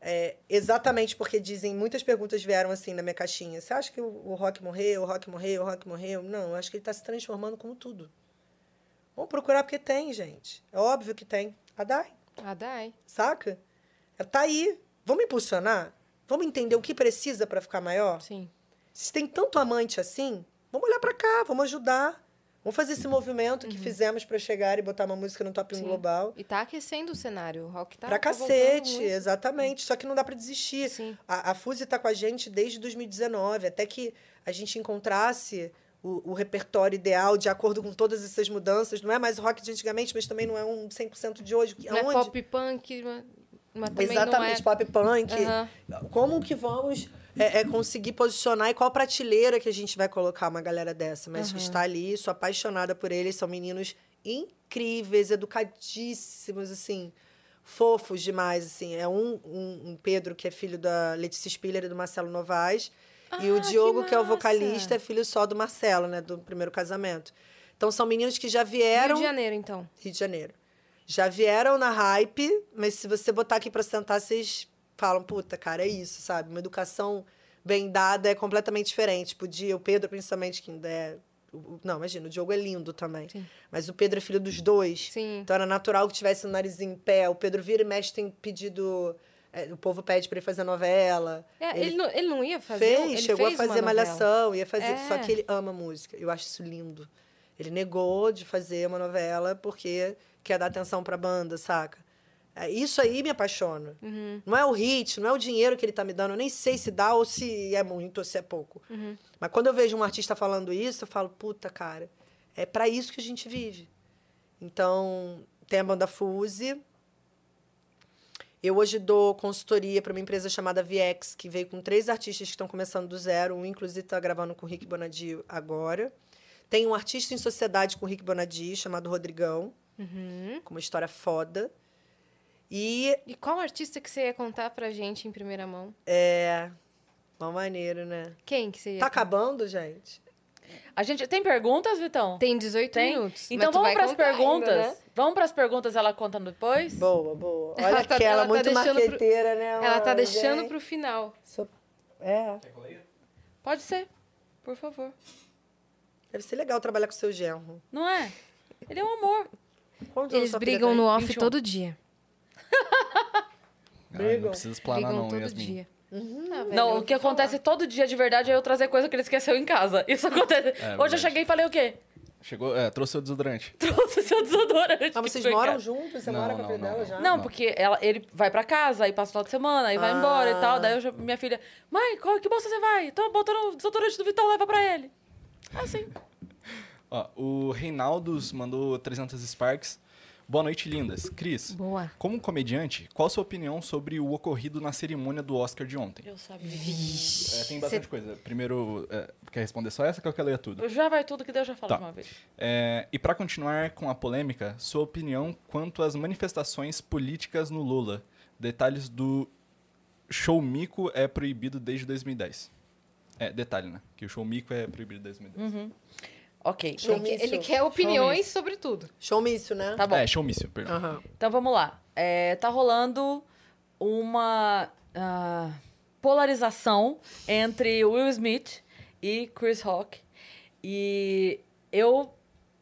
é, exatamente porque dizem, muitas perguntas vieram assim na minha caixinha. Você acha que o, o rock morreu, o rock morreu, o rock morreu? Não, eu acho que ele está se transformando como tudo. Vamos procurar porque tem, gente. É óbvio que tem. A Dai, Ah, dai. saca? Ela tá aí. Vamos impulsionar? Vamos entender o que precisa para ficar maior? Sim. Se tem tanto amante assim, vamos olhar para cá, vamos ajudar. Vamos fazer esse movimento que fizemos para chegar e botar uma música no top 1 Sim. global. E tá aquecendo o cenário. O rock tá. pra tá cacete, exatamente. Só que não dá para desistir. Sim. A, a Fuse tá com a gente desde 2019, até que a gente encontrasse o, o repertório ideal de acordo com todas essas mudanças. Não é mais o rock de antigamente, mas também não é um 100% de hoje. Não é pop punk, mas- também Exatamente, não é... pop punk. Aham. Como que vamos é, é, conseguir posicionar e qual prateleira que a gente vai colocar uma galera dessa? Mas está ali, sou apaixonada por eles, são meninos incríveis, educadíssimos, assim, fofos demais, assim. É um, um, um Pedro, que é filho da Letícia Spiller e do Marcelo Novaes, e Ah, o que Diogo, que, é o vocalista, é filho só do Marcelo, né, do primeiro casamento. Então, são meninos que já Rio vieram... de Janeiro, então. Rio de Janeiro. Já vieram na hype, mas se você botar aqui pra sentar, vocês falam, puta, cara, é isso, sabe? Uma educação bem dada é completamente diferente. Podia, o Pedro, principalmente, que ainda é. Não, imagina, o Diogo é lindo também. Sim. Mas o Pedro é filho dos dois. Sim. Então era natural que tivesse o narizinho em pé. O Pedro vira e mexe, tem pedido. é, o povo pede pra ele fazer novela. É, ele, não, ele não ia fazer? Fez, ele chegou fez a fazer malhação, ia fazer. Só É. que ele ama música. Eu acho isso lindo. Ele negou de fazer uma novela porque quer dar atenção pra banda, saca? É, Isso aí me apaixona. Uhum. Não é o hit, não é o dinheiro que ele tá me dando. Eu nem sei se dá ou se é muito ou se é pouco. Uhum. Mas quando eu vejo um artista falando isso, eu falo, puta, cara, é pra isso que a gente vive. Então, tem a banda Fuse. Eu hoje dou consultoria para uma empresa chamada VX, que veio com três artistas que estão começando do zero. Um, inclusive, está gravando com o Rick Bonadio agora. Tem um artista em sociedade com o Rick Bonadio, chamado Rodrigão, Uhum. com uma história foda. E E qual artista que você ia contar pra gente em primeira mão? é. Uma maneira, né? Quem que você ia Tá contar? acabando, gente? A gente tem perguntas, Vitão? Tem 18 Tem? minutos. Então mas tu vamos vai pras contar ainda, perguntas. né? Vamos pras perguntas, ela conta depois? Boa, boa. Olha Ela tá- aquela ela tá muito pro- marqueteira, né? Ela tá deixando gente? pro final. Sou- É, que? Pode ser, por favor. deve ser legal trabalhar com seu genro. Não é? Ele é um amor. Quantos anos Eles brigam no off 21. todo dia. Ah, não precisa explanar brigam não, todo Yasmin. dia. Uhum. Ah, velho, Não, eu o que acontece falar. todo dia de verdade é eu trazer coisa que ele esqueceu em casa. Isso acontece. É Hoje eu verdade. cheguei e falei o quê? Chegou, é, trouxe o desodorante. Trouxe seu desodorante. Ah, vocês moram juntos? Você Não, mora com a não, filha não, dela não. já? Não, Não. porque ela, ele vai pra casa, aí passa o final de semana, aí vai embora e tal. Ah. Daí eu já- minha filha, mãe, qual, que bolsa você vai? Tô botando o desodorante do Vitão, leva pra ele. Assim. Ó, o Reinaldos mandou 300 Sparks. Boa noite, lindas. Cris, Boa. como comediante, qual a sua opinião sobre o ocorrido na cerimônia do Oscar de ontem? Eu sabia. É, tem bastante coisa. Primeiro, é, quer responder só essa que eu quero ler tudo? Já vai tudo que Deus já falou Tá. de uma vez. É, e para continuar com a polêmica, sua opinião quanto às manifestações políticas no Lula. Detalhes do show mico é proibido desde 2010. É, detalhe, né? Que o show mico é proibido desde 2010. Ok. Ele, Showmício. quer- ele quer opiniões sobre tudo. Showmício, né? Tá bom. É, showmício, perdão. Aham. Então vamos lá. É, tá rolando uma ah, polarização entre Will Smith e Chris Rock. E eu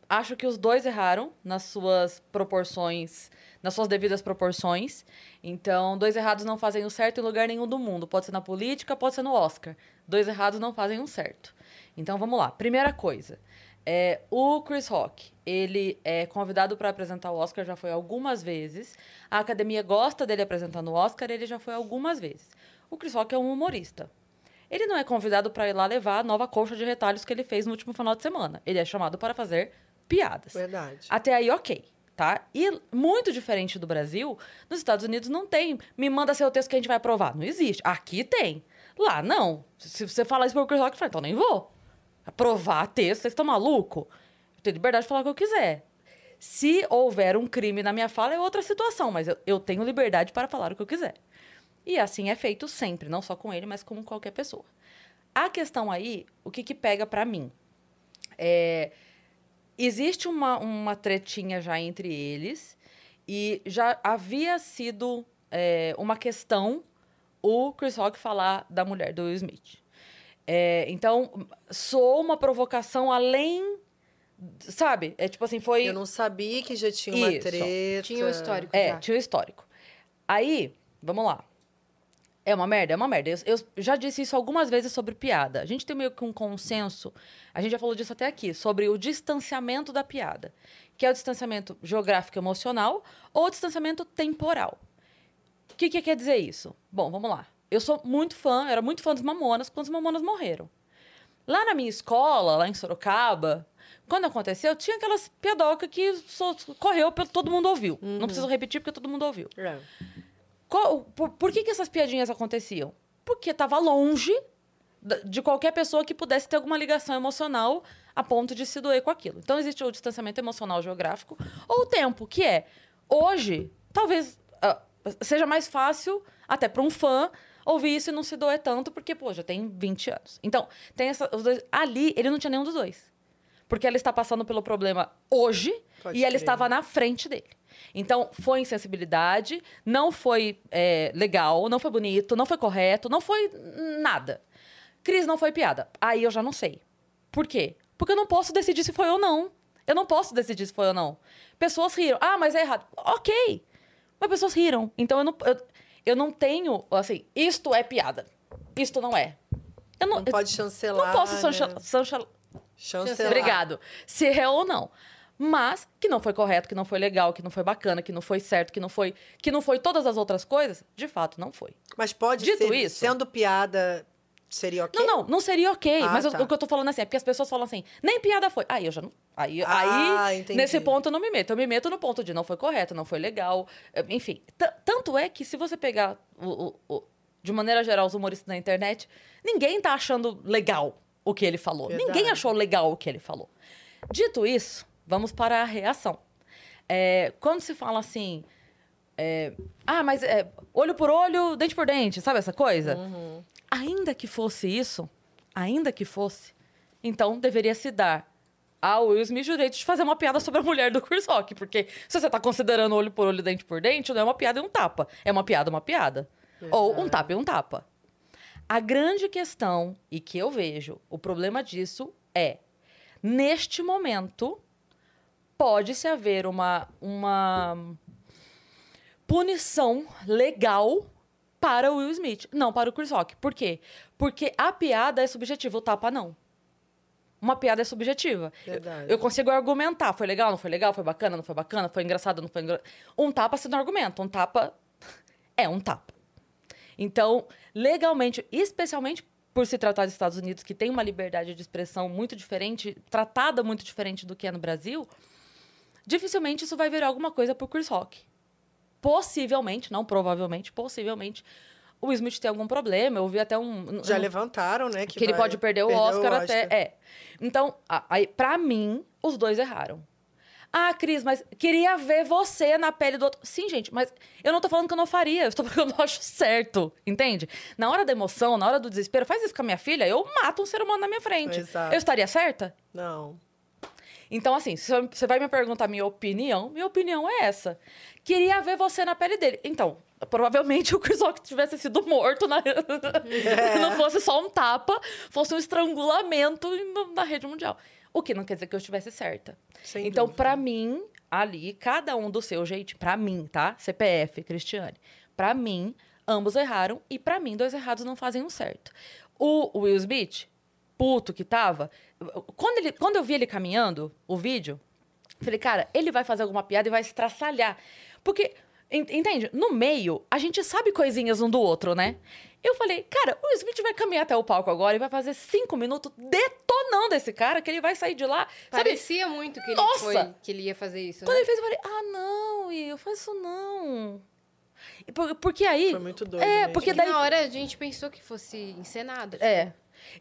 acho que os dois erraram nas suas proporções, nas suas devidas proporções. Então, dois errados não fazem o certo em lugar nenhum do mundo. Pode ser na política, pode ser no Oscar. Dois errados não fazem um certo. Então, vamos lá. Primeira coisa. É, o Chris Rock, ele é convidado para apresentar o Oscar, já foi algumas vezes. A academia gosta dele apresentando o Oscar, ele já foi algumas vezes. O Chris Rock é um humorista. Ele não é convidado para ir lá levar a nova colcha de retalhos que ele fez no último final de semana. Ele é chamado para fazer piadas. Verdade. Até aí, ok. Tá? E muito diferente do Brasil, nos Estados Unidos não tem. Me manda seu texto que a gente vai aprovar. Não existe. Aqui tem. Lá, não. Se você falar isso pro Chris Rock, eu falo, então nem vou. Aprovar texto, vocês estão malucos? Eu tenho liberdade de falar o que eu quiser. Se houver um crime na minha fala, é outra situação, mas eu, eu tenho liberdade para falar o que eu quiser. E assim é feito sempre, não só com ele, mas com qualquer pessoa. A questão aí, o que, que pega pra mim? É, existe uma, uma tretinha já entre eles e já havia sido é, uma questão o Chris Rock falar da mulher do Will Smith. É, então, soou uma provocação além. Sabe? É tipo assim, foi. Eu não sabia que já tinha uma Isso. treta. Tinha o histórico É, já. tinha o histórico. Aí, vamos lá. É uma merda? É uma merda. Eu, eu já disse isso algumas vezes sobre piada. A gente tem meio que um consenso, a gente já falou disso até aqui, sobre o distanciamento da piada. Que é o distanciamento geográfico emocional ou o distanciamento temporal. O que, que quer dizer isso? Bom, vamos lá. Eu sou muito fã, era muito fã dos Mamonas quando os Mamonas morreram. Lá na minha escola, lá em Sorocaba, quando aconteceu, tinha aquelas piadocas que só correu, pelo- todo mundo ouviu. Não preciso repetir porque todo mundo ouviu. É. Qual- por, por que, que essas piadinhas aconteciam? Porque estava longe de qualquer pessoa que pudesse ter alguma ligação emocional a ponto de se doer com aquilo. Então existe o distanciamento emocional geográfico ou o tempo, que é hoje, talvez ah, seja mais fácil até para um fã ouvir isso e não se doer tanto, porque, pô, já tem 20 anos. Então, tem essa, dois. Ali, ele não tinha nenhum dos dois. Porque ela está passando pelo problema hoje Pode e ela crer. estava na frente dele. Então, foi insensibilidade, não foi é, legal, não foi bonito, não foi correto, não foi nada. Cris, não foi piada. Aí eu já não sei. Por quê? Porque eu não posso decidir se foi ou não. Eu não posso decidir se foi ou não. Pessoas riram. Ah, mas é errado. Ok. Mas pessoas riram. Então eu não, eu, eu não tenho, assim, isto é piada. Isto não é. Eu não, Não pode chancelar. não posso né? sancha- sancha- Chancelar. Obrigado. Se é ou não. Mas que não foi correto, que não foi legal, que não foi bacana, que não foi certo, que não foi, que não foi todas as outras coisas, de fato não foi. Mas pode Dito ser, isso- sendo piada, seria ok? Não, não, não seria ok. Ah, mas eu- tá. o que eu tô falando assim é porque as pessoas falam assim, nem piada foi. Aí eu já não. Aí, Ah, aí entendi. nesse ponto eu não me meto. Eu me meto no ponto de não foi correto, não foi legal. eh, Enfim. Tanto é que se você pegar o- o- o- de maneira geral os humoristas na internet, ninguém tá achando legal o que ele falou. Verdade. Ninguém achou legal o que ele falou. Dito isso, vamos para a reação. É, quando se fala assim. É, ah, mas é, olho por olho, dente por dente, sabe essa coisa? Ainda que fosse isso, ainda que fosse, então deveria se dar ao Will Smith o direito de fazer uma piada sobre a mulher do Chris Rock. Porque se você tá considerando olho por olho, dente por dente, não é uma piada e um tapa. É uma piada, uma piada. Ou um tapa e um tapa. A grande questão, e que eu vejo, o problema disso é, neste momento, pode-se haver uma, uma punição legal para o Will Smith, não para o Chris Rock. Por quê? Porque a piada é subjetiva, o tapa não. uma piada é subjetiva. Verdade. Eu consigo argumentar. Foi legal, não foi legal? Foi bacana, não foi bacana? Foi engraçado, não foi engraçado? Um tapa você não argumenta. Um tapa é um tapa. Então, legalmente, especialmente por se tratar dos Estados Unidos, que tem uma liberdade de expressão muito diferente, tratada muito diferente do que é no Brasil, dificilmente isso vai virar alguma coisa pro Chris Rock. Possivelmente, não provavelmente, possivelmente, o Smith tem algum problema. Eu ouvi até um. Já um- levantaram, né? que, ele vai pode perder o perder Oscar, até. É. Então, aí, pra mim, os dois erraram. Ah, Cris, mas queria ver você na pele do outro. Sim, gente, mas eu não tô falando que eu não faria, eu estou falando que eu não acho certo, entende? Na hora da emoção, na hora do desespero, faz isso com a minha filha, eu mato um ser humano na minha frente. Exato. Eu estaria certa? Não. Então, assim, você vai me perguntar minha opinião, minha opinião é essa. Queria ver você na pele dele. Então, provavelmente o Chris Rock tivesse sido morto, na... não fosse só um tapa, fosse um estrangulamento na rede mundial. O que não quer dizer que eu estivesse certa. Sem então, pra mim, ali, cada um do seu jeito, pra mim, tá? CPF, Cristiane. Pra mim, ambos erraram e pra mim, dois errados não fazem um certo. O Will Smith, puto que tava, quando, ele, quando eu vi ele caminhando, o vídeo, falei, cara, ele vai fazer alguma piada e vai se traçalhar. Porque, en- entende? No meio, a gente sabe coisinhas um do outro, né? Eu falei, cara, o Smith vai caminhar até o palco agora e vai fazer cinco minutos detonando esse cara, que ele vai sair de lá. Sabe? Parecia muito que ele, Nossa! foi, que ele ia fazer isso, Quando né? ele fez, eu falei, ah, não, faz isso não. Por- Porque aí. Foi muito doido É, mesmo. porque E daí. na hora a gente pensou que fosse encenado. tipo, É.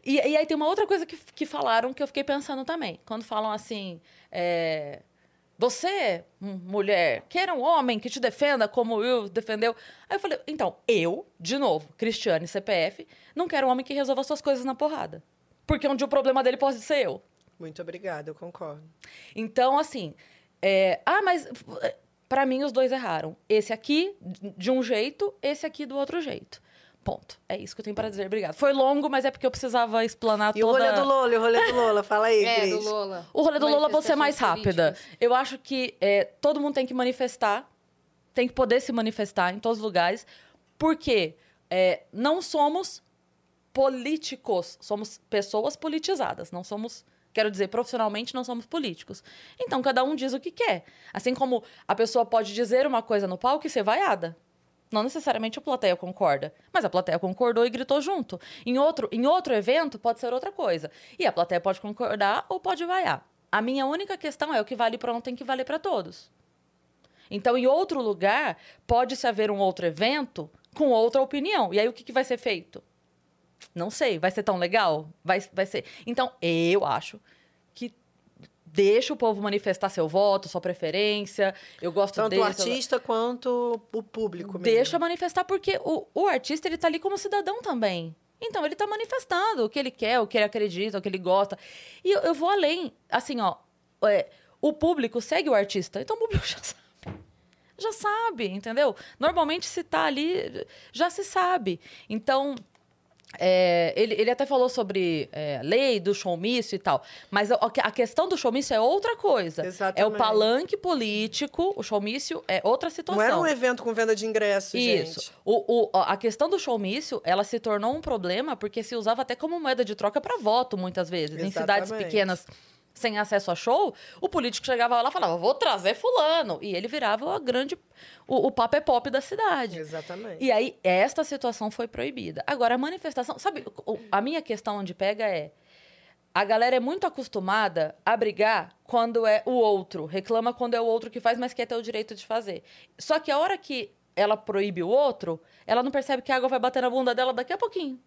E, e aí tem uma outra coisa que, que falaram que eu fiquei pensando também. Quando falam assim, é, você, hum, mulher, queira um homem que te defenda como o Will defendeu. Aí eu falei, então, eu, de novo, Cristiane, CPF, não quero um homem que resolva suas coisas na porrada. Porque onde o problema dele pode ser eu. Muito obrigada, eu concordo. Então, assim, é, ah, mas é, pra mim os dois erraram. Esse aqui de um jeito, esse aqui do outro jeito. Ponto. É isso que eu tenho para dizer. Obrigada. Foi longo, mas é porque eu precisava explanar E o toda... rolê do Lola, e o rolê do Lola, fala aí, É, Cris. do Lola. O rolê do Lola, vou ser mais rápida. políticas. Eu acho que é, todo mundo tem que manifestar, tem que poder se manifestar em todos os lugares, porque é, não somos políticos, somos pessoas politizadas, não somos, quero dizer, profissionalmente não somos políticos. Então, cada um diz o que quer. Assim como a pessoa pode dizer uma coisa no palco e ser vaiada. Não necessariamente a plateia concorda, mas a plateia concordou e gritou junto. Em outro, em outro evento, pode ser outra coisa. E a plateia pode concordar ou pode vaiar. A minha única questão é o que vale para um tem que valer para todos. Então, em outro lugar, pode-se haver um outro evento com outra opinião. E aí, o que, que vai ser feito? Não sei. Vai ser tão legal? Vai, vai ser. Então, eu acho deixa o povo manifestar seu voto, sua preferência. Eu gosto Tanto desse. o eu- artista quanto o público mesmo. Deixa manifestar, porque o, o artista, ele tá ali como cidadão também. Então, ele tá manifestando o que ele quer, o que ele acredita, o que ele gosta. E eu, eu vou além. Assim, ó. é, o público segue o artista. Então, o público já sabe. Já sabe, entendeu? Normalmente, se tá ali, já se sabe. Então, é, ele, ele até falou sobre é, lei do showmício e tal. Mas a, a questão do showmício é outra coisa. É o Exatamente. palanque político, o showmício é outra situação. Não era um evento com venda de ingressos, Isso. gente. O, o- a questão do showmício, ela se tornou um problema porque se usava até como moeda de troca para voto, muitas vezes. Em cidades Exatamente. pequenas, sem acesso a show, o político chegava lá e falava, vou trazer fulano. E ele virava a grande... O, o papo é pop da cidade. Exatamente. E aí, esta situação foi proibida. Agora, a manifestação... Sabe, o- a minha questão onde pega é... A galera é muito acostumada a brigar quando é o outro. Reclama quando é o outro que faz, mas quer ter o direito de fazer. Só que a hora que ela proíbe o outro, ela não percebe que a água vai bater na bunda dela daqui a pouquinho.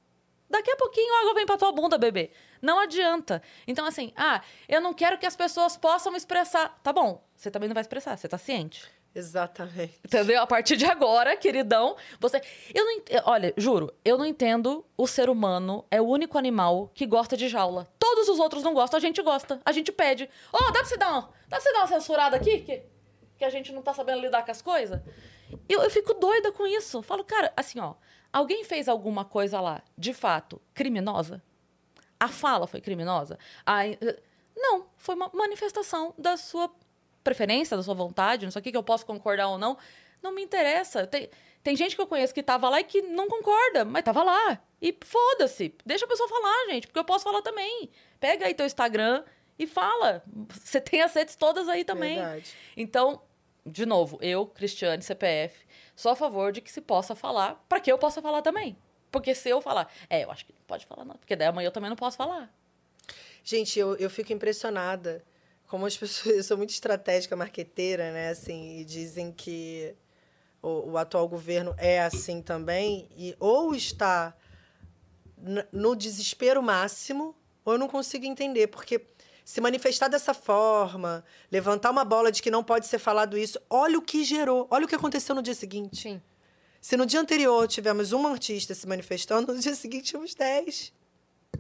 Daqui a pouquinho a água vem pra tua bunda, bebê. Não adianta. Então, assim, ah, eu não quero que as pessoas possam expressar. Tá bom, você também não vai expressar, você tá ciente. Exatamente. Entendeu? A partir de agora, queridão, você. Eu não ent... Olha, juro, eu não entendo. O ser humano é o único animal que gosta de jaula. Todos os outros não gostam, a gente gosta. A gente pede. Ó, dá pra você dar uma, dá pra você dar uma censurada aqui? Que, que a gente não tá sabendo lidar com as coisas? Eu, eu fico doida com isso. Falo, cara, assim, ó. Alguém fez alguma coisa lá, de fato, criminosa? A fala foi criminosa? A... Não, foi uma manifestação da sua preferência, da sua vontade, não sei o que, que eu posso concordar ou não. Não me interessa. Tem, Tem gente que eu conheço que tava lá e que não concorda, mas tava lá. E foda-se. Deixa a pessoa falar, gente, porque eu posso falar também. Pega aí teu Instagram e fala. Você tem as redes todas aí também. Verdade. Então, de novo, eu, Cristiane, CPF, sou a favor de que se possa falar, para que eu possa falar também. Porque se eu falar, é, eu acho que não pode falar não, porque daí amanhã eu também não posso falar. Gente, eu, eu fico impressionada como as pessoas. Eu sou muito estratégica, marqueteira, né? Assim, e dizem que o, o atual governo é assim também, e ou está no desespero máximo, ou eu não consigo entender, porque se manifestar dessa forma, levantar uma bola de que não pode ser falado isso, olha o que gerou, olha o que aconteceu no dia seguinte. Sim. Se no dia anterior tivemos uma artista se manifestando, no dia seguinte tínhamos 10.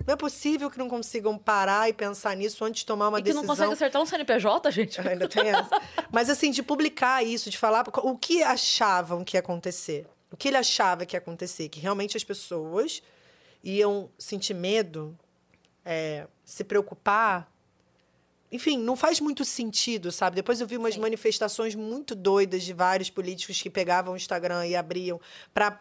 Não é possível que não consigam parar e pensar nisso antes de tomar uma e que decisão. não consegue acertar um CNPJ, gente. Ainda tem essa. Mas assim, de publicar isso, de falar o que achavam que ia acontecer. O que ele achava que ia acontecer. Que realmente as pessoas iam sentir medo, é, se preocupar. Enfim, não faz muito sentido, sabe? Depois eu vi umas Sim. manifestações muito doidas de vários políticos que pegavam o Instagram e abriam para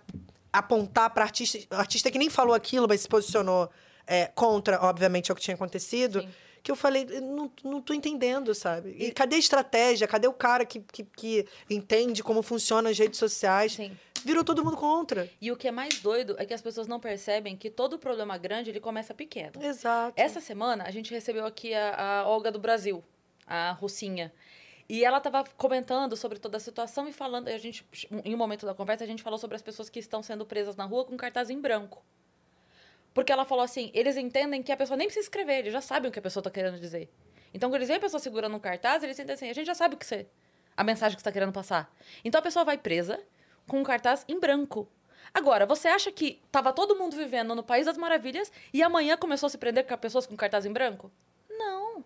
apontar para artista, artista que nem falou aquilo, mas se posicionou é, contra, obviamente, o que tinha acontecido. Sim. Que eu falei, não, não tô entendendo, sabe? E cadê a estratégia? Cadê o cara que, que, que entende como funcionam as redes sociais? Sim. Virou todo mundo contra. E o que é mais doido é que as pessoas não percebem que todo problema grande ele começa pequeno. Exato. Essa semana a gente recebeu aqui a, a Olga do Brasil, a Russinha. E ela estava comentando sobre toda a situação e falando. A gente, em um momento da conversa, a gente falou sobre as pessoas que estão sendo presas na rua com cartaz em branco. Porque ela falou assim: eles entendem que a pessoa nem precisa escrever, eles já sabem o que a pessoa está querendo dizer. Então, quando eles veem a pessoa segurando um cartaz, eles sentem assim: a gente já sabe o que você. a mensagem que você está querendo passar. Então a pessoa vai presa com um cartaz em branco. Agora, você acha que tava todo mundo vivendo no País das Maravilhas e amanhã começou a se prender com pessoas com cartaz em branco? Não.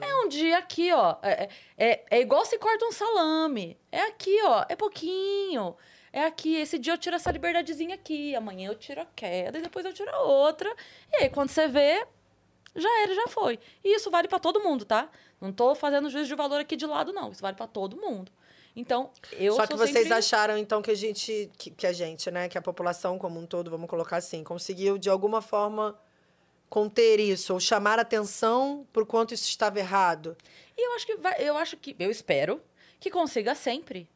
É um dia aqui, ó. É, é, é igual se corta um salame. É aqui, ó. É pouquinho. É aqui. Esse dia eu tiro essa liberdadezinha aqui. Amanhã eu tiro a queda e depois eu tiro a outra. E aí, quando você vê, já era, já foi. E isso vale pra todo mundo, tá? Não tô fazendo juízo de valor aqui de lado, não. Isso vale pra todo mundo. Então, eu Só que vocês sempre... acharam, então, que a gente, que, que a gente, né, que a população como um todo, vamos colocar assim, conseguiu, de alguma forma, conter isso, ou chamar atenção por quanto isso estava errado. E eu acho que vai, eu acho que, eu espero que consiga sempre.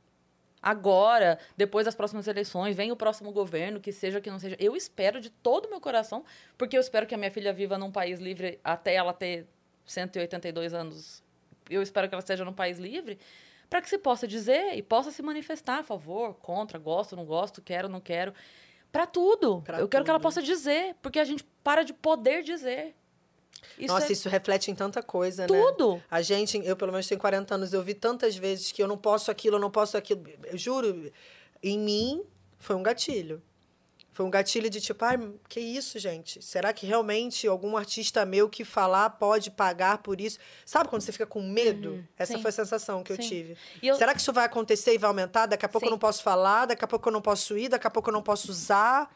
Agora, depois das próximas eleições, vem o próximo governo, que seja que não seja. Eu espero de todo o meu coração, porque eu espero que a minha filha viva num país livre até ela ter 182 anos. Eu espero que ela esteja num país livre, para que se possa dizer e possa se manifestar a favor, contra, gosto, não gosto, quero, não quero. Para tudo. Pra eu quero que ela tudo. possa dizer, porque a gente para de poder dizer. Isso Nossa, é isso reflete em tanta coisa, né? tudo. A gente, eu pelo menos tenho 40 anos, eu vi tantas vezes que eu não posso aquilo, eu não posso aquilo. Eu juro, em mim foi um gatilho. Foi um gatilho de tipo, ai, que isso, gente? Será que realmente algum artista meu que falar pode pagar por isso? Sabe quando você fica com medo? Essa sim. foi a sensação que eu Sim. tive. E eu- Será que isso vai acontecer e vai aumentar? Daqui a pouco eu Sim. não posso falar, daqui a pouco eu não posso ir, daqui a pouco eu não posso usar.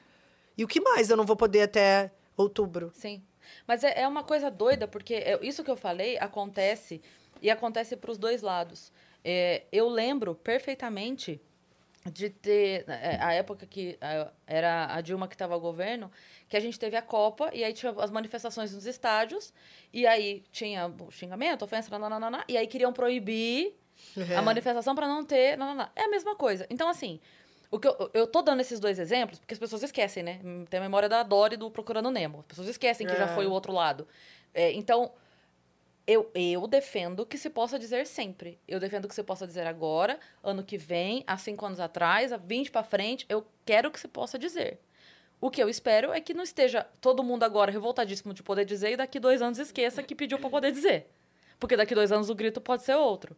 E o que mais eu não vou poder até outubro? Sim. Mas é, é uma coisa doida, porque é- isso que eu falei acontece e acontece para os dois lados. É, eu lembro perfeitamente de ter é, a época que é, era a Dilma que estava ao governo, que a gente teve a Copa e aí tinha as manifestações nos estádios e aí tinha xingamento, ofensa, nananana, e aí queriam proibir É. a manifestação para não ter. nananã. É a mesma coisa. Então, assim, o que eu, eu tô dando esses dois exemplos porque as pessoas esquecem, né? Tem a memória da Dory do Procurando Nemo. As pessoas esquecem que já É. foi o outro lado. É, então, eu, eu defendo que se possa dizer sempre. Eu defendo que se possa dizer agora, ano que vem, há cinco anos atrás, há 20 para frente. Eu quero que se possa dizer. O que eu espero é que não esteja todo mundo agora revoltadíssimo de poder dizer e daqui dois anos esqueça que pediu para poder dizer. Porque daqui dois anos o grito pode ser outro.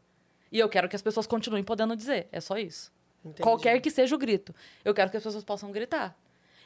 E eu quero que as pessoas continuem podendo dizer. É só isso. Entendi. Qualquer que seja o grito. Eu quero que as pessoas possam gritar.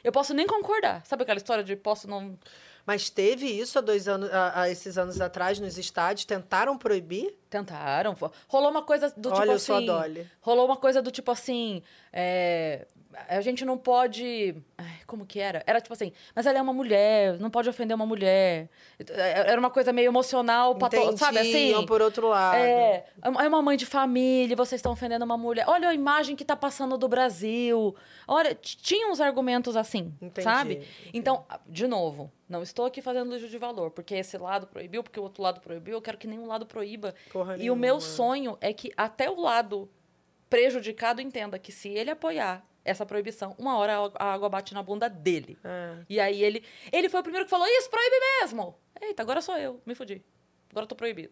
Eu posso nem concordar. Sabe aquela história de posso não. Mas teve isso há dois anos, há, há esses anos atrás nos estádios? Tentaram proibir? Tentaram. Rolou uma coisa do tipo Olha, eu assim. sou a Dolly. Rolou uma coisa do tipo assim. é, a gente não pode. ai, como que era? Era tipo assim, mas ela é uma mulher, não pode ofender uma mulher. Era uma coisa meio emocional, pato, sabe assim? Entendiam por outro lado. É, é uma mãe de família, vocês estão ofendendo uma mulher. Olha a imagem que tá passando do Brasil. Olha, tinha uns argumentos assim, Entendi, sabe? entendi. Então, de novo, não estou aqui fazendo juízo de valor, porque esse lado proibiu, porque o outro lado proibiu, eu quero que nenhum lado proíba. Porra e o meu nenhuma. sonho é que até o lado prejudicado entenda que se ele apoiar essa proibição, uma hora a água bate na bunda dele. É. E aí ele. Ele foi o primeiro que falou: Isso, proíbe mesmo! Eita, agora sou eu, me fudi. Agora eu tô proibido.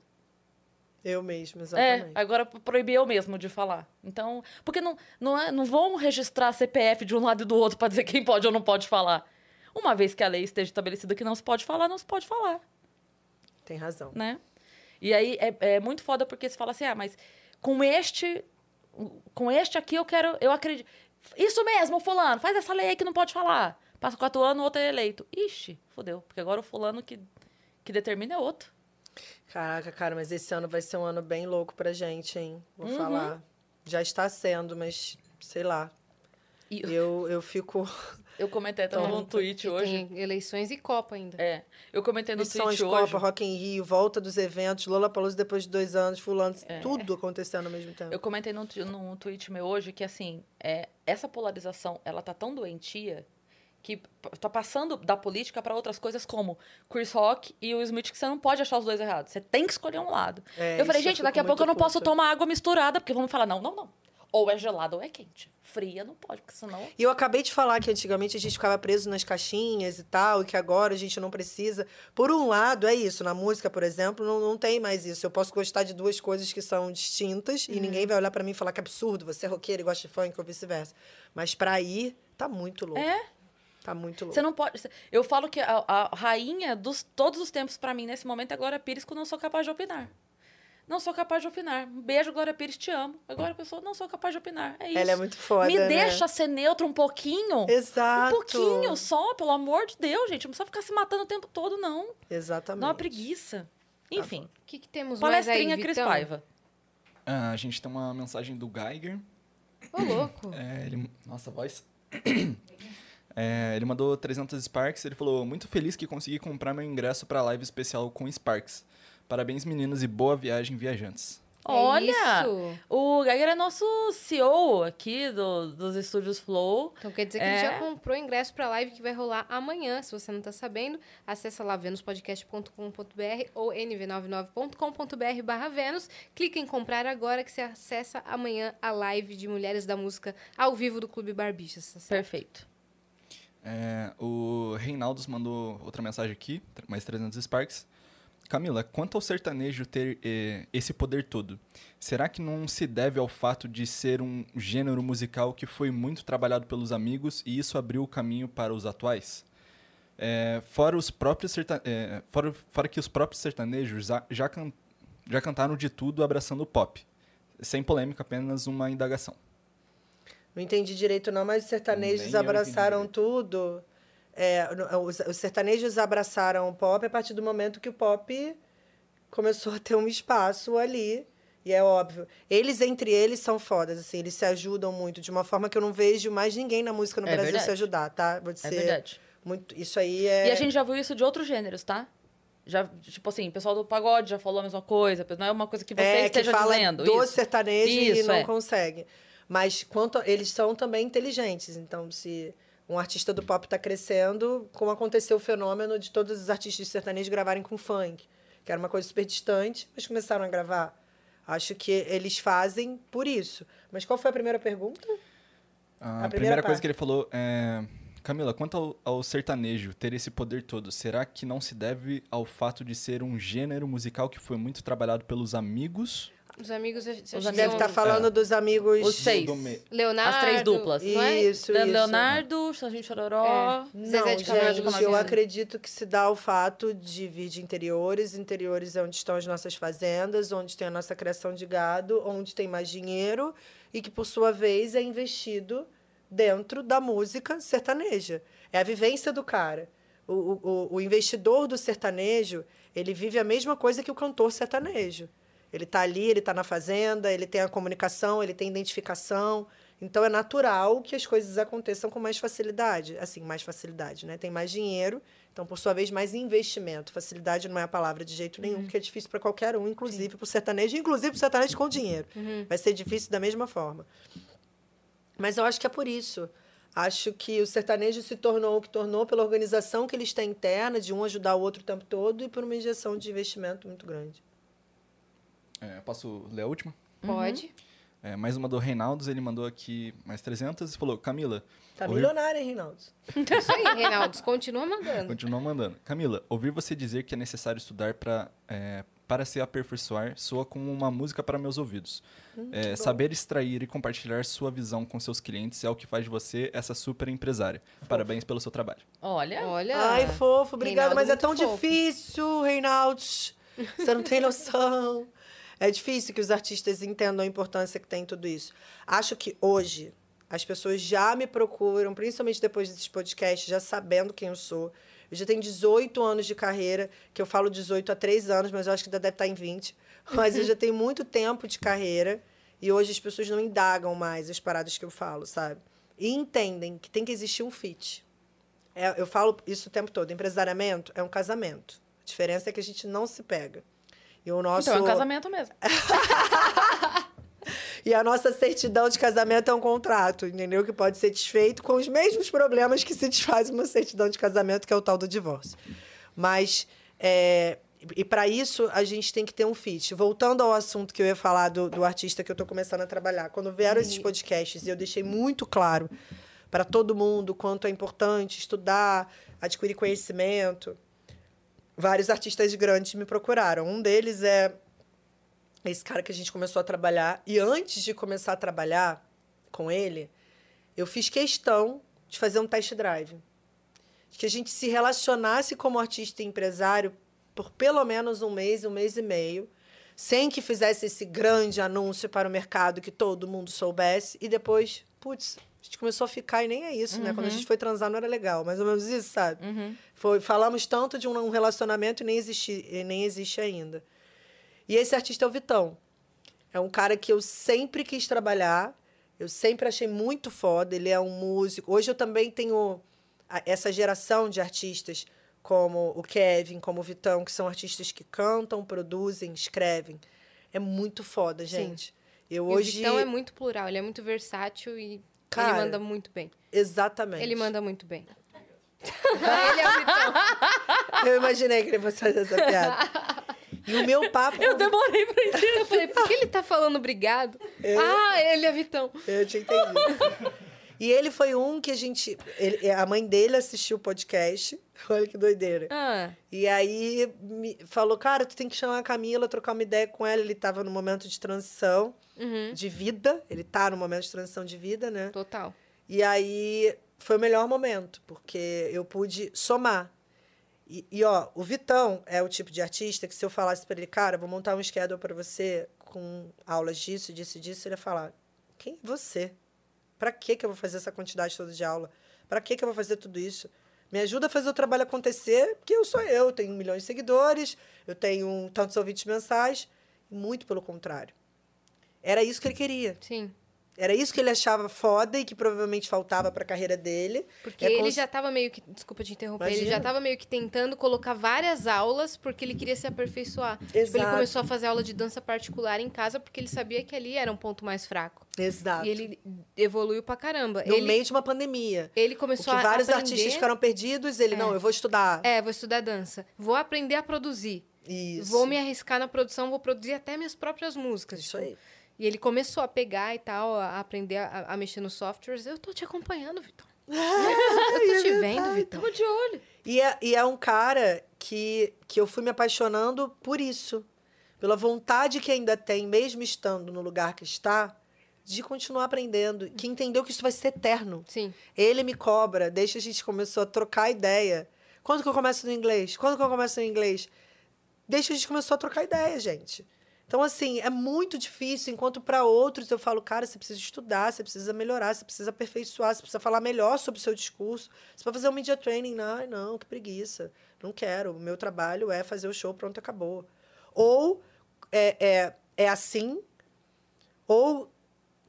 Eu mesmo, É, exatamente. agora proibi eu mesmo de falar. Então, porque não, não, é, não vão registrar CPF de um lado e do outro pra dizer quem pode ou não pode falar. Uma vez que a lei esteja estabelecida que não se pode falar, não se pode falar, Tem razão. né? E aí é, é muito foda porque você fala assim, ah, mas com este, com este aqui eu quero, eu acredito. Isso mesmo, fulano, faz essa lei aí que não pode falar. Passa quatro anos, o outro é eleito. Ixi, fodeu, porque agora o fulano que, que determina é outro. Caraca, cara, mas esse ano vai ser um ano bem louco pra gente, hein? Vou Uhum. falar. Já está sendo, mas sei lá. E Eu, eu fico. Eu comentei até Então, no tweet hoje. Tem eleições e Copa ainda. É, eu comentei no Missões, tweet hoje. Copa, Rock in Rio, volta dos eventos, Lola Palusa depois de dois anos, fulano, É. tudo acontecendo ao mesmo tempo. Eu comentei no, tu- no tweet meu hoje que, assim, é, essa polarização, ela tá tão doentia que tá passando da política para outras coisas como Chris Rock e o Smith, que você não pode achar os dois errados. Você tem que escolher um lado. É, eu falei, gente, daqui a pouco eu não posso tomar água misturada, porque vão falar, não, não, não. Ou é gelada ou é quente. Fria não pode, porque senão... E eu acabei de falar que antigamente a gente ficava preso nas caixinhas e tal, e que agora a gente não precisa. Por um lado, é isso. Na música, por exemplo, não, não tem mais isso. Eu posso gostar de duas coisas que são distintas e ninguém vai olhar pra mim e falar que absurdo, você é roqueiro e gosta de funk ou vice-versa. Mas pra ir, tá muito louco. É, Tá muito louco. você não pode... Eu falo que a, a rainha dos todos os tempos para mim, nesse momento, é Glória Pires, que eu não sou capaz de opinar. Não sou capaz de opinar. Um beijo, Glória Pires, te amo. Agora a pessoa, não sou capaz de opinar. É isso. Ela é muito foda. Me né? deixa ser neutro um pouquinho. Exato. Um pouquinho só, pelo amor de Deus, gente. Não precisa ficar se matando o tempo todo, não. Exatamente. Dá uma preguiça. Enfim, O que, que temos mais aí, palestrinha Cris? Paiva. Ah, a gente tem uma mensagem do Geiger. Ô, louco. É, ele... Nossa, voz. É, ele mandou 300 Sparks. Ele falou: Muito feliz que consegui comprar meu ingresso para a live especial com Sparks. Parabéns, meninos, e boa viagem, viajantes. Olha, É isso. o Geiger é nosso CEO aqui do- dos estúdios Flow. Então quer dizer que É. ele já comprou ingresso pra live que vai rolar amanhã. Se você não tá sabendo, acessa lá venuspodcast.com.br ou nv99.com.br barra Vênus. Clica em comprar agora que você acessa amanhã a live de Mulheres da Música ao vivo do Clube Barbixas. tá? Perfeito. É, o Reinaldos mandou outra mensagem aqui, mais 300 Sparks. Camila, quanto ao sertanejo ter eh, esse poder todo, será que não se deve ao fato de ser um gênero musical que foi muito trabalhado pelos amigos e isso abriu o caminho para os atuais? É, fora, os próprios serta- é, fora, fora que os próprios sertanejos já, já, can- já cantaram de tudo abraçando o pop. Sem polêmica, apenas uma indagação. Não entendi direito, não, mas os sertanejos abraçaram tudo. É, no- os, os sertanejos abraçaram o pop a partir do momento que o pop começou a ter um espaço ali. E é óbvio. Eles, entre eles, são fodas, assim. Eles se ajudam muito, de uma forma que eu não vejo mais ninguém na música no É Brasil se verdade. ajudar, tá? Vou É dizer verdade. muito. Isso aí é. E a gente já viu isso de outros gêneros, tá? Já, tipo assim, o pessoal do pagode já falou a mesma coisa. Não é uma coisa que você é, esteja que fala dizendo. do isso. sertanejo e Isso, não é. consegue. Mas quanto eles são também inteligentes. Então, se um artista do pop está crescendo, como aconteceu o fenômeno de todos os artistas sertanejos gravarem com funk, que era uma coisa super distante, mas começaram a gravar. Acho que eles fazem por isso. Mas qual foi a primeira pergunta? A, A primeira primeira coisa que ele falou é. Camila, quanto ao, ao sertanejo ter esse poder todo, será que não se deve ao fato de ser um gênero musical que foi muito trabalhado pelos amigos? Os amigos... Os Deve estar falando dos amigos. Os seis. do me- Leonardo... As três duplas. Não é? Isso, Le- isso. Leonardo, Serginho Chororó. É. Zezé Não, de Camargo gente, Camargo. eu acredito que se dá ao fato de vir de interiores. Interiores é onde estão as nossas fazendas, onde tem a nossa criação de gado, onde tem mais dinheiro e que, por sua vez, é investido dentro da música sertaneja. É a vivência do cara. O, o, o- o investidor do sertanejo, ele vive a mesma coisa que o cantor sertanejo. Ele está ali, ele está na fazenda, ele tem a comunicação, ele tem identificação. Então é natural que as coisas aconteçam com mais facilidade. Assim, mais facilidade, né? Tem mais dinheiro, então, por sua vez, mais investimento. Facilidade não é a palavra de jeito nenhum, porque é difícil para qualquer um, inclusive para o sertanejo, inclusive para o sertanejo com dinheiro. Vai ser difícil da mesma forma. Mas eu acho que é por isso. Acho que o sertanejo se tornou o que tornou pela organização que eles têm interna, de um ajudar o outro o tempo todo, e por uma injeção de investimento muito grande. É, posso ler a última? Pode. É, mais uma do Reinaldos, ele mandou aqui mais 300 e falou: Camila, Tá ouvir- milionário, hein, Reinaldo? Isso aí, Reinaldo. Continua mandando. Continua mandando. Camila, ouvir você dizer que é necessário estudar pra, é, para se aperfeiçoar soa como uma música para meus ouvidos. É, saber extrair e compartilhar sua visão com seus clientes é o que faz de você essa super empresária. Parabéns pelo seu trabalho. Olha. Olha. Ai, fofo, obrigada. Reinaldo, Mas é tão fofo. difícil, Reinaldo. Você não tem noção. É difícil que os artistas entendam a importância que tem tudo isso. Acho que hoje as pessoas já me procuram, principalmente depois desses podcasts, já sabendo quem eu sou. Eu já tenho 18 anos de carreira, que eu falo 18 há 3 anos, mas eu acho que ainda deve estar em 20. Mas eu já tenho muito tempo de carreira e hoje as pessoas não indagam mais as paradas que eu falo, sabe? E entendem que tem que existir um fit. É, eu falo isso o tempo todo. Empresariamento é um casamento. A diferença é que a gente não se pega. E o nosso Então é um casamento mesmo. e a nossa certidão de casamento é um contrato, entendeu? Que pode ser desfeito com os mesmos problemas que se desfaz uma certidão de casamento, que é o tal do divórcio. Mas é, e para isso a gente tem que ter um fit. Voltando ao assunto que eu ia falar do, do artista que eu estou começando a trabalhar, quando vieram esses podcasts e eu deixei muito claro para todo mundo quanto é importante estudar, adquirir conhecimento, vários artistas grandes me procuraram. Um deles é esse cara que a gente começou a trabalhar. E antes de começar a trabalhar com ele, eu fiz questão de fazer um test drive. De que a gente se relacionasse como artista e empresário por pelo menos um mês, um mês e meio, sem que fizesse esse grande anúncio para o mercado que todo mundo soubesse. E depois, putz, gente começou a ficar e nem é isso, né? Quando a gente foi transar não era legal, mais ou menos isso, sabe? Foi, falamos tanto de um relacionamento e nem, existi, e nem existe ainda. E esse artista é o Vitão. É um cara que eu sempre quis trabalhar, eu sempre achei muito foda. Ele é um músico. Hoje eu também tenho essa geração de artistas, como o Kevin, como o Vitão, que são artistas que cantam, produzem, escrevem. É muito foda, gente. Eu E hoje. O Vitão é muito plural, ele é muito versátil e Cara, ele manda muito bem. Exatamente. Ele manda muito bem. ele é o Vitão. Eu imaginei que ele fosse fazer essa piada. E o meu papo. Eu demorei pra entender. Eu falei, por que ele tá falando obrigado? Ah, ele é Vitão. Eu tinha entendido. E ele foi um que a gente. ele- a mãe dele assistiu o podcast. Olha que doideira. Ah, E aí me falou, cara, tu tem que chamar a Camila, trocar uma ideia com ela. Ele tava no momento de transição uhum, de vida. Ele tá no momento de transição de vida, né? total. E aí foi o melhor momento, porque eu pude somar. E, e, ó, o Vitão é o tipo de artista que se eu falasse para ele, cara, vou montar um schedule para você com aulas disso, disso e disso, ele ia falar, quem é você? Para que que eu vou fazer essa quantidade toda de aula? Para que que eu vou fazer tudo isso? Me ajuda a fazer o trabalho acontecer, porque eu sou eu, eu tenho milhões de seguidores, eu tenho tantos ouvintes mensais, muito pelo contrário. Era isso que ele queria. Sim. Era isso que ele achava foda e que provavelmente faltava pra carreira dele. Porque É ele cons- já tava meio que. Desculpa te interromper. Ele Imagina. já tava meio que tentando colocar várias aulas porque ele queria se aperfeiçoar. Tipo, ele Exato. começou a fazer aula de dança particular em casa porque ele sabia que ali era um ponto mais fraco. Exato. E ele evoluiu pra caramba. no ele, meio de uma pandemia. ele O começou que a vários aprender... artistas ficaram perdidos, ele, É. não, eu vou estudar. É, vou estudar dança. Vou aprender a produzir. Isso. Vou me arriscar na produção, vou produzir até minhas próprias músicas. Isso tipo. aí. E ele começou a pegar e tal, a aprender a, a mexer nos softwares. Eu tô te acompanhando, Vitor. eu tô te vendo, Vitor. Tamo de olho. E é, e é um cara que, que eu fui me apaixonando por isso. Pela vontade que ainda tem, mesmo estando no lugar que está, de continuar aprendendo. Que entendeu que isso vai ser eterno. Sim. Ele me cobra, desde a gente começou a trocar ideia. Quando que eu começo no inglês? Quando que eu começo no inglês? Que a gente começou a trocar ideia, gente. Então, assim, é muito difícil, enquanto para outros eu falo, cara, você precisa estudar, você precisa melhorar, você precisa aperfeiçoar, você precisa falar melhor sobre o seu discurso. Você vai fazer um media training, não, ai, não, que preguiça. Não quero. O meu trabalho é fazer o show, pronto, acabou. Ou é, é, é assim, ou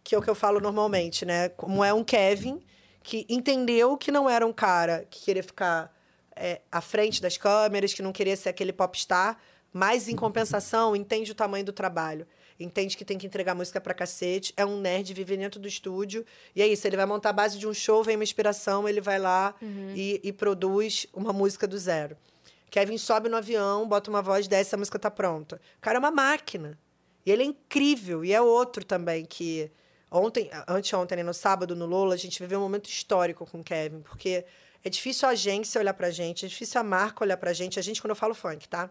que é o que eu falo normalmente, né? Como é um Kevin que entendeu que não era um cara que queria ficar é, à frente das câmeras, que não queria ser aquele popstar, mas em compensação entende o tamanho do trabalho. Entende que tem que entregar música pra cacete, é um nerd, vive dentro do estúdio. E é isso, ele vai montar a base de um show, vem uma inspiração, ele vai lá e, e produz uma música do zero. Kevin sobe no avião, bota uma voz, desce, a música tá pronta. O cara é uma máquina. E ele é incrível. E é outro também que. Ontem, anteontem, né, no sábado, no Lola, a gente viveu um momento histórico com o Kevin, porque é difícil a agência olhar pra gente, é difícil a marca olhar pra gente. A gente, quando eu falo funk, tá?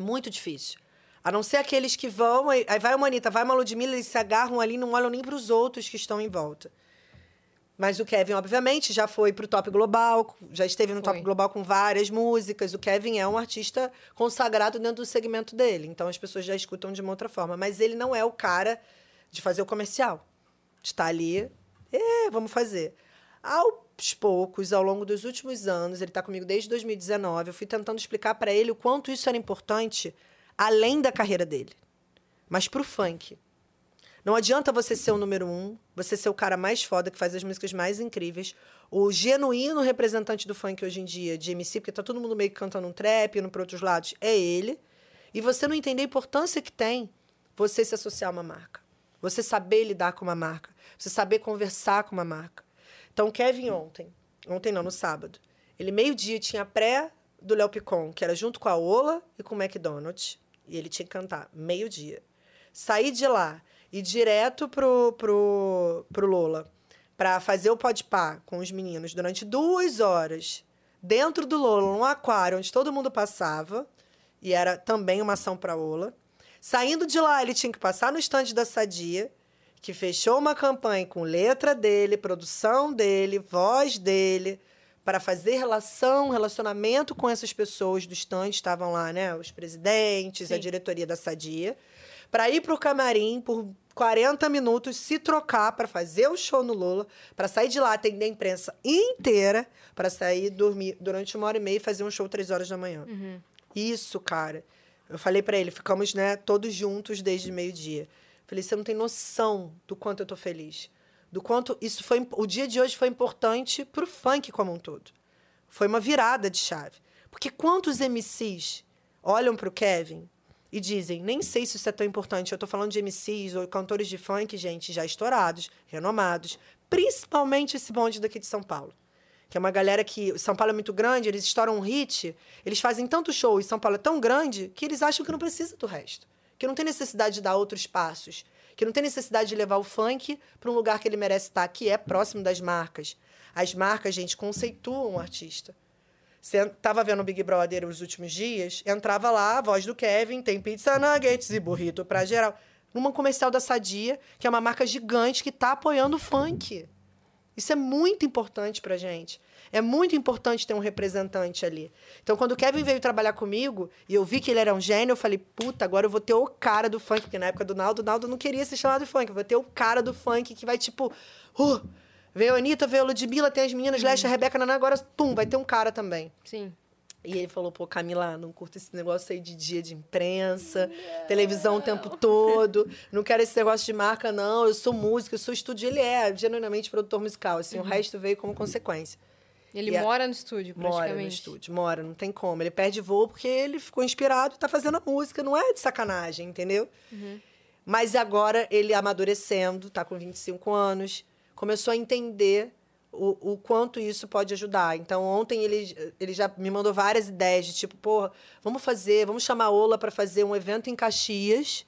Muito difícil. A não ser aqueles que vão, aí vai uma Anitta, vai uma Ludmilla, eles se agarram ali, não olham nem para os outros que estão em volta. Mas o Kevin, obviamente, já foi pro top global, já esteve no top Foi. global com várias músicas. O Kevin é um artista consagrado dentro do segmento dele. Então as pessoas já escutam de uma outra forma. Mas ele não é o cara de fazer o comercial. Está ali, é, vamos fazer. Aos poucos, ao longo dos últimos anos, ele está comigo desde 2019, eu fui tentando explicar para ele o quanto isso era importante além da carreira dele, mas pro funk. Não adianta você ser o número um, você ser o cara mais foda, que faz as músicas mais incríveis, o genuíno representante do funk hoje em dia, de MC, porque tá todo mundo meio que cantando um trap, indo para outros lados, é ele. E você não entender a importância que tem você se associar a uma marca. Você saber lidar com uma marca. Você saber conversar com uma marca. Então, o Kevin ontem, ontem não, no sábado, ele meio-dia tinha pré do Léo Picon, que era junto com a Ola e com o McDonald's. E ele tinha que cantar meio-dia. Saí de lá e direto pro, pro, pro Lola para fazer o podpar com os meninos durante duas horas dentro do Lola, num aquário onde todo mundo passava, e era também uma ação para Ola. Saindo de lá, ele tinha que passar no estande da Sadia, que fechou uma campanha com letra dele, produção dele, voz dele, para fazer relação, relacionamento com essas pessoas do estande, estavam lá, né, os presidentes, a Sim. diretoria da Sadia, para ir pro camarim por 40 minutos, se trocar para fazer o show no Lula, para sair de lá, atender a imprensa inteira, para sair dormir durante uma hora e meia e fazer um show três horas da manhã. Isso, cara. Eu falei para ele, ficamos, né, todos juntos desde meio-dia. Falei, você não tem noção do quanto eu tô feliz. Do quanto isso foi. O dia de hoje foi importante pro funk como um todo. Foi uma virada de chave. Porque quantos MCs olham pro Kevin e dizem, nem sei se isso é tão importante. Eu tô falando de MCs ou cantores de funk, gente, já estourados, renomados. Principalmente esse bonde daqui de São Paulo que é uma galera que São Paulo é muito grande, eles estouram um hit, eles fazem tanto show e São Paulo é tão grande que eles acham que não precisa do resto, que não tem necessidade de dar outros passos, que não tem necessidade de levar o funk para um lugar que ele merece estar, que é próximo das marcas. As marcas, gente, conceituam o artista. Você tava vendo o Big Brother os últimos dias, entrava lá a voz do Kevin, tem pizza nuggets e burrito pra geral. Numa comercial da Sadia, que é uma marca gigante que tá apoiando o funk. Isso é muito importante pra gente. É muito importante ter um representante ali. Então, quando o Kevin veio trabalhar comigo e eu vi que ele era um gênio, eu falei, puta, agora eu vou ter o cara do funk. Porque na época do Naldo, o Naldo não queria ser chamado de funk. Eu vou ter o cara do funk que vai, tipo, uh, veio a Anitta, veio a Ludmilla, tem as meninas, Leste, a Rebeca, Naná, agora, pum, vai ter um cara também. Sim. E ele falou, pô, Camila, não curto esse negócio aí de dia de imprensa, televisão o tempo todo, não quero esse negócio de marca, não, eu sou músico, eu sou estúdio. Ele é genuinamente produtor musical, assim, o resto veio como consequência. Ele E a- mora no estúdio, praticamente. Mora no estúdio, mora, não tem como. Ele perde voo porque ele ficou inspirado e tá fazendo a música, não é de sacanagem, entendeu? Mas agora ele amadurecendo, tá com 25 anos, começou a entender o, o quanto isso pode ajudar. Então, ontem ele, ele já me mandou várias ideias de tipo, porra, vamos fazer, vamos chamar a Ola para fazer um evento em Caxias,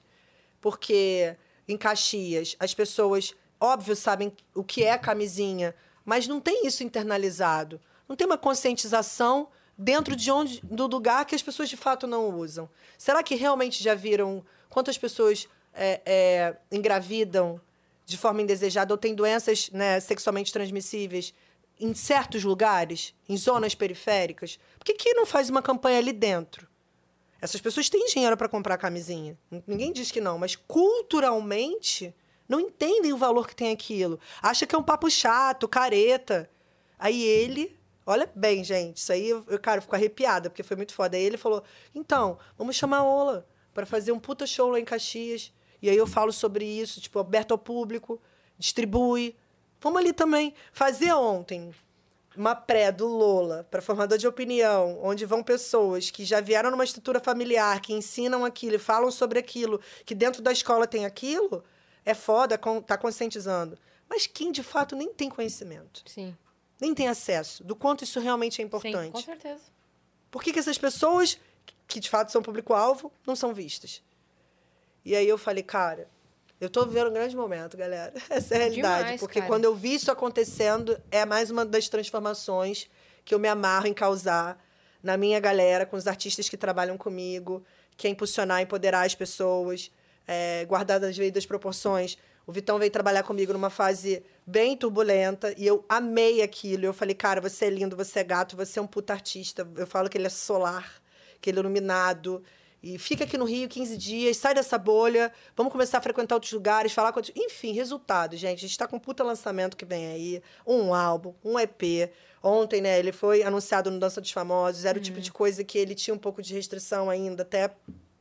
porque em Caxias as pessoas, óbvio, sabem o que é a camisinha, mas não tem isso internalizado. Não tem uma conscientização dentro de onde do lugar que as pessoas de fato não usam. Será que realmente já viram quantas pessoas é, é, engravidam de forma indesejada ou têm doenças né, sexualmente transmissíveis em certos lugares, em zonas periféricas? Por que, que não faz uma campanha ali dentro? Essas pessoas têm dinheiro para comprar camisinha. Ninguém diz que não, mas culturalmente não entendem o valor que tem aquilo. Acha que é um papo chato, careta. Aí ele, olha bem, gente, isso aí, eu, cara, eu fico arrepiada, porque foi muito foda. Aí ele falou: então, vamos chamar a Ola para fazer um puta show lá em Caxias. E aí eu falo sobre isso, tipo, aberto ao público, distribui. Vamos ali também. Fazer ontem uma pré do Lola para formador de opinião, onde vão pessoas que já vieram numa estrutura familiar, que ensinam aquilo e falam sobre aquilo, que dentro da escola tem aquilo, é foda, tá conscientizando. Mas quem de fato nem tem conhecimento, Sim. nem tem acesso do quanto isso realmente é Sim, importante. com certeza. Por que, que essas pessoas, que de fato são público-alvo, não são vistas? E aí eu falei, cara, eu tô vivendo um grande momento, galera. Essa é a realidade. Demais, porque cara. quando eu vi isso acontecendo, é mais uma das transformações que eu me amarro em causar na minha galera, com os artistas que trabalham comigo, que é impulsionar, empoderar as pessoas, é, guardar das devidas proporções. O Vitão veio trabalhar comigo numa fase bem turbulenta e eu amei aquilo. Eu falei, cara, você é lindo, você é gato, você é um puta artista. Eu falo que ele é solar, que ele é iluminado. E fica aqui no Rio 15 dias, sai dessa bolha, vamos começar a frequentar outros lugares, falar com outros... Enfim, resultado, gente. A gente está com um puta lançamento que vem aí, um álbum, um EP. Ontem, né, ele foi anunciado no Dança dos Famosos, era o tipo de coisa que ele tinha um pouco de restrição ainda, até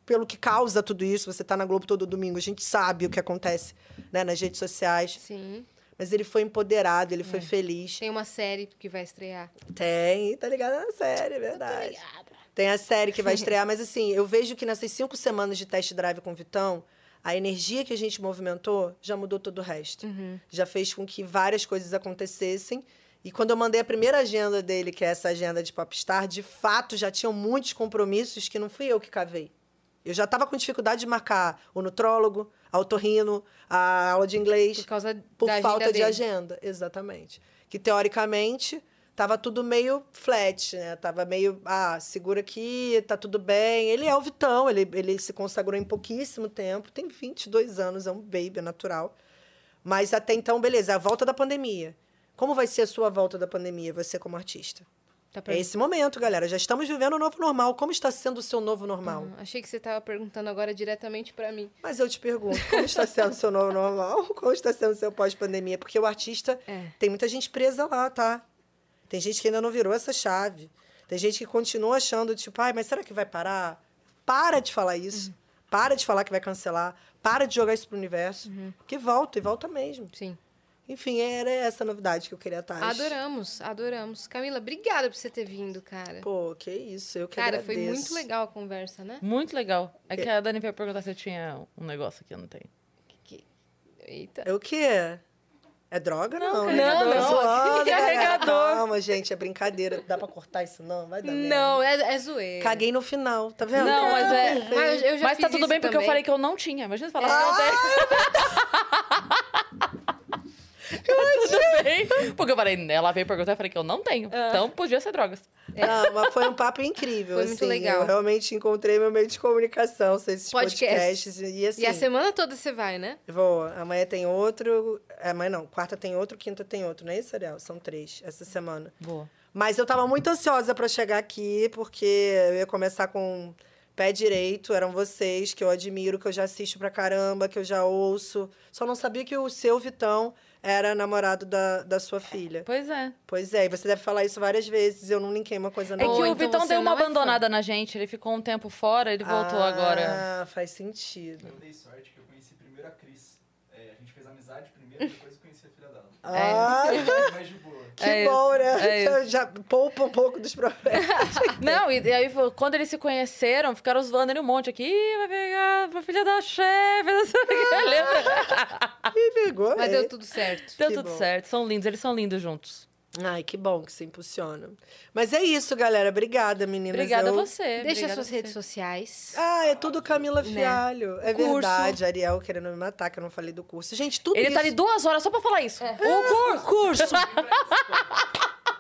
pelo que causa tudo isso. Você tá na Globo todo domingo, a gente sabe o que acontece né, nas redes sociais. Sim. Mas ele foi empoderado, ele foi feliz. Tem uma série que vai estrear. Tem, tá ligado na série, é verdade. Tem a série que vai estrear, mas assim, eu vejo que nessas cinco semanas de test drive com o Vitão, a energia que a gente movimentou já mudou todo o resto. Já fez com que várias coisas acontecessem. E quando eu mandei a primeira agenda dele, que é essa agenda de Popstar, de fato já tinham muitos compromissos que não fui eu que cavei. Eu já estava com dificuldade de marcar o nutrólogo, a otorrino, a aula de inglês Por causa por da agenda falta de dele. agenda, exatamente. Que teoricamente tava tudo meio flat, né? Tava meio, ah, segura aqui, tá tudo bem. Ele é o Vitão, ele, ele se consagrou em pouquíssimo tempo, tem 22 anos, é um baby, é natural. Mas até então, beleza, é a volta da pandemia. Como vai ser a sua volta da pandemia, você como artista? Tá É esse momento, galera. Já estamos vivendo o novo normal. Como está sendo o seu novo normal? Hum, Achei que você tava perguntando agora diretamente pra mim. Mas eu te pergunto, como está sendo o seu novo normal? Como está sendo o seu pós-pandemia? Porque o artista É. tem muita gente presa lá, tá? Tem gente que ainda não virou essa chave. Tem gente que continua achando, tipo, ai, mas será que vai parar? Para de falar isso. Uhum. Para de falar que vai cancelar. Para de jogar isso pro universo. Uhum. Que volta, e volta mesmo. Sim. Enfim, era essa a novidade que eu queria estar. Adoramos, adoramos. Camila, obrigada por você ter vindo, cara. Pô, que isso, eu que cara, foi agradeço. muito legal a conversa, né? Muito legal. É que a Dani veio perguntar se eu tinha um negócio aqui, eu não tenho. Que- Eita. É o quê? É droga? Não, Não, né? não, não. zoando, Carregador. galera. Calma, gente, é brincadeira. Dá pra cortar isso? Não, vai dar. Não, é, é zoeira. Caguei no final, tá vendo? Não, mas é-. Mas eu já Mas tá tudo bem isso porque eu também. falei que eu não tinha. Imagina se falasse que eu tenho. tudo bem. Porque eu falei, ela veio perguntar, eu falei que eu não tenho. Então podia ser drogas. Não, mas foi um papo incrível. Foi muito assim. legal. Eu realmente encontrei meu meio de comunicação, esses Podcast. podcasts. E assim, E a semana toda você vai, né? vou. Amanhã tem outro. Amanhã não, quarta tem outro, quinta tem outro, não é isso, Ariel? São três essa semana. Boa. Mas eu tava muito ansiosa pra chegar aqui, porque eu ia começar com pé direito, eram vocês que eu admiro, que eu já assisto pra caramba, que eu já ouço. Só não sabia que o seu Vitão era namorado da, da sua filha. Pois é. Pois é, e você deve falar isso várias vezes, eu não linkei uma coisa É não. que o então Vitão deu uma é abandonada na gente. Ele ficou um tempo fora, ele voltou ah, agora. Ah, faz sentido. Eu dei sorte que eu conheci primeiro a Cris. É, a gente fez amizade primeiro, depois eu conheci a filha dela. Ah, Mais de boa. Que É bom, isso, né? é já, já poupa um pouco dos problemas. Não, e, e aí quando eles se conheceram, ficaram zoando ele um monte aqui. "Ih, Vai pegar pra filha da chefe, não sei o que. Lembra? Me pegou, Mas deu tudo certo. Deu Que tudo bom. certo. São lindos, eles são lindos juntos. Ai, que bom que se impulsiona. Mas é isso, galera. Obrigada, meninas. Obrigada Eu- a você. Deixa obrigada suas você. redes sociais. Ah, é tudo Camila Fialho. É Curso. verdade, Ariel querendo me matar, que eu não falei do curso. Gente, tudo Ele isso... tá ali duas horas só pra falar isso. O curso. curso.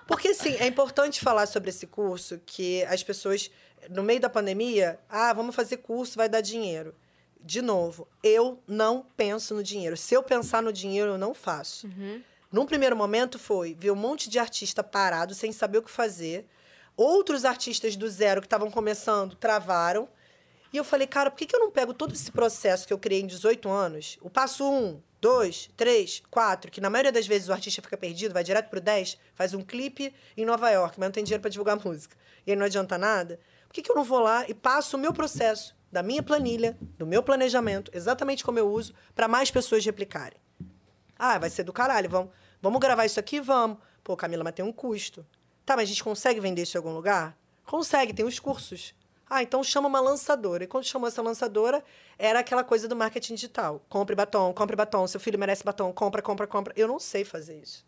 Porque, assim, é importante falar sobre esse curso, que as pessoas, no meio da pandemia, ah, vamos fazer curso, vai dar dinheiro. De novo, eu não penso no dinheiro. Se eu pensar no dinheiro, eu não faço. Num primeiro momento foi ver um monte de artista parado, sem saber o que fazer. Outros artistas do zero que estavam começando travaram. E eu falei, cara, por que, eu não pego todo esse processo que eu criei em 18 anos? O passo 1, 2, 3, 4, que na maioria das vezes o artista fica perdido, vai direto pro 10, faz um clipe em Nova York, mas não tem dinheiro para divulgar música. E aí não adianta nada. Por que, que eu não vou lá e passo o meu processo? da minha planilha, do meu planejamento, exatamente como eu uso, para mais pessoas replicarem. Ah, vai ser do caralho, vamos, vamos gravar isso aqui? Vamos. Pô, Camila, mas tem um custo. Tá, mas a gente consegue vender isso em algum lugar? Consegue, tem os cursos. Ah, então chama uma lançadora. E quando chamou essa lançadora, era aquela coisa do marketing digital. Compre batom, compre batom, seu filho merece batom, compra, compra, compra. Eu não sei fazer isso,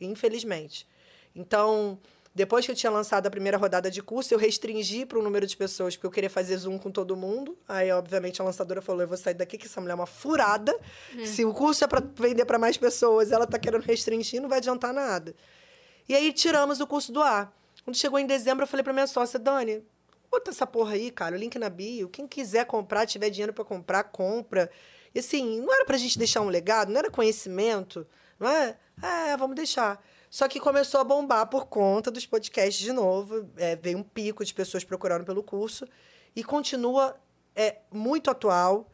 infelizmente. Então, depois que eu tinha lançado a primeira rodada de curso, eu restringi para o número de pessoas, porque eu queria fazer Zoom com todo mundo. Aí, obviamente, a lançadora falou: eu vou sair daqui, que essa mulher é uma furada. Se o curso é para vender para mais pessoas, ela está querendo restringir, não vai adiantar nada. E aí, tiramos o curso do ar. Quando chegou em dezembro, eu falei para minha sócia, Dani, bota essa porra aí, cara, o link na bio. Quem quiser comprar, tiver dinheiro para comprar, compra. E assim, não era pra gente deixar um legado, não era conhecimento, não é? É, vamos deixar. Só que começou a bombar por conta dos podcasts de novo. É, veio um pico de pessoas procurando pelo curso. E continua é, muito atual.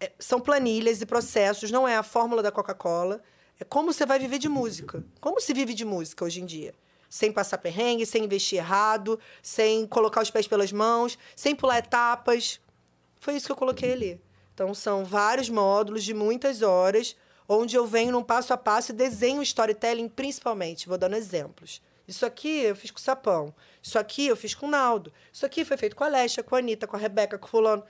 É, são planilhas e processos, não é a fórmula da Coca-Cola. É como você vai viver de música. Como se vive de música hoje em dia? Sem passar perrengue, sem investir errado, sem colocar os pés pelas mãos, sem pular etapas. Foi isso que eu coloquei ali. Então, são vários módulos de muitas horas, onde eu venho num passo a passo e desenho storytelling principalmente. Vou dando exemplos. Isso aqui eu fiz com o Sapão. Isso aqui eu fiz com o Naldo. Isso aqui foi feito com a Alexia, com a Anitta, com a Rebeca, com o fulano.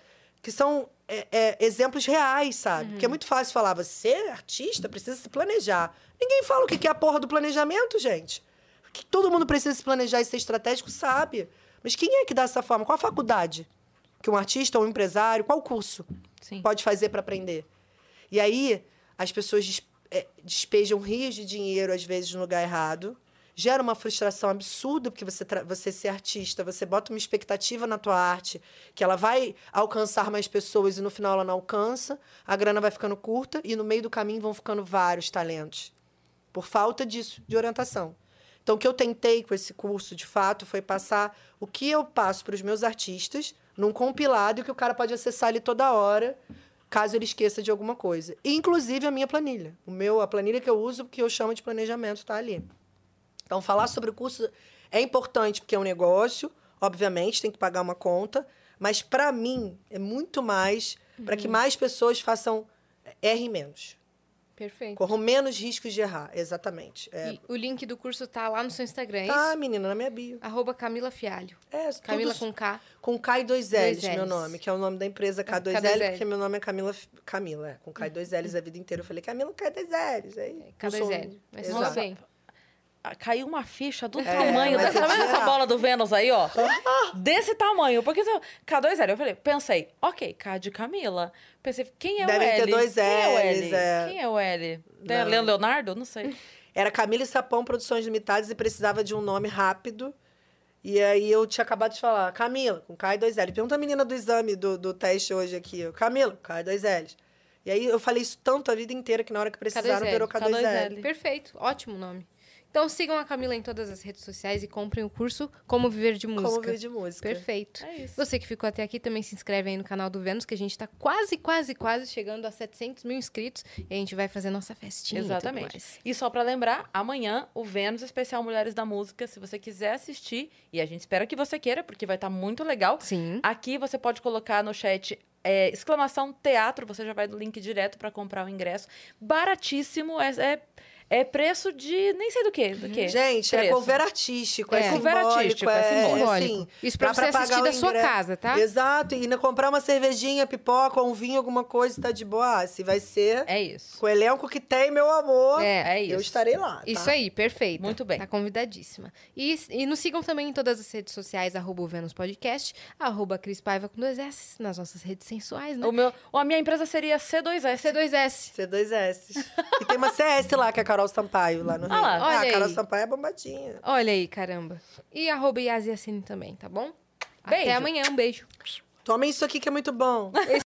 Que são é, é, exemplos reais, sabe? Porque é muito fácil falar, você é artista, precisa se planejar. Ninguém fala o que é a porra do planejamento, gente. Que todo mundo precisa se planejar e ser estratégico, sabe. Mas quem é que dá essa forma? Qual a faculdade? Que um artista ou um empresário, qual curso Sim. pode fazer para aprender? E aí, as pessoas é, despejam rios de dinheiro, às vezes, no lugar errado. Gera uma frustração absurda, porque você, você ser artista, você bota uma expectativa na tua arte, que ela vai alcançar mais pessoas e no final ela não alcança, a grana vai ficando curta e no meio do caminho vão ficando vários talentos. Por falta disso, de orientação. Então, o que eu tentei com esse curso, de fato, foi passar o que eu passo para os meus artistas num compilado que o cara pode acessar ali toda hora, caso ele esqueça de alguma coisa. Inclusive a minha planilha. O meu, a planilha que eu uso, que eu chamo de planejamento, está ali. Então, falar sobre o curso é importante porque é um negócio, obviamente, tem que pagar uma conta, mas para mim é muito mais para que mais pessoas façam errem menos, Perfeito. corram menos riscos de errar, exatamente. É, E o link do curso tá lá no seu Instagram, é tá, isso? menina, na minha bio. Arroba Camila Fialho. É, Camila com K. com K e dois L's, Dois meu Ls. nome, que é o nome da empresa K2L, K2L. porque meu nome é Camila, Camila, é, com K e dois L's a vida inteira. Eu falei, Camila K2L's. Aí, eu sou- K2L. Mas tudo bem. Caiu uma ficha do É, tamanho. Dessa, tá é vendo essa bola do Vênus aí, ó? Desse tamanho. Porque se eu- K2L, eu falei, pensei, ok, K de Camila. Pensei, quem é Devem o L? ter dois quem é o Ls, L? é. Quem é o L? Leandro Leonardo? Não sei. Era Camila e Sapão Produções Limitadas e precisava de um nome rápido. E aí eu tinha acabado de falar, Camila, com K e dois L. Pergunta a menina do exame, do, do teste hoje aqui. Camila, K e dois L's. E aí eu falei isso tanto a vida inteira que na hora que precisaram K2L, virou K2L. K2L. Perfeito. Ótimo nome. Então sigam a Camila em todas as redes sociais e comprem o curso Como Viver de Música. Como ver de música. Perfeito. É isso. Você que ficou até aqui também se inscreve aí no canal do Vênus, que a gente tá quase, quase, quase chegando a 700 mil inscritos. E a gente vai fazer nossa festinha e Exatamente. mais. E só pra lembrar, amanhã o Vênus Especial Mulheres da Música, se você quiser assistir, e a gente espera que você queira, porque vai estar muito legal. Sim. Aqui você pode colocar no chat é, exclamação teatro, você já vai do link direto pra comprar o ingresso. Baratíssimo, é, é, é preço de nem sei do que, do que. Gente, é Preço. cover artístico, é, É. Cover artístico, é simbólico. assim, Isso pra dá você pagar assistir da sua casa, tá? Exato, e ainda comprar uma cervejinha, pipoca, um vinho, alguma coisa, tá de boa. Ah, se vai ser É isso. com o elenco que tem, meu amor, É, é isso. eu estarei lá. tá? Isso aí, perfeito. Muito bem. Tá convidadíssima. E, e nos sigam também em todas as redes sociais, arroba o Vênus Podcast, arroba Cris Paiva com dois S, nas nossas redes sensuais, né? O meu, a minha empresa seria C2S. C2S. C2S. e tem uma CS lá, que é a Carol Sampaio, lá no Rio. Ah lá, ah, olha a Carol aí. Sampaio é bombadinha. Olha aí, caramba. E arroba Yasiacine também, tá bom? Até Beijo. amanhã, um beijo. Tomem isso aqui que é muito bom.